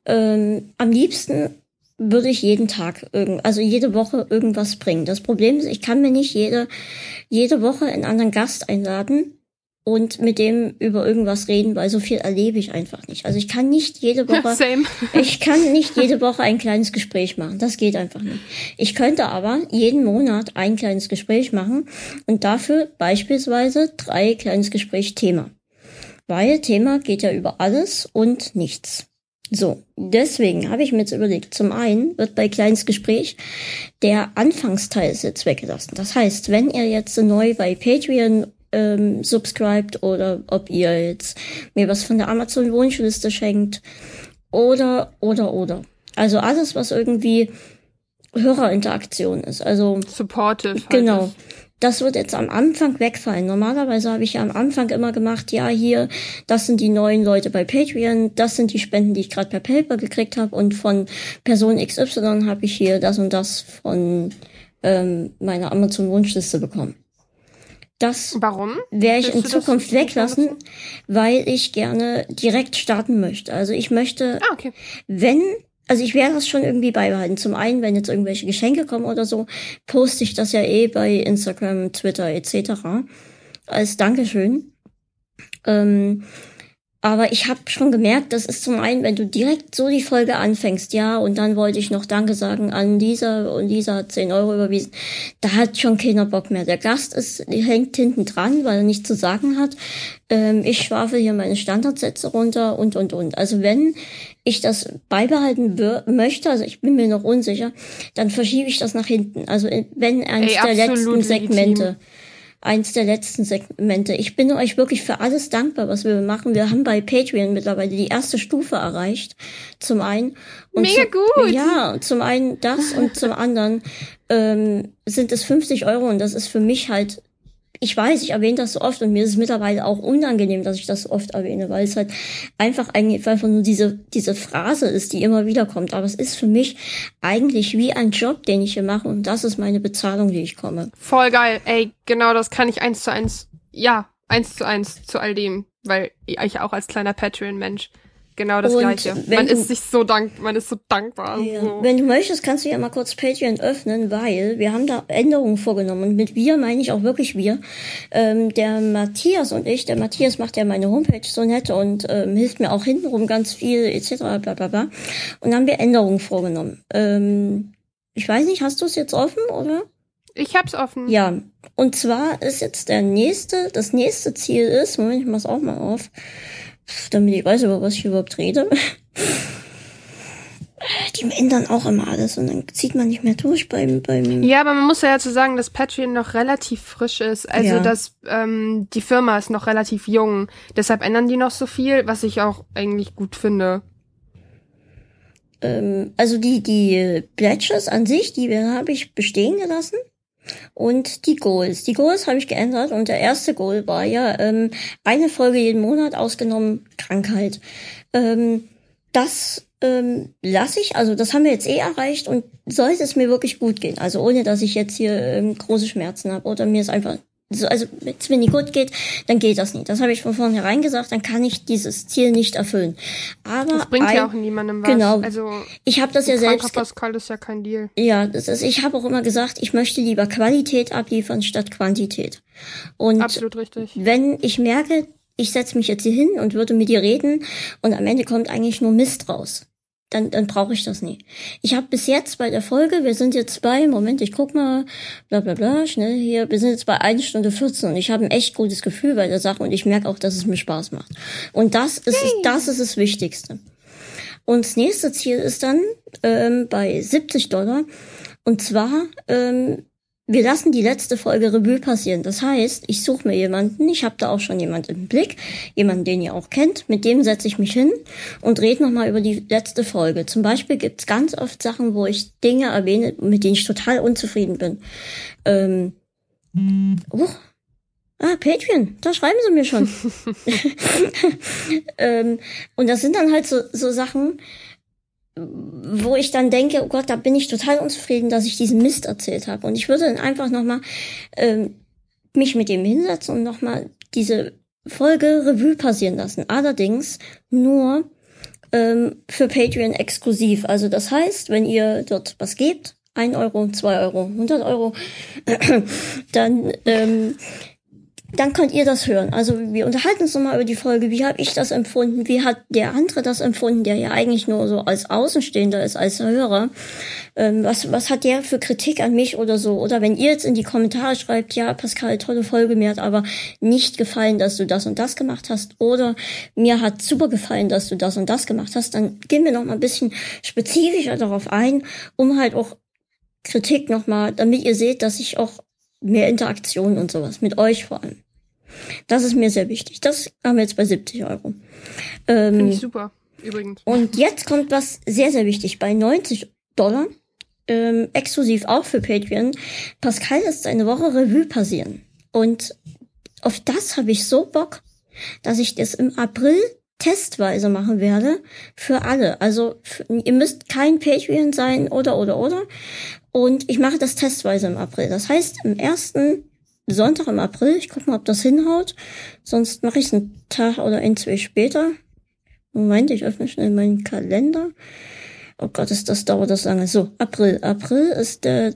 Speaker 1: Ähm, am liebsten würde ich jeden Tag, irgend, also jede Woche irgendwas bringen. Das Problem ist, ich kann mir nicht jede, jede Woche einen anderen Gast einladen und mit dem über irgendwas reden, weil so viel erlebe ich einfach nicht. Also ich kann nicht jede Woche,
Speaker 2: Same.
Speaker 1: ich kann nicht jede Woche ein kleines Gespräch machen. Das geht einfach nicht. Ich könnte aber jeden Monat ein kleines Gespräch machen und dafür beispielsweise drei kleines Gespräch Thema. Weil Thema geht ja über alles und nichts. So, deswegen habe ich mir jetzt überlegt, zum einen wird bei kleines Gespräch der Anfangsteil jetzt weggelassen. Das heißt, wenn ihr jetzt neu bei Patreon ähm, subscribt oder ob ihr jetzt mir was von der Amazon Wunschliste schenkt oder oder oder. Also alles, was irgendwie Hörerinteraktion ist. Also
Speaker 2: Supportive. Halt
Speaker 1: Genau.
Speaker 2: ist.
Speaker 1: Das wird jetzt am Anfang wegfallen. Normalerweise habe ich ja am Anfang immer gemacht, ja, hier, das sind die neuen Leute bei Patreon, das sind die Spenden, die ich gerade per PayPal gekriegt habe und von Person XY habe ich hier das und das von ähm, meiner Amazon-Wunschliste bekommen. Das
Speaker 2: Warum?
Speaker 1: werde ich
Speaker 2: Willst
Speaker 1: in Zukunft weglassen, weil ich gerne direkt starten möchte. Also ich möchte
Speaker 2: Ah, okay.
Speaker 1: wenn, also ich werde das schon irgendwie beibehalten. Zum einen, wenn jetzt irgendwelche Geschenke kommen oder so, poste ich das ja eh bei Instagram, Twitter etc. als Dankeschön. Ähm, aber ich habe schon gemerkt, das ist zum einen, wenn du direkt so die Folge anfängst, ja, und dann wollte ich noch Danke sagen an Lisa und Lisa hat 10 Euro überwiesen, da hat schon keiner Bock mehr. Der Gast ist, hängt hinten dran, weil er nichts zu sagen hat. Ähm, ich schwafel hier meine Standardsätze runter und, und, und. Also wenn ich das beibehalten möchte, also ich bin mir noch unsicher, dann verschiebe ich das nach hinten. Also äh, wenn eines
Speaker 2: Ey,
Speaker 1: der letzten
Speaker 2: legitim.
Speaker 1: Segmente eins der letzten Segmente. Ich bin euch wirklich für alles dankbar, was wir machen. Wir haben bei Patreon mittlerweile die erste Stufe erreicht. Zum einen. Und
Speaker 2: Mega gut.
Speaker 1: Ja, zum einen das und zum anderen ähm, sind es 50 Euro und das ist für mich halt, ich weiß, ich erwähne das so oft und mir ist es mittlerweile auch unangenehm, dass ich das so oft erwähne, weil es halt einfach eigentlich einfach nur diese, diese Phrase ist, die immer wieder kommt. Aber es ist für mich eigentlich wie ein Job, den ich hier mache und das ist meine Bezahlung, die ich komme.
Speaker 2: Voll geil. Ey, genau das kann ich eins zu eins, ja, eins zu eins zu all dem, weil ich auch als kleiner Patreon-Mensch genau das
Speaker 1: Und
Speaker 2: Gleiche. Man
Speaker 1: du-
Speaker 2: ist sich so dank, man ist so dankbar.
Speaker 1: Ja.
Speaker 2: So.
Speaker 1: Wenn du möchtest, kannst du ja mal kurz Patreon öffnen, weil wir haben da Änderungen vorgenommen. Und mit wir meine ich auch wirklich wir. Ähm, der Matthias und ich, der Matthias macht ja meine Homepage so nett und ähm, hilft mir auch hintenrum ganz viel etc. Bla bla bla. Und dann haben wir Änderungen vorgenommen. Ähm, ich weiß nicht, hast du es jetzt offen, oder?
Speaker 2: Ich hab's offen.
Speaker 1: Ja. Und zwar ist jetzt der nächste, das nächste Ziel ist, Moment, ich mach's auch mal auf, damit ich weiß, über was ich überhaupt rede. Die ändern auch immer alles und dann zieht man nicht mehr durch beim, beim,
Speaker 2: Ja, aber man muss ja dazu sagen, dass Patreon noch relativ frisch ist. Also,
Speaker 1: Ja.
Speaker 2: dass ähm, die Firma ist noch relativ jung. Deshalb ändern die noch so viel, was ich auch eigentlich gut finde.
Speaker 1: ähm, also die, die Pledges an sich, die habe ich bestehen gelassen. Und die Goals. Die Goals habe ich geändert und der erste Goal war ja ähm, eine Folge jeden Monat ausgenommen Krankheit. Ähm, das ähm, lasse ich, also das haben wir jetzt eh erreicht und sollte es mir wirklich gut gehen, also ohne dass ich jetzt hier ähm, große Schmerzen habe oder mir es einfach so, also wenn es mir nicht gut geht, dann geht das nicht. Das habe ich von vornherein gesagt, dann kann ich dieses Ziel nicht erfüllen. Aber
Speaker 2: das bringt
Speaker 1: ein,
Speaker 2: ja auch niemandem was.
Speaker 1: Genau.
Speaker 2: Also
Speaker 1: ich habe das ja selbst.
Speaker 2: Pascal ist ja kein Deal.
Speaker 1: Ja, das ist, ich habe auch immer gesagt, ich möchte lieber Qualität abliefern statt Quantität. Und
Speaker 2: Absolut richtig.
Speaker 1: wenn ich merke, ich setze mich jetzt hier hin und würde mit dir reden und am Ende kommt eigentlich nur Mist raus dann, dann brauche ich das nie. Ich habe bis jetzt bei der Folge, wir sind jetzt bei, Moment, ich guck mal, bla bla bla, schnell hier, wir sind jetzt bei 1 Stunde 14 und ich habe ein echt gutes Gefühl bei der Sache und ich merke auch, dass es mir Spaß macht. Und das ist, hey. das ist das Wichtigste. Und das nächste Ziel ist dann ähm, bei 70 Dollar. Und zwar ähm, wir lassen die letzte Folge Revue passieren. Das heißt, ich suche mir jemanden, ich habe da auch schon jemanden im Blick, jemanden, den ihr auch kennt, mit dem setze ich mich hin und rede nochmal über die letzte Folge. Zum Beispiel gibt's ganz oft Sachen, wo ich Dinge erwähne, mit denen ich total unzufrieden bin. Ähm, oh, Ah, Patreon, da schreiben sie mir schon. ähm, und das sind dann halt so, so Sachen, wo ich dann denke, oh Gott, da bin ich total unzufrieden, dass ich diesen Mist erzählt habe. Und ich würde dann einfach nochmal ähm, mich mit dem hinsetzen und nochmal diese Folge Revue passieren lassen. Allerdings nur ähm, für Patreon exklusiv. Also das heißt, wenn ihr dort was gebt, ein Euro, zwei Euro, 100 Euro, dann ähm, dann könnt ihr das hören. Also wir unterhalten uns nochmal über die Folge. Wie habe ich das empfunden? Wie hat der andere das empfunden, der ja eigentlich nur so als Außenstehender ist, als Hörer? Ähm, was, was hat der für Kritik an mich oder so? Oder wenn ihr jetzt in die Kommentare schreibt, ja, Pascal, tolle Folge, mir hat aber nicht gefallen, dass du das und das gemacht hast. Oder mir hat super gefallen, dass du das und das gemacht hast. Dann gehen wir nochmal ein bisschen spezifischer darauf ein, um halt auch Kritik nochmal, damit ihr seht, dass ich auch mehr Interaktion und sowas mit euch vor allem. Das ist mir sehr wichtig. Das haben wir jetzt bei 70 Euro.
Speaker 2: Ähm, Finde ich super, übrigens.
Speaker 1: Und jetzt kommt was sehr, sehr wichtig. Bei 90 Dollar, ähm, exklusiv auch für Patreon, Pascal lässt eine Woche Revue passieren. Und auf das habe ich so Bock, dass ich das im April testweise machen werde für alle. Also für, ihr müsst kein Patreon sein oder oder oder. Und ich mache das testweise im April. Das heißt, im ersten Sonntag im April, ich guck mal, ob das hinhaut. Sonst mache ich es einen Tag oder ein, zwei später. Moment, ich öffne schnell meinen Kalender. Oh Gott, ist das dauert das lange. So, April. April ist der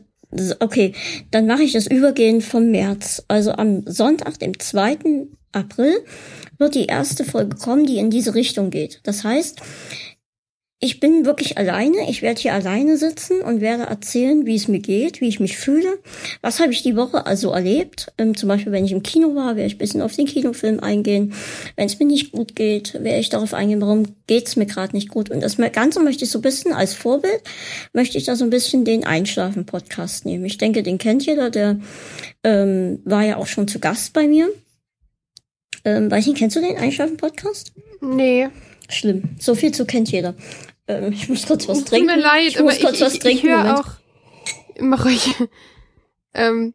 Speaker 1: Okay, dann mache ich das übergehend vom März. Also am Sonntag, dem 2. April, wird die erste Folge kommen, die in diese Richtung geht. Das heißt, ich bin wirklich alleine. Ich werde hier alleine sitzen und werde erzählen, wie es mir geht, wie ich mich fühle. Was habe ich die Woche also erlebt? Ähm, zum Beispiel, wenn ich im Kino war, werde ich ein bisschen auf den Kinofilm eingehen. Wenn es mir nicht gut geht, werde ich darauf eingehen, warum geht es mir gerade nicht gut. Und das Ganze möchte ich so ein bisschen als Vorbild, möchte ich da so ein bisschen den Einschlafen-Podcast nehmen. Ich denke, den kennt jeder, der ähm, war ja auch schon zu Gast bei mir. Ähm, nicht, kennst du den Einschlafen-Podcast?
Speaker 2: Nee.
Speaker 1: Schlimm. So viel zu kennt jeder. Ähm, ich muss kurz was trinken.
Speaker 2: Tut mir leid,
Speaker 1: ich muss kurz
Speaker 2: ich,
Speaker 1: was
Speaker 2: ich,
Speaker 1: trinken.
Speaker 2: Ich höre auch. Mach ruhig. ähm,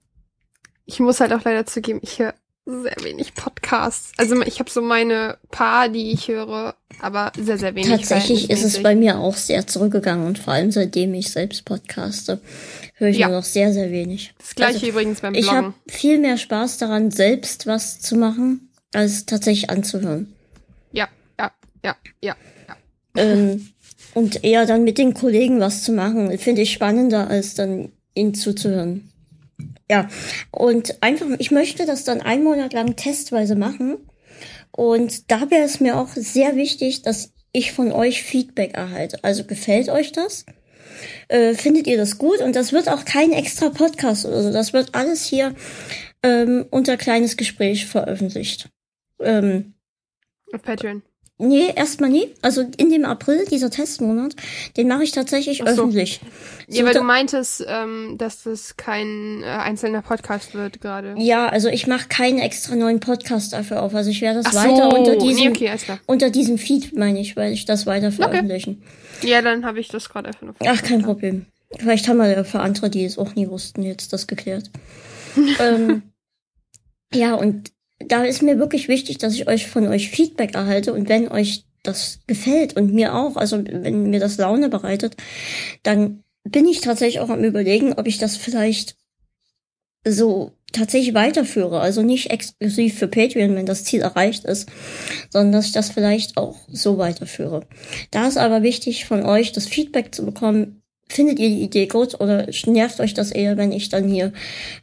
Speaker 2: ich muss halt auch leider zugeben, ich höre sehr wenig Podcasts. Also ich habe so meine paar, die ich höre, aber sehr, sehr wenig.
Speaker 1: Tatsächlich ist es bei mir auch sehr zurückgegangen und vor allem seitdem ich selbst podcaste, höre ich ja. nur noch sehr, sehr wenig.
Speaker 2: Das gleiche also, übrigens beim Bloggen.
Speaker 1: Ich habe viel mehr Spaß daran, selbst was zu machen, als tatsächlich anzuhören.
Speaker 2: Ja, ja, ja.
Speaker 1: Ähm, und eher dann mit den Kollegen was zu machen, finde ich spannender, als dann ihnen zuzuhören. Ja, und einfach, ich möchte das dann einen Monat lang testweise machen. Und da wäre es mir auch sehr wichtig, dass ich von euch Feedback erhalte. Also gefällt euch das? Äh, findet ihr das gut? Und das wird auch kein extra Podcast oder so. Das wird alles hier ähm, unter kleines Gespräch veröffentlicht. Ähm,
Speaker 2: Auf Patreon.
Speaker 1: Nee, erstmal nie. Also in dem April, dieser Testmonat, den mache ich tatsächlich
Speaker 2: so.
Speaker 1: öffentlich.
Speaker 2: Ja,
Speaker 1: So,
Speaker 2: weil
Speaker 1: da-
Speaker 2: du meintest, ähm, dass das kein äh, einzelner Podcast wird gerade.
Speaker 1: Ja, also ich mache keinen extra neuen Podcast dafür auf. Also ich werde das
Speaker 2: Ach
Speaker 1: weiter
Speaker 2: so,
Speaker 1: unter
Speaker 2: nee,
Speaker 1: diesem,
Speaker 2: okay, alles klar.
Speaker 1: unter diesem Feed, meine ich, weil ich das weiter veröffentlichen.
Speaker 2: Ja, dann habe ich das gerade einfach nur.
Speaker 1: Ach, kein Problem. Vielleicht haben wir ja für andere, die es auch nie wussten, jetzt das geklärt. ähm, ja, und da ist mir wirklich wichtig, dass ich euch von euch Feedback erhalte und wenn euch das gefällt und mir auch, also wenn mir das Laune bereitet, dann bin ich tatsächlich auch am überlegen, ob ich das vielleicht so tatsächlich weiterführe. Also nicht exklusiv für Patreon, wenn das Ziel erreicht ist, sondern dass ich das vielleicht auch so weiterführe. Da ist aber wichtig von euch, das Feedback zu bekommen. Findet ihr die Idee gut oder nervt euch das eher, wenn ich dann hier,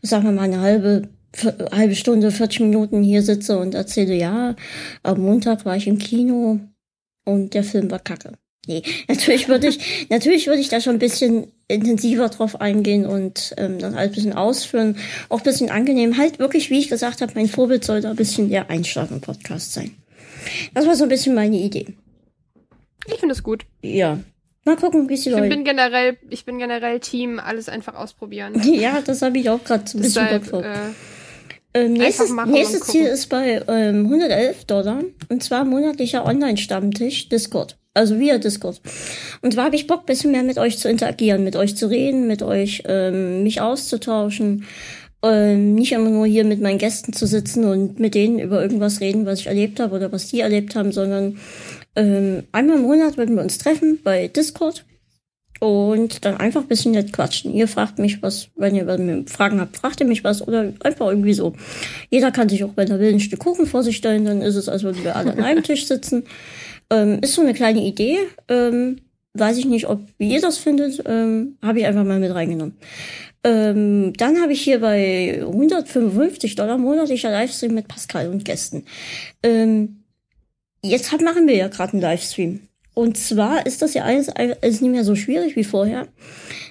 Speaker 1: sagen wir mal, eine halbe, halbe Stunde, 40 Minuten hier sitze und erzähle, ja, am Montag war ich im Kino und der Film war kacke. Nee, natürlich würde ich, natürlich würde ich da schon ein bisschen intensiver drauf eingehen und ähm, das alles ein bisschen ausführen. Auch ein bisschen angenehm. Halt wirklich, wie ich gesagt habe, mein Vorbild sollte ein bisschen der Einschlafen-Podcast sein. Das war so ein bisschen meine Idee.
Speaker 2: Ich finde es gut.
Speaker 1: Ja. Mal gucken, wie es die
Speaker 2: Ich bin generell, ich bin generell Team, alles einfach ausprobieren.
Speaker 1: Ja, das habe ich auch gerade so ein bisschen Bock drauf.
Speaker 2: äh,
Speaker 1: Ähm, nächstes nächstes. Ziel ist bei ähm, 111 Dollar und zwar monatlicher Online-Stammtisch Discord. Also via Discord. Und zwar habe ich Bock, bisschen mehr mit euch zu interagieren, mit euch zu reden, mit euch ähm, mich auszutauschen. Ähm, nicht immer nur hier mit meinen Gästen zu sitzen und mit denen über irgendwas reden, was ich erlebt habe oder was die erlebt haben, sondern ähm, einmal im Monat würden wir uns treffen bei Discord und dann einfach ein bisschen nett quatschen. Ihr fragt mich was, wenn ihr wenn Fragen habt, fragt ihr mich was oder einfach irgendwie so. Jeder kann sich auch, wenn er will, ein Stück Kuchen vor sich stellen, dann ist es, als würden wir alle an einem Tisch sitzen. Ähm, ist so eine kleine Idee. Ähm, weiß ich nicht, ob wie ihr das findet. Ähm, habe ich einfach mal mit reingenommen. Ähm, dann habe ich hier bei 155 Dollar monatlicher Livestream mit Pascal und Gästen. Ähm, jetzt hab, machen wir ja gerade einen Livestream. Und zwar ist das ja alles, alles nicht mehr so schwierig wie vorher.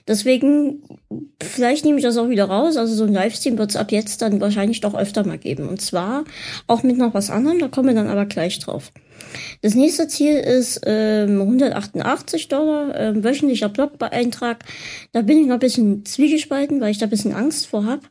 Speaker 1: Deswegen, vielleicht nehme ich das auch wieder raus. Also so ein Livestream wird es ab jetzt dann wahrscheinlich doch öfter mal geben. Und zwar auch mit noch was anderem, da kommen wir dann aber gleich drauf. Das nächste Ziel ist ähm, 188 Dollar, ähm, wöchentlicher Blog-Eintrag. Da bin ich noch ein bisschen zwiegespalten, weil ich da ein bisschen Angst vor hab.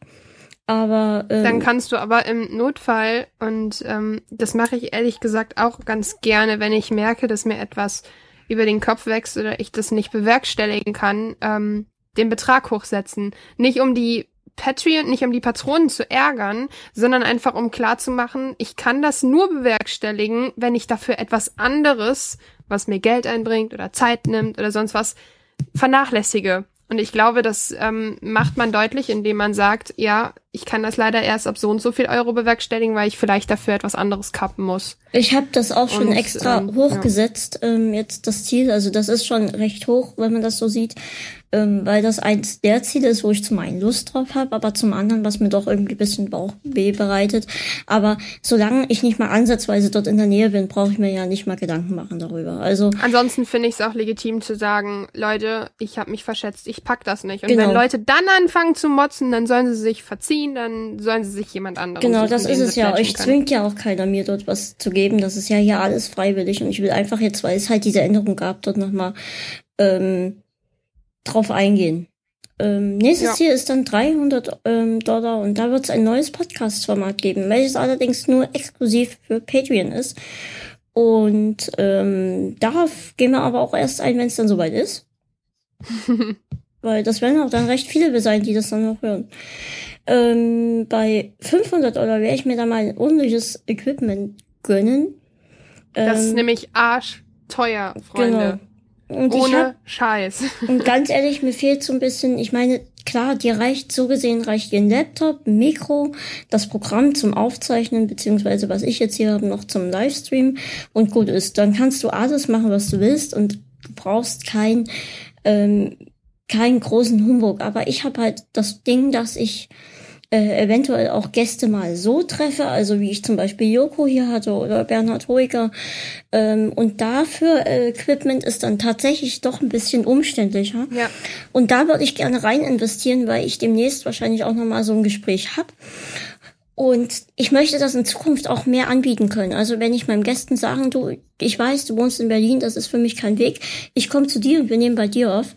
Speaker 1: Aber ähm,
Speaker 2: Dann kannst du aber im Notfall, und ähm, das mache ich ehrlich gesagt auch ganz gerne, wenn ich merke, dass mir etwas über den Kopf wächst oder ich das nicht bewerkstelligen kann, ähm, den Betrag hochsetzen. Nicht um die Patreon, nicht um die Patronen zu ärgern, sondern einfach um klarzumachen, ich kann das nur bewerkstelligen, wenn ich dafür etwas anderes, was mir Geld einbringt oder Zeit nimmt oder sonst was, vernachlässige. Und ich glaube, das ähm, macht man deutlich, indem man sagt, ja, ich kann das leider erst ab so und so viel Euro bewerkstelligen, weil ich vielleicht dafür etwas anderes kappen muss.
Speaker 1: Ich habe das auch schon
Speaker 2: Und,
Speaker 1: extra
Speaker 2: ähm,
Speaker 1: hochgesetzt, ähm, jetzt das Ziel. Also das ist schon recht hoch, wenn man das so sieht, ähm, weil das eins der Ziele ist, wo ich zum einen Lust drauf habe, aber zum anderen, was mir doch irgendwie ein bisschen Bauchweh bereitet. Aber solange ich nicht mal ansatzweise dort in der Nähe bin, brauche ich mir ja nicht mal Gedanken machen darüber. Also
Speaker 2: Ansonsten finde ich es auch legitim zu sagen, Leute, ich habe mich verschätzt, ich pack das nicht. Und
Speaker 1: Genau.
Speaker 2: wenn Leute dann anfangen zu motzen, dann sollen sie sich verziehen, dann sollen sie sich jemand anderen
Speaker 1: Genau,
Speaker 2: suchen,
Speaker 1: das ist es ja. Euch zwingt ja auch keiner, mir dort was zu geben. Das ist ja hier alles freiwillig. Und ich will einfach jetzt, weil es halt diese Änderung gab, dort nochmal ähm, drauf eingehen. Ähm, nächstes
Speaker 2: Ja.
Speaker 1: Ziel ist dann 300 ähm, Dollar und da wird es ein neues Podcast-Format geben, welches allerdings nur exklusiv für Patreon ist. Und ähm, darauf gehen wir aber auch erst ein, wenn es dann soweit ist. Weil das werden auch dann recht viele sein, die das dann noch hören. Ähm, bei 500 Dollar werde ich mir da mal ein ordentliches Equipment gönnen.
Speaker 2: Das ist
Speaker 1: Ähm,
Speaker 2: nämlich arschteuer, Freunde.
Speaker 1: Genau. Und ich
Speaker 2: Ohne
Speaker 1: hab,
Speaker 2: Scheiß.
Speaker 1: und ganz ehrlich, mir fehlt so ein bisschen, ich meine, klar, dir reicht, so gesehen reicht dir ein Laptop, ein Mikro, das Programm zum Aufzeichnen, beziehungsweise was ich jetzt hier habe, noch zum Livestream und gut ist. Dann kannst du alles machen, was du willst und du brauchst kein, ähm, keinen großen Humbug. Aber ich habe halt das Ding, dass ich äh, eventuell auch Gäste mal so treffe, also wie ich zum Beispiel Joko hier hatte oder Bernhard Hoeker. Ähm, und dafür äh, Equipment ist dann tatsächlich doch ein bisschen umständlicher.
Speaker 2: Ja.
Speaker 1: Und da würde ich gerne rein investieren, weil ich demnächst wahrscheinlich auch nochmal so ein Gespräch hab. Und ich möchte das in Zukunft auch mehr anbieten können. Also wenn ich meinen Gästen sagen, du, ich weiß, du wohnst in Berlin, das ist für mich kein Weg. Ich komme zu dir und wir nehmen bei dir auf.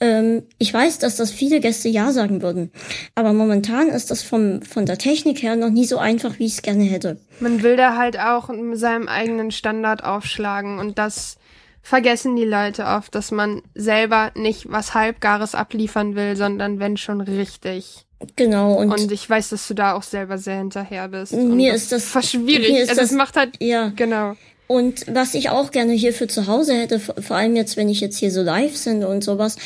Speaker 1: Ähm, ich weiß, dass das viele Gäste ja sagen würden. Aber momentan ist das vom, von der Technik her noch nie so einfach, wie ich es gerne hätte.
Speaker 2: Man will da halt auch mit seinem eigenen Standard aufschlagen und das vergessen die Leute oft, dass man selber nicht was Halbgares abliefern will, sondern wenn schon richtig.
Speaker 1: Genau. Und,
Speaker 2: Und ich weiß, dass du da auch selber sehr hinterher bist.
Speaker 1: Mir ist das-
Speaker 2: schwierig.
Speaker 1: mir ist
Speaker 2: also
Speaker 1: das-
Speaker 2: es macht halt
Speaker 1: ja.
Speaker 2: genau.
Speaker 1: Und was ich auch gerne hier für zu Hause hätte, vor allem jetzt, wenn ich jetzt hier so live sende und sowas,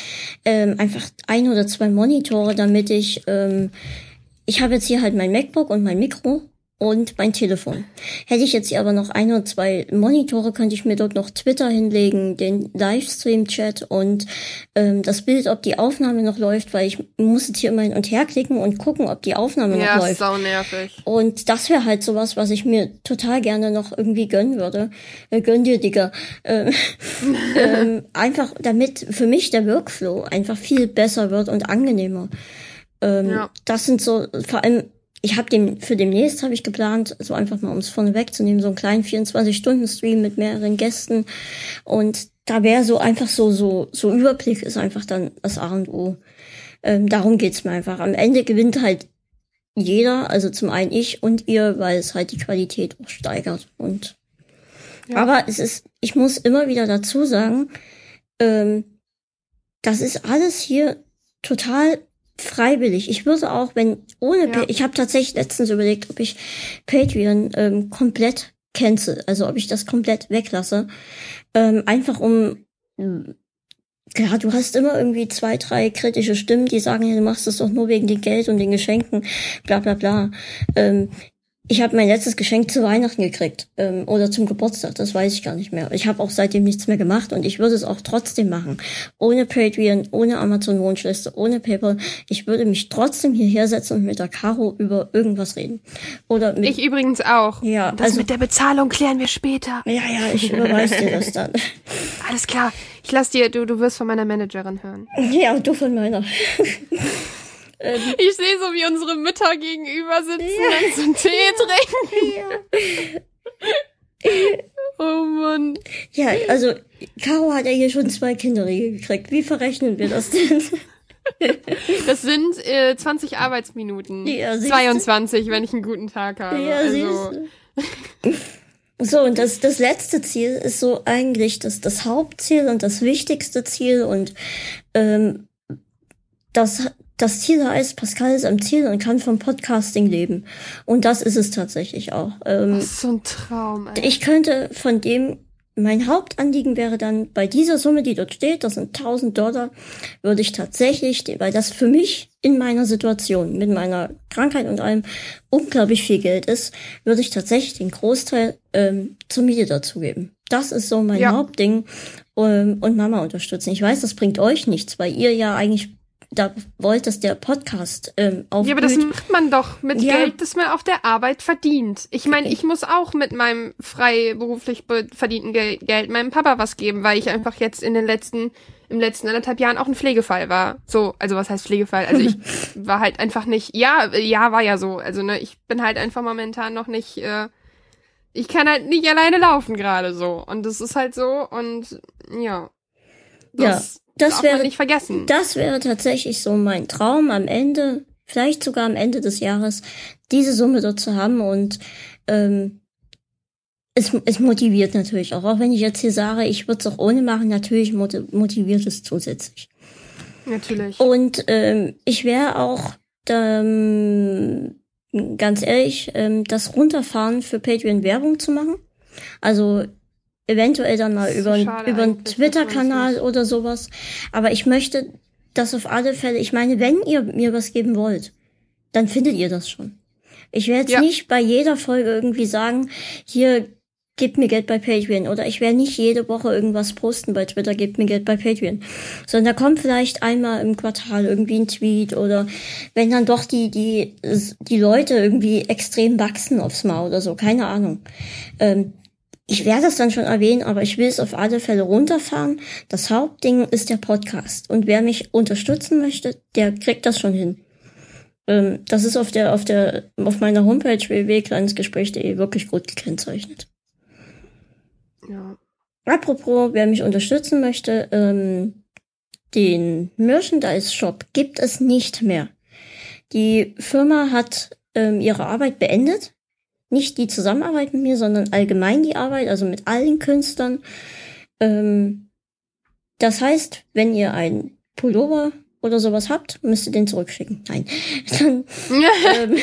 Speaker 1: ähm, einfach ein oder zwei Monitore, damit ich, ähm, ich habe jetzt hier halt mein MacBook und mein Mikro und mein Telefon. Hätte ich jetzt hier aber noch ein oder zwei Monitore, könnte ich mir dort noch Twitter hinlegen, den Livestream-Chat und ähm, das Bild, ob die Aufnahme noch läuft, weil ich muss jetzt hier immer hin und her klicken und gucken, ob die Aufnahme
Speaker 2: Ja,
Speaker 1: noch
Speaker 2: ist
Speaker 1: läuft.
Speaker 2: sau nervig.
Speaker 1: Und das wäre halt sowas, was ich mir total gerne noch irgendwie gönnen würde. Äh, gönn dir, Digga. Ähm, ähm, einfach damit für mich der Workflow einfach viel besser wird und angenehmer. Ähm,
Speaker 2: Ja.
Speaker 1: Das sind so, vor allem, ich habe dem, für demnächst habe ich geplant, so einfach mal, um es vorne wegzunehmen, so einen kleinen 24-Stunden-Stream mit mehreren Gästen. Und da wäre so einfach so, so, so Überblick ist einfach dann das A und O. Ähm, darum geht's mir einfach. Am Ende gewinnt halt jeder, also zum einen ich und ihr, weil es halt die Qualität auch steigert. Und
Speaker 2: Ja.
Speaker 1: aber es ist, ich muss immer wieder dazu sagen, ähm, das ist alles hier total freiwillig. Ich würde auch, wenn ohne,
Speaker 2: Ja.
Speaker 1: Ich habe tatsächlich letztens überlegt, ob ich Patreon ähm, komplett cancel, also ob ich das komplett weglasse, ähm, einfach um Klar, du hast immer irgendwie zwei, drei kritische Stimmen, die sagen, ja, du machst das doch nur wegen dem Geld und den Geschenken, bla bla bla. Ähm, ich habe mein letztes Geschenk zu Weihnachten gekriegt ähm, oder zum Geburtstag, das weiß ich gar nicht mehr. Ich habe auch seitdem nichts mehr gemacht und ich würde es auch trotzdem machen. Ohne Patreon, ohne Amazon Wunschliste, ohne PayPal. Ich würde mich trotzdem hierher setzen und mit der Caro über irgendwas reden. Oder mit,
Speaker 2: Ich übrigens auch.
Speaker 1: Ja,
Speaker 2: Das
Speaker 1: also-
Speaker 2: mit der Bezahlung klären wir später.
Speaker 1: ja, ja, ich überweise dir das dann.
Speaker 2: Alles klar. Ich lass dir, du, du wirst von meiner Managerin hören.
Speaker 1: ja, du von meiner.
Speaker 2: Ich sehe so, wie unsere Mütter gegenüber sitzen und so einen Tee trinken. Oh Mann.
Speaker 1: Ja, also Caro hat ja hier schon zwei Kinderriegel gekriegt. Wie verrechnen wir das denn?
Speaker 2: Das sind äh, 20 Arbeitsminuten.
Speaker 1: Ja, siehst du?
Speaker 2: 22, wenn ich einen guten Tag habe.
Speaker 1: Ja,
Speaker 2: also.
Speaker 1: So, und das, das letzte Ziel ist so eigentlich das, das Hauptziel und das wichtigste Ziel und ähm, das, das Ziel heißt, Pascal ist am Ziel und kann vom Podcasting leben. Und das ist es tatsächlich auch. Ähm,
Speaker 2: das ist so ein Traum, ey.
Speaker 1: ich könnte von dem, mein Hauptanliegen wäre dann, bei dieser Summe, die dort steht, das sind 1000 Dollar, würde ich tatsächlich, weil das für mich in meiner Situation, mit meiner Krankheit und allem unglaublich viel Geld ist, würde ich tatsächlich den Großteil ähm, zur Miete dazugeben. Das ist so mein
Speaker 2: Ja.
Speaker 1: Hauptding ähm, und Mama unterstützen. Ich weiß, das bringt euch nichts, weil ihr ja eigentlich da wollt, dass der Podcast ähm, aufblüht.
Speaker 2: Ja, aber das macht man doch mit
Speaker 1: Ja.
Speaker 2: Geld, das man auf der Arbeit verdient. Ich meine, ich muss auch mit meinem freiberuflich be- verdienten Gel Geld meinem Papa was geben, weil ich einfach jetzt in den letzten, im letzten anderthalb Jahren auch ein Pflegefall war. So, also was heißt Pflegefall? Also ich war halt einfach nicht, ja, ja, war ja so. Also ne, ich bin halt einfach momentan noch nicht, äh, ich kann halt nicht alleine laufen gerade so. Und das ist halt so und ja. Das,
Speaker 1: das wäre
Speaker 2: nicht vergessen.
Speaker 1: Das wäre tatsächlich so mein Traum am Ende, vielleicht sogar am Ende des Jahres, diese Summe dort zu haben und ähm, es, es motiviert natürlich auch. Auch wenn ich jetzt hier sage, ich würde es auch ohne machen, natürlich moti- motiviert es zusätzlich.
Speaker 2: Natürlich.
Speaker 1: Und ähm, ich wäre auch ähm, ganz ehrlich, ähm, das Runterfahren für Patreon Werbung zu machen. Also eventuell dann mal über,
Speaker 2: so
Speaker 1: über einen Twitter-Kanal oder sowas. Aber ich möchte das auf alle Fälle, ich meine, wenn ihr mir was geben wollt, dann findet ihr das schon. Ich werde jetzt
Speaker 2: Ja.
Speaker 1: nicht bei jeder Folge irgendwie sagen, hier, gebt mir Geld bei Patreon. Oder ich werde nicht jede Woche irgendwas posten bei Twitter, gebt mir Geld bei Patreon. Sondern da kommt vielleicht einmal im Quartal irgendwie ein Tweet oder wenn dann doch die, die, die Leute irgendwie extrem wachsen aufs Mal oder so, keine Ahnung. Ähm, ich werde es dann schon erwähnen, aber ich will es auf alle Fälle runterfahren. Das Hauptding ist der Podcast. Und wer mich unterstützen möchte, der kriegt das schon hin. Ähm, das ist auf der, auf der, auf meiner Homepage www.kleinesgespräch.de wirklich gut gekennzeichnet.
Speaker 2: Ja.
Speaker 1: Apropos, wer mich unterstützen möchte, ähm, den Merchandise-Shop gibt es nicht mehr. Die Firma hat ähm, ihre Arbeit beendet. Nicht die Zusammenarbeit mit mir, sondern allgemein die Arbeit, also mit allen Künstlern. Ähm, das heißt, wenn ihr ein Pullover oder sowas habt, müsst ihr den zurückschicken. Nein. Dann, ähm,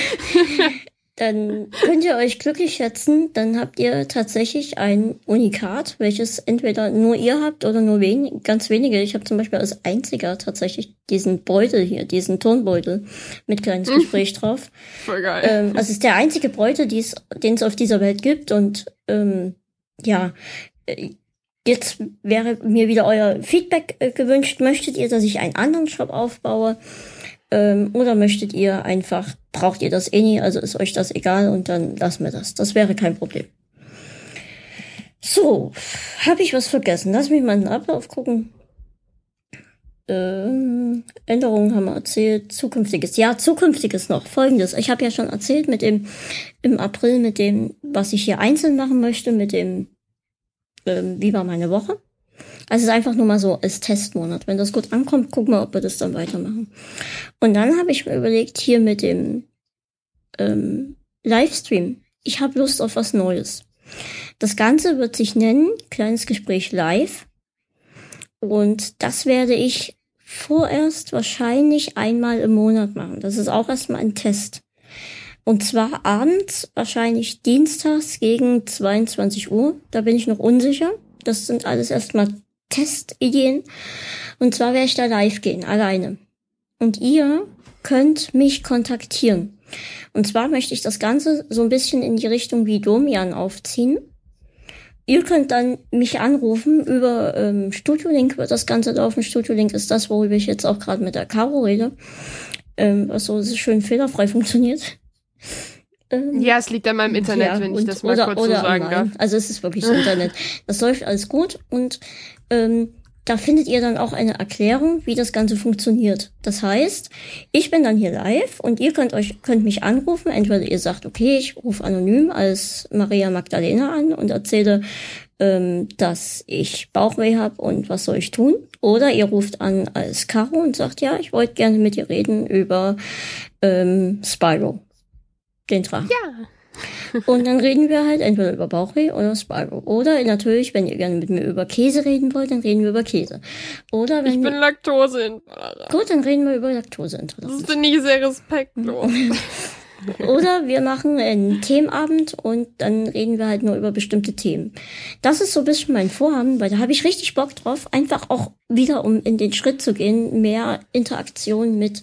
Speaker 1: dann könnt ihr euch glücklich schätzen, dann habt ihr tatsächlich ein Unikat, welches entweder nur ihr habt oder nur wen ganz wenige. Ich habe zum Beispiel als einziger tatsächlich diesen Beutel hier, diesen Tonbeutel mit kleines Gespräch drauf.
Speaker 2: Voll geil.
Speaker 1: Ähm, also es ist der einzige Beutel, den es auf dieser Welt gibt und ähm, ja, äh, Jetzt wäre mir wieder euer Feedback äh, gewünscht. Möchtet ihr, dass ich einen anderen Shop aufbaue? Ähm, oder möchtet ihr einfach, braucht ihr das eh nie, also ist euch das egal und dann lassen wir das. Das wäre kein Problem. So, habe ich was vergessen? Lass mich mal in den Ablauf gucken. Ähm, Änderungen haben wir erzählt. Zukünftiges. Ja, zukünftiges noch. Folgendes. Ich habe ja schon erzählt mit dem im April mit dem, was ich hier einzeln machen möchte, mit dem ähm, wie war meine Woche. Also es ist einfach nur mal so als Testmonat. Wenn das gut ankommt, gucken wir, ob wir das dann weitermachen. Und dann habe ich mir überlegt, hier mit dem ähm, Livestream, ich habe Lust auf was Neues. Das Ganze wird sich nennen, kleines Gespräch live. Und das werde ich vorerst wahrscheinlich einmal im Monat machen. Das ist auch erstmal ein Test. Und zwar abends, wahrscheinlich dienstags gegen 22 Uhr. Da bin ich noch unsicher. Das sind alles erstmal Testideen. Und zwar werde ich da live gehen, alleine. Und ihr könnt mich kontaktieren. Und zwar möchte ich das Ganze so ein bisschen in die Richtung wie Domian aufziehen. Ihr könnt dann mich anrufen über ähm, Studio Link wird das Ganze laufen. Studio Link ist das, worüber ich jetzt auch gerade mit der Caro rede. Ähm, was so schön fehlerfrei funktioniert.
Speaker 2: Ähm, ja, es liegt an meinem Internet, ja, wenn ich das mal oder, kurz oder so sagen darf.
Speaker 1: Also es ist wirklich das Internet. Das läuft alles gut und ähm, da findet ihr dann auch eine Erklärung, wie das Ganze funktioniert. Das heißt, ich bin dann hier live und ihr könnt euch könnt mich anrufen. Entweder ihr sagt, okay, ich rufe anonym als Maria Magdalena an und erzähle, ähm, dass ich Bauchweh habe und was soll ich tun. Oder ihr ruft an als Caro und sagt, ja, ich wollte gerne mit dir reden über ähm, Spyro den Drachen.
Speaker 2: Ja.
Speaker 1: Und dann reden wir halt entweder über Bauchweh oder Spyro. Oder natürlich, wenn ihr gerne mit mir über Käse reden wollt, dann reden wir über Käse. Oder wenn
Speaker 2: ich bin Laktoseintolerant.
Speaker 1: Gut, dann reden wir über Laktoseintoleranz.
Speaker 2: Das finde ich sehr respektlos.
Speaker 1: Oder wir machen einen Themenabend und dann reden wir halt nur über bestimmte Themen. Das ist so ein bisschen mein Vorhaben, weil da habe ich richtig Bock drauf, einfach auch wieder, um in den Schritt zu gehen, mehr Interaktion mit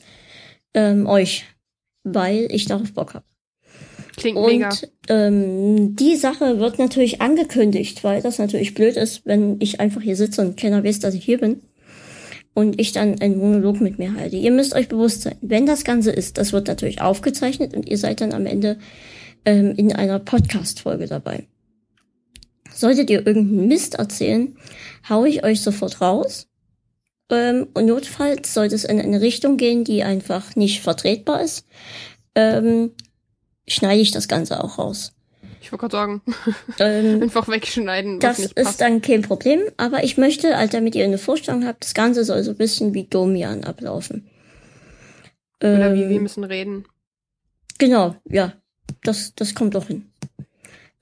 Speaker 1: ähm, euch, weil ich darauf Bock habe.
Speaker 2: Klingt
Speaker 1: und,
Speaker 2: mega.
Speaker 1: Ähm, die Sache wird natürlich angekündigt, weil das natürlich blöd ist, wenn ich einfach hier sitze und keiner weiß, dass ich hier bin. Und ich dann einen Monolog mit mir halte. Ihr müsst euch bewusst sein, wenn das Ganze ist, das wird natürlich aufgezeichnet und ihr seid dann am Ende ähm, in einer Podcast-Folge dabei. Solltet ihr irgendeinen Mist erzählen, hau ich euch sofort raus. Ähm, und notfalls sollte es in eine Richtung gehen, die einfach nicht vertretbar ist. Ähm, schneide ich das Ganze auch raus.
Speaker 2: Ich wollte gerade sagen, ähm, einfach wegschneiden.
Speaker 1: das ist passt. dann kein Problem, aber ich möchte, halt, damit ihr eine Vorstellung habt, das Ganze soll so ein bisschen wie Domian ablaufen.
Speaker 2: Oder ähm, wie wir müssen reden.
Speaker 1: Genau, ja, das, das kommt doch hin.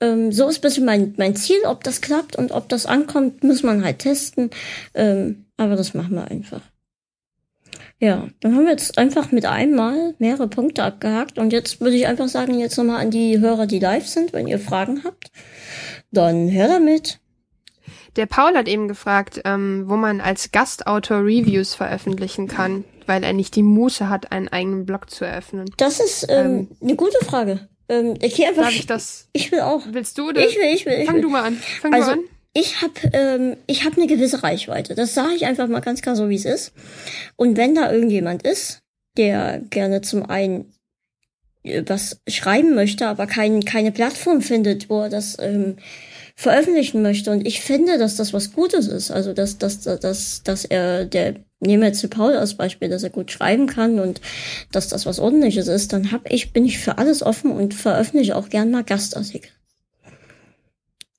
Speaker 1: Ähm, so ist ein bisschen mein, mein Ziel. Ob das klappt und ob das ankommt, muss man halt testen. Ähm, aber das machen wir einfach. Ja, dann haben wir jetzt einfach mit einmal mehrere Punkte abgehakt und jetzt würde ich einfach sagen, jetzt nochmal an die Hörer, die live sind, wenn ihr Fragen habt, dann hör damit.
Speaker 2: Der Paul hat eben gefragt, ähm, wo man als Gastautor Reviews veröffentlichen kann, weil er nicht die Muße hat, einen eigenen Blog zu eröffnen.
Speaker 1: Das ist ähm, ähm, eine gute Frage. Ähm, ich einfach,
Speaker 2: Darf ich das?
Speaker 1: Ich will auch.
Speaker 2: Willst du? Oder?
Speaker 1: Ich will, ich will. Ich
Speaker 2: Fang
Speaker 1: will.
Speaker 2: du mal an. Fang
Speaker 1: also,
Speaker 2: du an
Speaker 1: ich habe ähm, ich hab eine gewisse Reichweite. Das sage ich einfach mal ganz klar so, wie es ist. Und wenn da irgendjemand ist, der gerne zum einen äh, was schreiben möchte, aber kein, keine Plattform findet, wo er das ähm, veröffentlichen möchte. Und ich finde, dass das was Gutes ist. Also, dass, dass, dass, dass er der nehme jetzt Paul als Beispiel, dass er gut schreiben kann und dass das was ordentliches ist, dann hab ich, bin ich für alles offen und veröffentliche auch gern mal Gastartikel.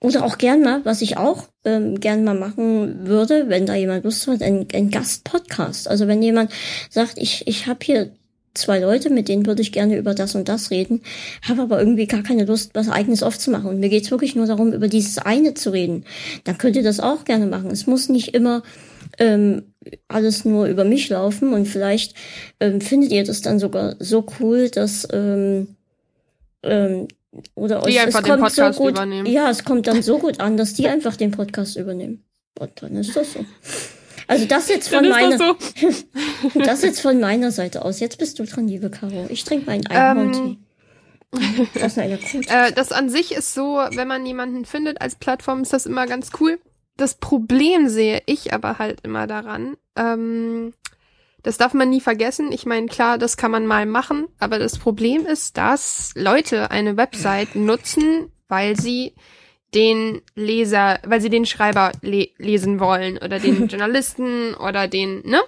Speaker 1: Oder auch gern mal, was ich auch ähm, gern mal machen würde, wenn da jemand Lust hat, ein, ein Gastpodcast. Also wenn jemand sagt, ich, ich habe hier zwei Leute, mit denen würde ich gerne über das und das reden, habe aber irgendwie gar keine Lust, was eigenes aufzumachen. Und mir geht's wirklich nur darum, über dieses eine zu reden. Dann könnt ihr das auch gerne machen. Es muss nicht immer ähm, alles nur über mich laufen und vielleicht ähm, findet ihr das dann sogar so cool, dass ähm, ähm, oder
Speaker 2: Die
Speaker 1: es,
Speaker 2: einfach
Speaker 1: es
Speaker 2: den Podcast
Speaker 1: so gut,
Speaker 2: übernehmen.
Speaker 1: Ja, es kommt dann so gut an, dass die einfach den Podcast übernehmen. Und dann ist das so. Also das jetzt von meiner,
Speaker 2: das so.
Speaker 1: das jetzt von meiner Seite aus. Jetzt bist du dran, liebe Caro. Ich trinke meinen Einhorn-Tee. Das eine gute.
Speaker 2: Äh, das an sich ist so, wenn man jemanden findet als Plattform, ist das immer ganz cool. Das Problem sehe ich aber halt immer daran. Ähm, das darf man nie vergessen. Ich meine, klar, das kann man mal machen, aber das Problem ist, dass Leute eine Website nutzen, weil sie den Leser, weil sie den Schreiber le lesen wollen oder den Journalisten oder den, ne?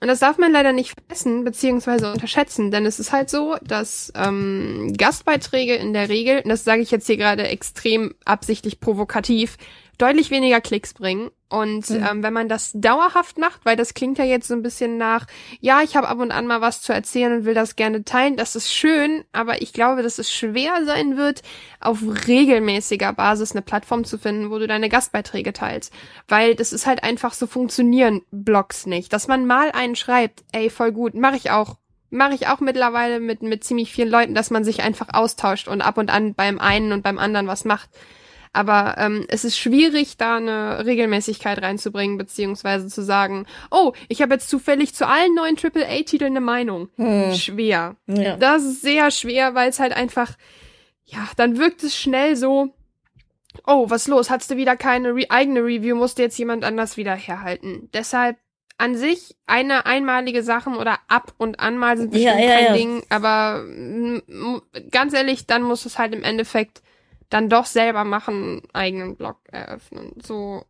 Speaker 2: Und das darf man leider nicht vergessen beziehungsweise unterschätzen, denn es ist halt so, dass ähm, Gastbeiträge in der Regel, und das sage ich jetzt hier gerade extrem absichtlich provokativ, deutlich weniger Klicks bringen. Und
Speaker 1: Mhm.
Speaker 2: ähm, wenn man das dauerhaft macht, weil das klingt ja jetzt so ein bisschen nach, ja, ich habe ab und an mal was zu erzählen und will das gerne teilen, das ist schön, aber ich glaube, dass es schwer sein wird, auf regelmäßiger Basis eine Plattform zu finden, wo du deine Gastbeiträge teilst. Weil das ist halt einfach so funktionieren Blogs nicht. Dass man mal einen schreibt, ey, voll gut, mache ich auch. Mache ich auch mittlerweile mit, mit ziemlich vielen Leuten, dass man sich einfach austauscht und ab und an beim einen und beim anderen was macht. Aber ähm, es ist schwierig, da eine Regelmäßigkeit reinzubringen, beziehungsweise zu sagen, oh, ich habe jetzt zufällig zu allen neuen AAA-Titeln eine Meinung.
Speaker 1: Hm.
Speaker 2: Schwer.
Speaker 1: Ja.
Speaker 2: Das ist sehr schwer, weil es halt einfach, ja, dann wirkt es schnell so, oh, was los? Hattest du wieder keine Re eigene Review, musste jetzt jemand anders wieder herhalten. Deshalb an sich eine einmalige Sachen oder ab und an mal sind bestimmt
Speaker 1: Ja, ja,
Speaker 2: kein
Speaker 1: ja.
Speaker 2: Ding, aber mm, m- ganz ehrlich, dann muss es halt im Endeffekt dann doch selber machen, einen eigenen Blog eröffnen. So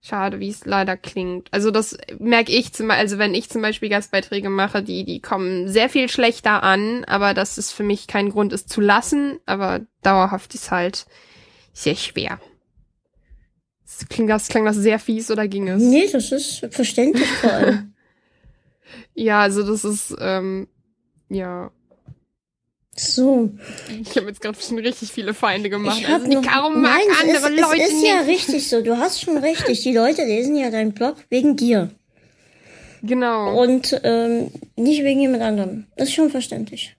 Speaker 2: schade, wie es leider klingt. Also das merke ich zum Beispiel, also wenn ich zum Beispiel Gastbeiträge mache, die, die kommen sehr viel schlechter an, aber das ist für mich kein Grund, es zu lassen, aber dauerhaft ist halt sehr schwer. Das klingt das, klang das sehr fies oder ging es?
Speaker 1: Nee, das ist verständlich vor allem.
Speaker 2: Ja, also das ist, ähm, ja.
Speaker 1: So.
Speaker 2: Ich habe jetzt gerade schon richtig viele Feinde gemacht.
Speaker 1: Ich hab
Speaker 2: also
Speaker 1: noch,
Speaker 2: Caro mag
Speaker 1: nein, es
Speaker 2: andere
Speaker 1: ist,
Speaker 2: Leute
Speaker 1: es ist
Speaker 2: nicht.
Speaker 1: ja richtig so. Du hast schon richtig. Die Leute lesen ja deinen Blog wegen dir
Speaker 2: Genau.
Speaker 1: und ähm, nicht wegen jemand anderem. Das ist schon verständlich.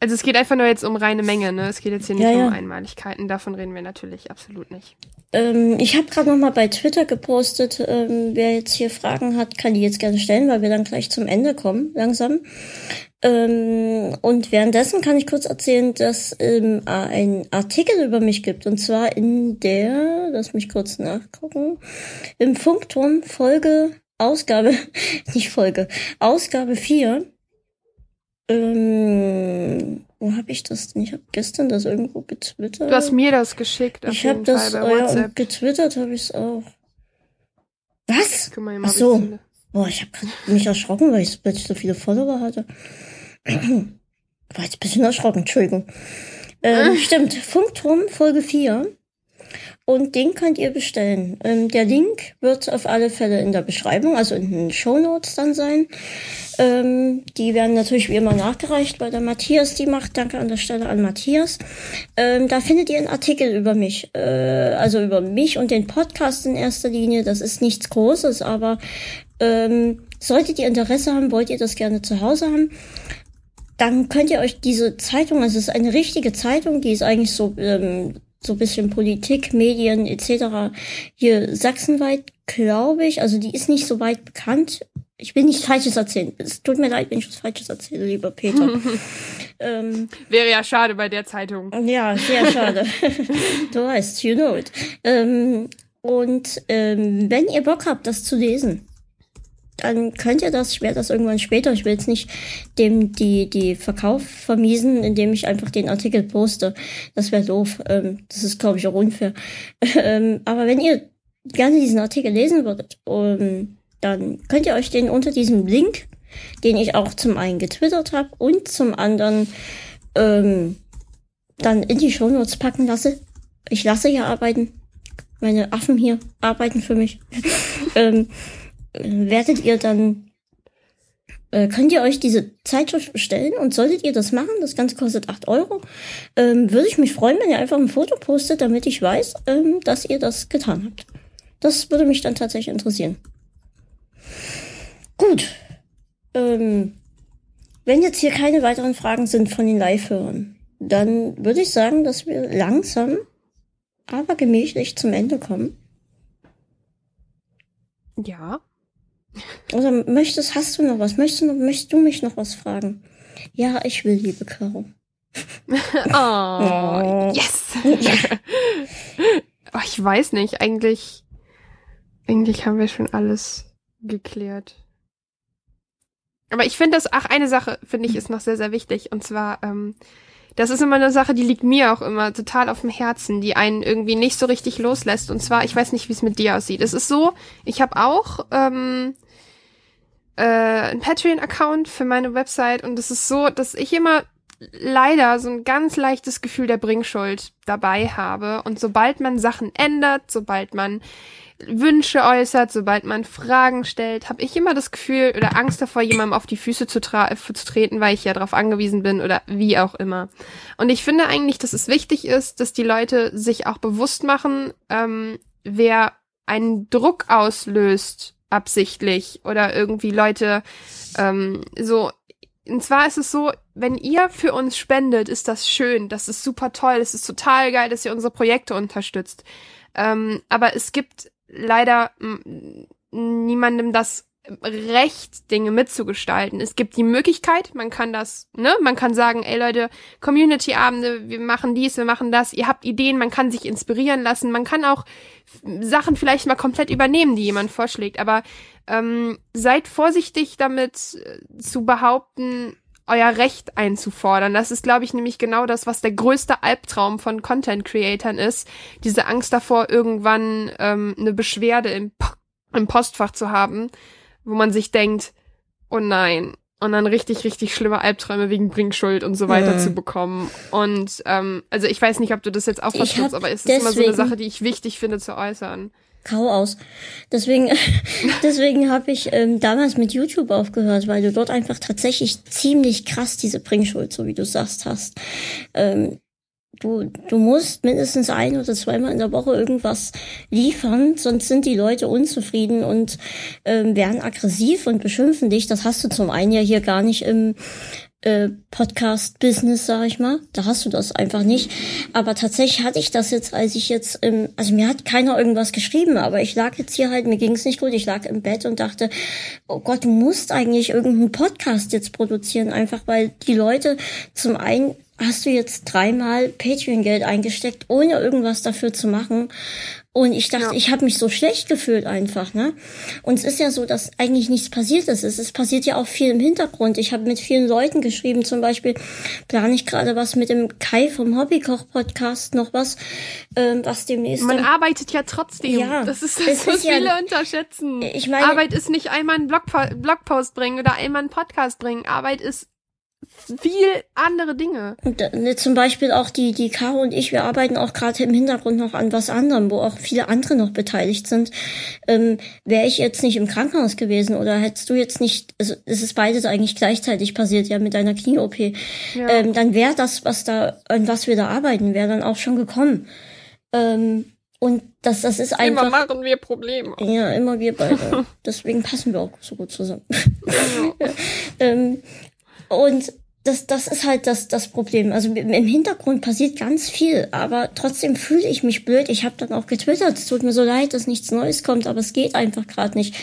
Speaker 2: Also es geht einfach nur jetzt um reine Menge, ne? Es geht jetzt hier nicht
Speaker 1: Ja, ja.
Speaker 2: um Einmaligkeiten. Davon reden wir natürlich absolut nicht.
Speaker 1: Ähm, ich habe gerade noch mal bei Twitter gepostet, ähm, wer jetzt hier Fragen hat, kann die jetzt gerne stellen, weil wir dann gleich zum Ende kommen, langsam. Ähm, und währenddessen kann ich kurz erzählen, dass ähm, ein Artikel über mich gibt. Und zwar in der, lass mich kurz nachgucken, im Funkturm Folge, Ausgabe, nicht Folge, Ausgabe 4. Ähm, wo habe ich das denn? Ich habe gestern das irgendwo getwittert.
Speaker 2: Du hast mir das geschickt,
Speaker 1: Ich habe das,
Speaker 2: Fall
Speaker 1: oh
Speaker 2: bei
Speaker 1: ja,
Speaker 2: WhatsApp.
Speaker 1: und getwittert habe ich es auch. Was?
Speaker 2: Guck mal,
Speaker 1: Ach so.
Speaker 2: finde.
Speaker 1: Boah, ich habe mich erschrocken, weil ich plötzlich so viele Follower hatte. War jetzt ein bisschen erschrocken, Entschuldigung. Ähm, stimmt, Funkturm Folge 4. Und den könnt ihr bestellen. Ähm, der Link wird auf alle Fälle in der Beschreibung, also in den Shownotes dann sein. Ähm, die werden natürlich wie immer nachgereicht, weil der Matthias die macht. Danke an der Stelle an Matthias. Ähm, da findet ihr einen Artikel über mich, äh, also über mich und den Podcast in erster Linie. Das ist nichts Großes, aber ähm, solltet ihr Interesse haben, wollt ihr das gerne zu Hause haben, dann könnt ihr euch diese Zeitung, also es ist eine richtige Zeitung, die ist eigentlich so ähm, so ein bisschen Politik, Medien etc. hier sachsenweit, glaube ich. Also die ist nicht so weit bekannt. Ich will nicht Falsches erzählen. Es tut mir leid, wenn ich was Falsches erzähle, lieber Peter. ähm,
Speaker 2: Wäre ja schade bei der Zeitung.
Speaker 1: ja, sehr schade. du weißt, you know it. Ähm, und ähm, wenn ihr Bock habt, das zu lesen, dann könnt ihr das, ich werde das irgendwann später, ich will jetzt nicht dem die, die Verkauf vermiesen, indem ich einfach den Artikel poste. Das wäre doof. Ähm, das ist, glaube ich, auch unfair. ähm, aber wenn ihr gerne diesen Artikel lesen würdet, um, dann könnt ihr euch den unter diesem Link, den ich auch zum einen getwittert habe und zum anderen ähm, dann in die Shownotes packen lasse. Ich lasse ja arbeiten. Meine Affen hier arbeiten für mich. ähm, werdet ihr dann äh, könnt ihr euch diese Zeitschrift bestellen und solltet ihr das machen, das Ganze kostet 8 Euro, ähm, würde ich mich freuen, wenn ihr einfach ein Foto postet, damit ich weiß, ähm, dass ihr das getan habt. Das würde mich dann tatsächlich interessieren. Gut. Ähm, wenn jetzt hier keine weiteren Fragen sind von den Live-Hörern, dann würde ich sagen, dass wir langsam, aber gemächlich zum Ende kommen.
Speaker 2: Ja.
Speaker 1: Oder möchtest, hast du noch was? Möchtest du, noch, möchtest du mich noch was fragen? Ja, ich will, liebe Caro.
Speaker 2: oh, yes! oh, ich weiß nicht, eigentlich, eigentlich haben wir schon alles geklärt. Aber ich finde das, ach, eine Sache finde ich ist noch sehr, sehr wichtig. Und zwar, ähm, das ist immer eine Sache, die liegt mir auch immer total auf dem Herzen, die einen irgendwie nicht so richtig loslässt. Und zwar, ich weiß nicht, wie es mit dir aussieht. Es ist so, ich habe auch ähm, äh, einen Patreon-Account für meine Website und es ist so, dass ich immer leider so ein ganz leichtes Gefühl der Bringschuld dabei habe. Und sobald man Sachen ändert, sobald man Wünsche äußert, sobald man Fragen stellt, habe ich immer das Gefühl oder Angst davor, jemandem auf die Füße zu, zu treten, weil ich ja darauf angewiesen bin oder wie auch immer. Und ich finde eigentlich, dass es wichtig ist, dass die Leute sich auch bewusst machen, ähm, wer einen Druck auslöst, absichtlich oder irgendwie Leute ähm, so. Und zwar ist es so, wenn ihr für uns spendet, ist das schön, das ist super toll, es ist total geil, dass ihr unsere Projekte unterstützt. Ähm, aber es gibt leider niemandem das Recht, Dinge mitzugestalten. Es gibt die Möglichkeit, man kann das, ne, man kann sagen, ey Leute, Community-Abende, wir machen dies, wir machen das, ihr habt Ideen, man kann sich inspirieren lassen, man kann auch Sachen vielleicht mal komplett übernehmen, die jemand vorschlägt, aber ähm, seid vorsichtig damit äh, zu behaupten, euer Recht einzufordern. Das ist, glaube ich, nämlich genau das, was der größte Albtraum von Content-Creatern ist. Diese Angst davor, irgendwann ähm, eine Beschwerde im, im Postfach zu haben, wo man sich denkt, oh nein, und dann richtig, richtig schlimme Albträume wegen Bringschuld und so weiter mhm. zu bekommen. Und ähm, also ich weiß nicht, ob du das jetzt auch verstehst, aber es ist immer so eine Sache, die ich wichtig finde zu äußern.
Speaker 1: Kau aus. Deswegen, deswegen habe ich ähm, damals mit YouTube aufgehört, weil du dort einfach tatsächlich ziemlich krass diese Bringschuld, so wie du sagst, hast. Ähm, du, du musst mindestens ein oder zweimal in der Woche irgendwas liefern, sonst sind die Leute unzufrieden und ähm, werden aggressiv und beschimpfen dich. Das hast du zum einen ja hier gar nicht im äh, Podcast-Business, sag ich mal. Da hast du das einfach nicht. Aber tatsächlich hatte ich das jetzt, als ich jetzt, im, also mir hat keiner irgendwas geschrieben, aber ich lag jetzt hier halt, mir ging es nicht gut, ich lag im Bett und dachte, oh Gott, du musst eigentlich irgendeinen Podcast jetzt produzieren, einfach weil die Leute zum einen hast du jetzt dreimal Patreon-Geld eingesteckt, ohne irgendwas dafür zu machen. Und ich dachte, ja. ich habe mich so schlecht gefühlt einfach, ne? Und es ist ja so, dass eigentlich nichts passiert ist. Es, passiert ja auch viel im Hintergrund. Ich habe mit vielen Leuten geschrieben, zum Beispiel plane ich gerade was mit dem Kai vom Hobbykoch-Podcast, noch was, ähm, was demnächst.
Speaker 2: Man arbeitet ja trotzdem. Ja, das ist das, was viele ja, unterschätzen. Ich meine, Arbeit ist nicht einmal einen Blogpost bringen oder einmal einen Podcast bringen. Arbeit ist viel andere Dinge.
Speaker 1: Und, äh, zum Beispiel auch die, die Caro und ich, wir arbeiten auch gerade im Hintergrund noch an was anderem, wo auch viele andere noch beteiligt sind. Ähm, Wäre ich jetzt nicht im Krankenhaus gewesen oder hättest du jetzt nicht, also es ist beides eigentlich gleichzeitig passiert, ja, mit deiner Knie-OP, ja. ähm, dann wäre das, was da, an was wir da arbeiten, wäre dann auch schon gekommen. Ähm, und das, das ist einfach.
Speaker 2: Immer machen wir Probleme.
Speaker 1: Ja, immer wir beide. Deswegen passen wir auch so gut zusammen. Ja. ähm, und das, das ist halt das, das Problem. Also im Hintergrund passiert ganz viel, aber trotzdem fühle ich mich blöd. Ich habe dann auch getwittert, es tut mir so leid, dass nichts Neues kommt, aber es geht einfach gerade nicht.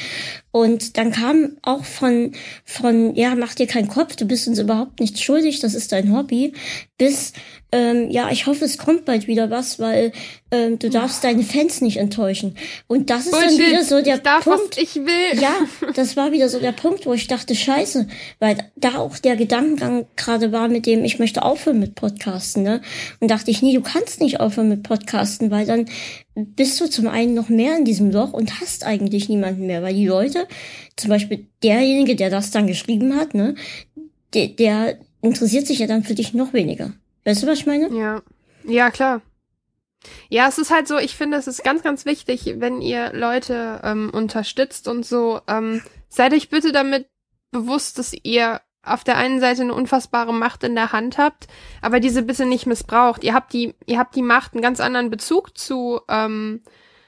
Speaker 1: Und dann kam auch von, von, ja, mach dir keinen Kopf, du bist uns überhaupt nichts schuldig, das ist dein Hobby, bis, ähm, ja, ich hoffe, es kommt bald wieder was, weil ähm, du darfst deine Fans nicht enttäuschen. Und das ist Bullshit. dann wieder so der
Speaker 2: ich darf,
Speaker 1: Punkt.
Speaker 2: Ich will.
Speaker 1: Ja, das war wieder so der Punkt, wo ich dachte, scheiße, weil da auch der Gedankengang gerade war, mit dem ich möchte aufhören mit Podcasten, ne? Und dachte ich, nee, du kannst nicht aufhören mit Podcasten, weil dann bist du zum einen noch mehr in diesem Loch und hast eigentlich niemanden mehr, weil die Leute, zum Beispiel derjenige, der das dann geschrieben hat, ne, der, der interessiert sich ja dann für dich noch weniger. Weißt du, was ich meine?
Speaker 2: Ja. Ja, klar. Ja, es ist halt so, ich finde, es ist ganz, ganz wichtig, wenn ihr Leute ähm, unterstützt und so, ähm, seid euch bitte damit bewusst, dass ihr auf der einen Seite eine unfassbare Macht in der Hand habt, aber diese bitte nicht missbraucht. Ihr habt die, ihr habt die Macht, einen ganz anderen Bezug zu, ähm,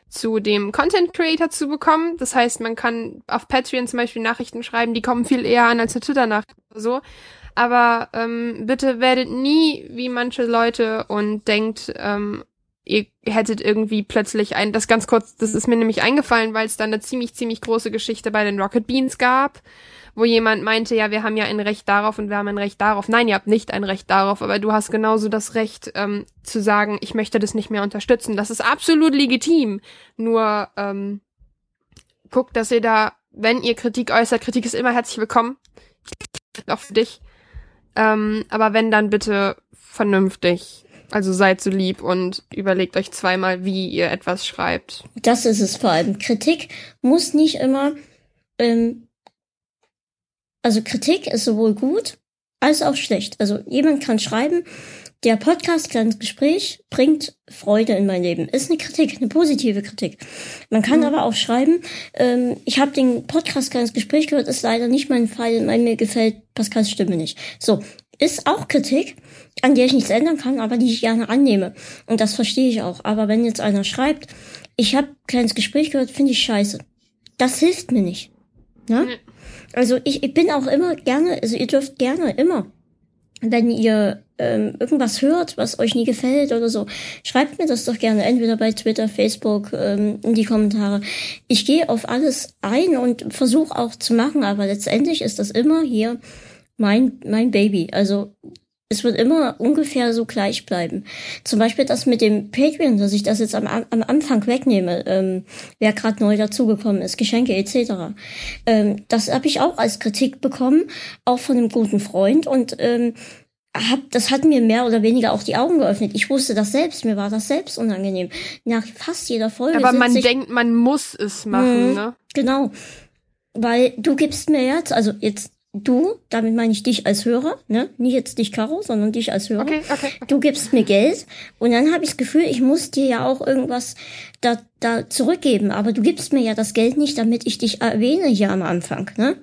Speaker 2: zu dem Content Creator zu bekommen. Das heißt, man kann auf Patreon zum Beispiel Nachrichten schreiben, die kommen viel eher an als eine Twitter-Nachricht oder so. Aber ähm, bitte werdet nie wie manche Leute und denkt, ähm, ihr hättet irgendwie plötzlich ein, das ganz kurz, das ist mir nämlich eingefallen, weil es da eine ziemlich, ziemlich große Geschichte bei den Rocket Beans gab, wo jemand meinte, ja, wir haben ja ein Recht darauf und wir haben ein Recht darauf. Nein, ihr habt nicht ein Recht darauf, aber du hast genauso das Recht ähm, zu sagen, ich möchte das nicht mehr unterstützen. Das ist absolut legitim. Nur ähm, guckt, dass ihr da, wenn ihr Kritik äußert, Kritik ist immer herzlich willkommen. Auch für dich. Ähm, aber wenn dann bitte vernünftig also seid so lieb und überlegt euch zweimal, wie ihr etwas schreibt.
Speaker 1: Das ist es vor allem. Kritik muss nicht immer, ähm, also Kritik ist sowohl gut als auch schlecht. Also jemand kann schreiben, der Podcast Kleines Gespräch bringt Freude in mein Leben. Ist eine Kritik, eine positive Kritik. Man kann mhm. aber auch schreiben, ähm, ich habe den Podcast Kleines Gespräch gehört, ist leider nicht mein Fall, weil mir gefällt Pascals Stimme nicht. So, ist auch Kritik, an der ich nichts ändern kann, aber die ich gerne annehme. Und das verstehe ich auch. Aber wenn jetzt einer schreibt, ich habe kleines Gespräch gehört, finde ich scheiße. Das hilft mir nicht. Ne? Nee. Also ich, ich bin auch immer gerne, also ihr dürft gerne immer, wenn ihr ähm, irgendwas hört, was euch nie gefällt oder so, schreibt mir das doch gerne, entweder bei Twitter, Facebook, ähm, in die Kommentare. Ich gehe auf alles ein und versuche auch zu machen, aber letztendlich ist das immer hier mein, mein Baby. Also es wird immer ungefähr so gleich bleiben. Zum Beispiel das mit dem Patreon, dass ich das jetzt am, am Anfang wegnehme, ähm, wer gerade neu dazugekommen ist, Geschenke etc. Ähm, das habe ich auch als Kritik bekommen, auch von einem guten Freund und ähm, hab, das hat mir mehr oder weniger auch die Augen geöffnet. Ich wusste das selbst, mir war das selbst unangenehm. Nach fast jeder Folge.
Speaker 2: Aber man denkt, man muss es machen, mh, ne?
Speaker 1: Genau. Weil du gibst mir jetzt, also jetzt du, damit meine ich dich als Hörer, ne? Nicht jetzt dich, Caro, sondern dich als Hörer.
Speaker 2: Okay, okay, okay.
Speaker 1: Du gibst mir Geld und dann habe ich das Gefühl, ich muss dir ja auch irgendwas da, da zurückgeben. Aber du gibst mir ja das Geld nicht, damit ich dich erwähne hier am Anfang, ne?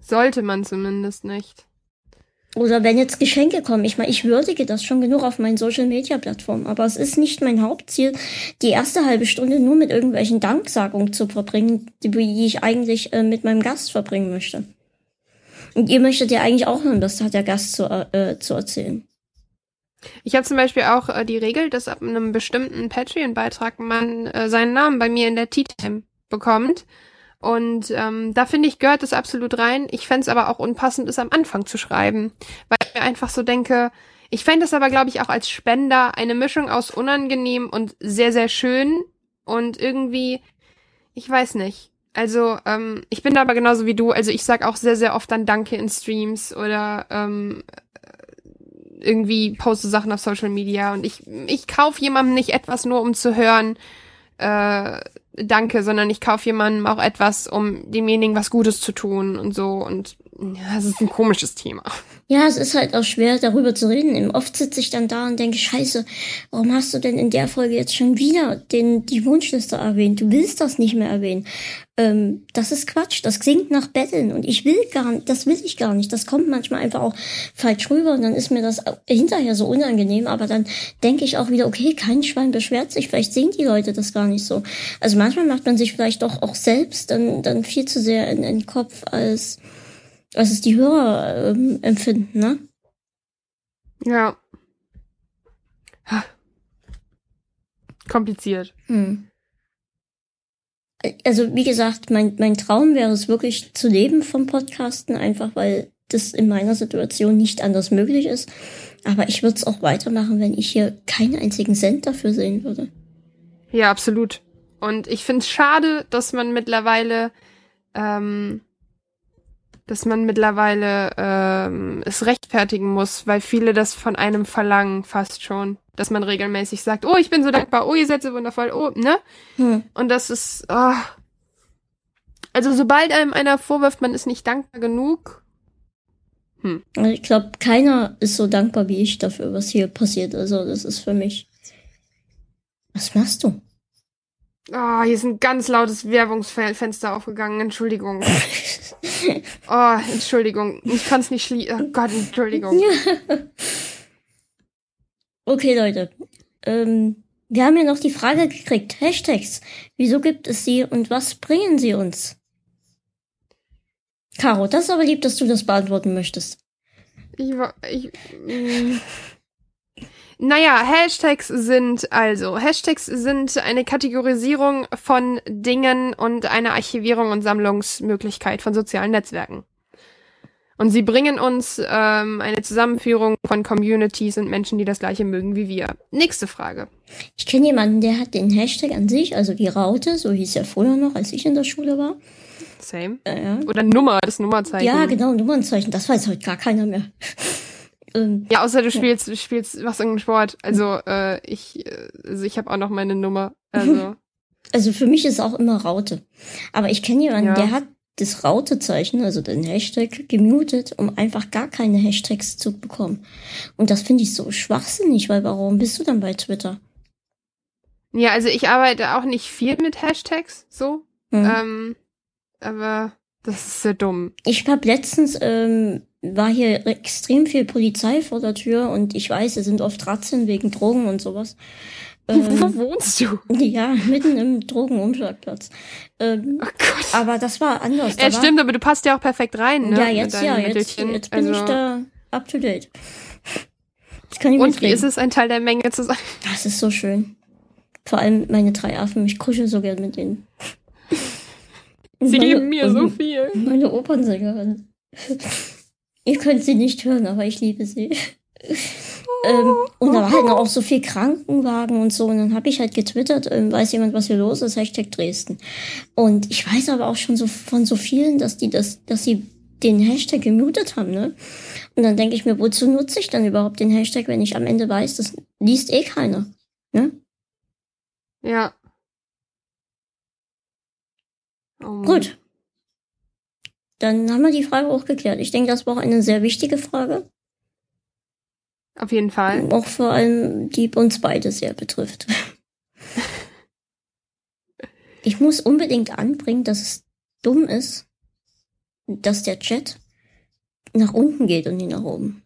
Speaker 2: Sollte man zumindest nicht.
Speaker 1: Oder wenn jetzt Geschenke kommen. Ich meine, ich würdige das schon genug auf meinen Social Media Plattformen. Aber es ist nicht mein Hauptziel, die erste halbe Stunde nur mit irgendwelchen Danksagungen zu verbringen, die ich eigentlich äh, mit meinem Gast verbringen möchte. Und ihr möchtet ja eigentlich auch hören, das hat der Gast zu, äh, zu erzählen.
Speaker 2: Ich habe zum Beispiel auch äh, die Regel, dass ab einem bestimmten Patreon-Beitrag man äh, seinen Namen bei mir in der Tea Time bekommt. Und ähm, da finde ich, gehört es absolut rein. Ich fände es aber auch unpassend, es am Anfang zu schreiben. Weil ich mir einfach so denke, ich fände es aber, glaube ich, auch als Spender eine Mischung aus unangenehm und sehr, sehr schön. Und irgendwie, ich weiß nicht. Also, ähm, ich bin aber genauso wie du. Also ich sag auch sehr, sehr oft dann Danke in Streams oder ähm, irgendwie poste Sachen auf Social Media und ich, ich kaufe jemandem nicht etwas nur, um zu hören, äh, Danke, sondern ich kaufe jemandem auch etwas, um demjenigen was Gutes zu tun und so. Und ja, das ist ein komisches Thema.
Speaker 1: Ja, es ist halt auch schwer, darüber zu reden. Oft sitze ich dann da und denke, scheiße, warum hast du denn in der Folge jetzt schon wieder den, die Wunschliste erwähnt? Du willst das nicht mehr erwähnen. Ähm, das ist Quatsch. Das klingt nach Betteln. Und ich will gar nicht, das will ich gar nicht. Das kommt manchmal einfach auch falsch rüber und dann ist mir das hinterher so unangenehm. Aber dann denke ich auch wieder, okay, kein Schwein beschwert sich. Vielleicht sehen die Leute das gar nicht so. Also manchmal macht man sich vielleicht doch auch selbst dann, dann viel zu sehr in, in den Kopf als, was es die Hörer ähm, empfinden, ne?
Speaker 2: Ja. Kompliziert.
Speaker 1: Hm. Also wie gesagt, mein, mein Traum wäre es wirklich zu leben vom Podcasten, einfach weil das in meiner Situation nicht anders möglich ist. Aber ich würde es auch weitermachen, wenn ich hier keinen einzigen Cent dafür sehen würde.
Speaker 2: Ja, absolut. Und ich finde es schade, dass man mittlerweile ähm, dass man mittlerweile ähm, es rechtfertigen muss, weil viele das von einem verlangen, fast schon. Dass man regelmäßig sagt, oh, ich bin so dankbar, oh, ihr seid so wundervoll, oh, ne?
Speaker 1: Hm.
Speaker 2: Und das ist, oh. also sobald einem einer vorwirft, man ist nicht dankbar genug,
Speaker 1: Also Ich glaube, keiner ist so dankbar wie ich dafür, was hier passiert. Also das ist für mich. Was machst du?
Speaker 2: Oh, hier ist ein ganz lautes Werbungsfenster aufgegangen, Entschuldigung. Oh, Entschuldigung, ich kann es nicht schließen, oh Gott, Entschuldigung.
Speaker 1: Okay, Leute. Ähm, wir haben ja noch die Frage gekriegt. Hashtags. Wieso gibt es sie und was bringen sie uns? Caro, das ist aber lieb, dass du das beantworten möchtest.
Speaker 2: Ich war, ich, mm. Naja, Hashtags sind also, Hashtags sind eine Kategorisierung von Dingen und eine Archivierung und Sammlungsmöglichkeit von sozialen Netzwerken. Und sie bringen uns ähm, eine Zusammenführung von Communities und Menschen, die das gleiche mögen wie wir. Nächste Frage.
Speaker 1: Ich kenne jemanden, der hat den Hashtag an sich, also die Raute, so hieß er vorher noch, als ich in der Schule war.
Speaker 2: Same.
Speaker 1: Äh.
Speaker 2: Oder Nummer, das Nummerzeichen.
Speaker 1: ja, genau, Nummernzeichen. Das weiß heute gar keiner mehr. Ähm,
Speaker 2: Ja, außer du spielst, du spielst was irgendeinen Sport. Also äh, ich, äh, also ich habe auch noch meine Nummer. Also
Speaker 1: Also für mich ist auch immer Raute. Aber ich kenne jemanden,
Speaker 2: Ja.
Speaker 1: der hat das Raute-Zeichen, also den Hashtag, gemutet, um einfach gar keine Hashtags zu bekommen. Und das finde ich so schwachsinnig, weil warum bist du dann bei Twitter?
Speaker 2: ja, also ich arbeite auch nicht viel mit Hashtags, so.
Speaker 1: Hm.
Speaker 2: Ähm, aber das ist sehr dumm.
Speaker 1: Ich habe letztens, ähm, war hier extrem viel Polizei vor der Tür und ich weiß, es sind oft Razzien wegen Drogen und sowas.
Speaker 2: Wo
Speaker 1: Ähm,
Speaker 2: wohnst du?
Speaker 1: ja, mitten im Drogenumschlagplatz. Ähm,
Speaker 2: Oh Gott.
Speaker 1: aber das war anders. Da
Speaker 2: Ja,
Speaker 1: war,
Speaker 2: stimmt, aber du passt ja auch perfekt rein, ne?
Speaker 1: Ja, jetzt ja, jetzt, jetzt bin ich
Speaker 2: Also-
Speaker 1: da up to date. Ich
Speaker 2: Und wie ist es, ein Teil der Menge zu sein?
Speaker 1: Das ist so schön. Vor allem meine drei Affen, ich kuschel so gern mit denen.
Speaker 2: Sie
Speaker 1: Meine-
Speaker 2: geben mir so viel.
Speaker 1: Meine Opernsängerin. Ihr könnt sie nicht hören, aber ich liebe sie. ähm, und da war halt noch auch so viel Krankenwagen und so. Und dann habe ich halt getwittert, ähm, weiß jemand, was hier los ist, Hashtag Dresden. Und ich weiß aber auch schon so von so vielen, dass die das, dass sie den Hashtag gemutet haben, ne? Und dann denke ich mir, wozu nutze ich dann überhaupt den Hashtag, wenn ich am Ende weiß, das liest eh keiner. Ne?
Speaker 2: Ja. Oh.
Speaker 1: Gut. Dann haben wir die Frage auch geklärt. Ich denke, das war auch eine sehr wichtige Frage.
Speaker 2: Auf jeden Fall.
Speaker 1: Auch vor allem, die uns beide sehr betrifft. Ich muss unbedingt anbringen, dass es dumm ist, dass der Chat nach unten geht und nicht nach oben.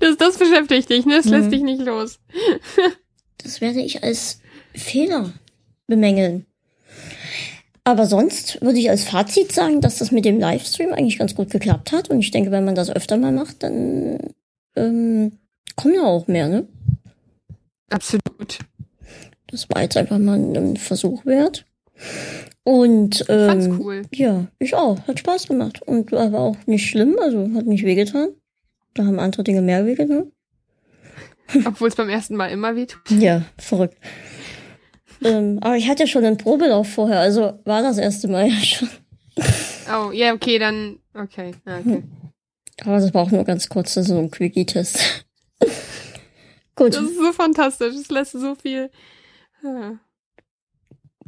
Speaker 2: Das, das beschäftigt dich, ne? Das
Speaker 1: Mhm.
Speaker 2: lässt dich nicht los.
Speaker 1: Das werde ich als Fehler bemängeln. Aber sonst würde ich als Fazit sagen, dass das mit dem Livestream eigentlich ganz gut geklappt hat. Und ich denke, wenn man das öfter mal macht, dann ähm, kommen ja auch mehr, ne?
Speaker 2: Absolut.
Speaker 1: Das war jetzt einfach mal ein Versuch wert. Und
Speaker 2: Fand's
Speaker 1: ähm,
Speaker 2: cool.
Speaker 1: ja, ich auch. Hat Spaß gemacht. Und war aber auch nicht schlimm, also hat nicht wehgetan. Da haben andere Dinge mehr wehgetan.
Speaker 2: Obwohl es beim ersten Mal immer wehtut.
Speaker 1: Ja, verrückt. Ähm, aber ich hatte ja schon einen Probelauf vorher, also war das erste Mal ja schon.
Speaker 2: Oh, ja, okay, dann. Okay, ja, okay.
Speaker 1: Aber das war auch nur ganz kurz, so ein Quickie-Test. Gut.
Speaker 2: Das ist so fantastisch. Es lässt so viel. Ah.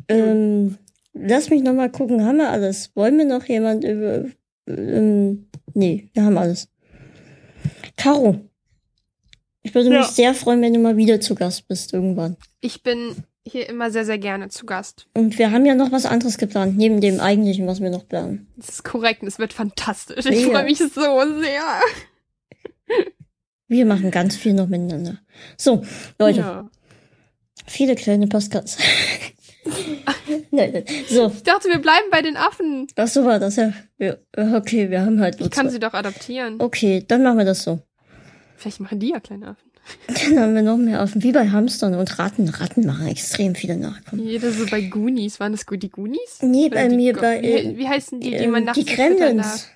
Speaker 1: Ähm, lass mich noch mal gucken, haben wir alles? Wollen wir noch jemand über... Ähm, nee, wir haben alles. Caro, ich würde
Speaker 2: Ja.
Speaker 1: mich sehr freuen, wenn du mal wieder zu Gast bist irgendwann.
Speaker 2: Ich bin hier immer sehr, sehr gerne zu Gast.
Speaker 1: Und wir haben ja noch was anderes geplant, neben dem eigentlichen, was wir noch planen.
Speaker 2: Das ist korrekt und es wird fantastisch. Ich
Speaker 1: Ja.
Speaker 2: freue mich so sehr.
Speaker 1: Wir machen ganz viel noch miteinander. So, Leute,
Speaker 2: Ja.
Speaker 1: viele kleine Podcasts. nein, nein. So,
Speaker 2: Ich dachte, wir bleiben bei den Affen.
Speaker 1: ach so war das ja. Wir, okay, wir haben halt nur
Speaker 2: Ich kann
Speaker 1: zwei.
Speaker 2: sie doch adoptieren.
Speaker 1: Okay, dann machen wir das so.
Speaker 2: Vielleicht machen die ja kleine Affen.
Speaker 1: Dann haben wir noch mehr Affen, wie bei Hamstern und Ratten. Ratten machen extrem viele Nachkommen.
Speaker 2: Jeder so bei Goonies. Waren das gut die Goonies?
Speaker 1: Nee,
Speaker 2: Oder
Speaker 1: bei mir
Speaker 2: Go-
Speaker 1: bei,
Speaker 2: Wie,
Speaker 1: äh,
Speaker 2: wie heißen die, die
Speaker 1: ähm,
Speaker 2: man nachts
Speaker 1: die Gremlins.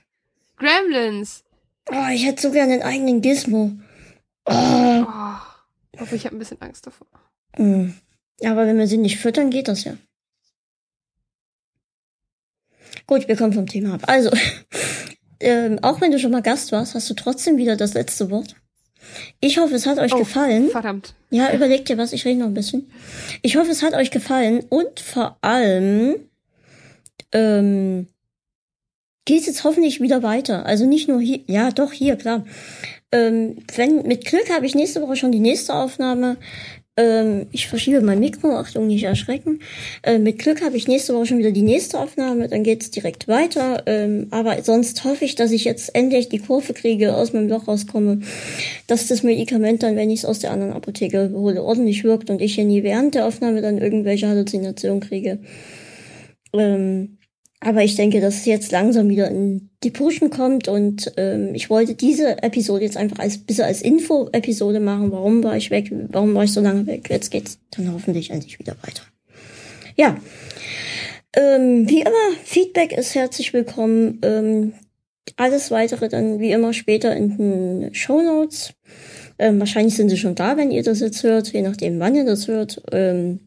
Speaker 2: Gremlins.
Speaker 1: Oh, ich hätte so gerne einen eigenen Gizmo. Oh.
Speaker 2: Oh. Aber ich habe ein bisschen Angst davor.
Speaker 1: Mm. Aber wenn wir sie nicht füttern, geht das ja. Gut, wir kommen vom Thema ab. Also, ähm, auch wenn du schon mal Gast warst, hast du trotzdem wieder das letzte Wort. Ich hoffe, es hat euch
Speaker 2: Oh,
Speaker 1: gefallen.
Speaker 2: Verdammt.
Speaker 1: Ja, überlegt ihr was, ich rede noch ein bisschen. Ich hoffe, es hat euch gefallen und vor allem ähm, geht es jetzt hoffentlich wieder weiter. Also nicht nur hier, ja doch hier, klar. Ähm, wenn mit Glück habe ich nächste Woche schon die nächste Aufnahme. Ähm, ich verschiebe mein Mikro, Achtung, nicht erschrecken. Ähm, mit Glück habe ich nächste Woche schon wieder die nächste Aufnahme, dann geht's direkt weiter. Ähm, aber sonst hoffe ich, dass ich jetzt endlich die Kurve kriege, aus meinem Loch rauskomme, dass das Medikament dann, wenn ich es aus der anderen Apotheke hole, ordentlich wirkt und ich hier nie während der Aufnahme dann irgendwelche Halluzinationen kriege. Ähm, aber ich denke, dass es jetzt langsam wieder in die Pushen kommt und ähm, ich wollte diese Episode jetzt einfach als bisschen als Info-Episode machen. Warum war ich weg? Warum war ich so lange weg? Jetzt geht's dann hoffentlich endlich wieder weiter. Ja. Ähm, wie immer, Feedback ist herzlich willkommen. Ähm, alles weitere dann wie immer später in den Show Notes. Ähm, wahrscheinlich sind sie schon da, wenn ihr das jetzt hört, je nachdem, wann ihr das hört. Ähm,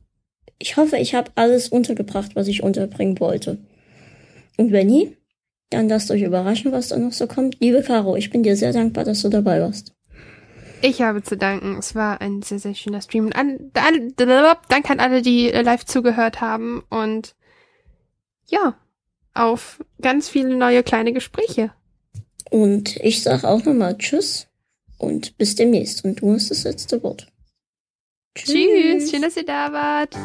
Speaker 1: ich hoffe, ich habe alles untergebracht, was ich unterbringen wollte. Und wenn nie, dann lasst euch überraschen, was da noch so kommt. Liebe Caro, ich bin dir sehr dankbar, dass du dabei warst.
Speaker 2: Ich habe zu danken. Es war ein sehr, sehr schöner Stream. Und an, an, danke an alle, die äh, live zugehört haben. Und ja, auf ganz viele neue kleine Gespräche.
Speaker 1: Und ich sag auch nochmal Tschüss und bis demnächst. Und du hast das letzte Wort.
Speaker 2: Tschüss. Schön, dass ihr da wart.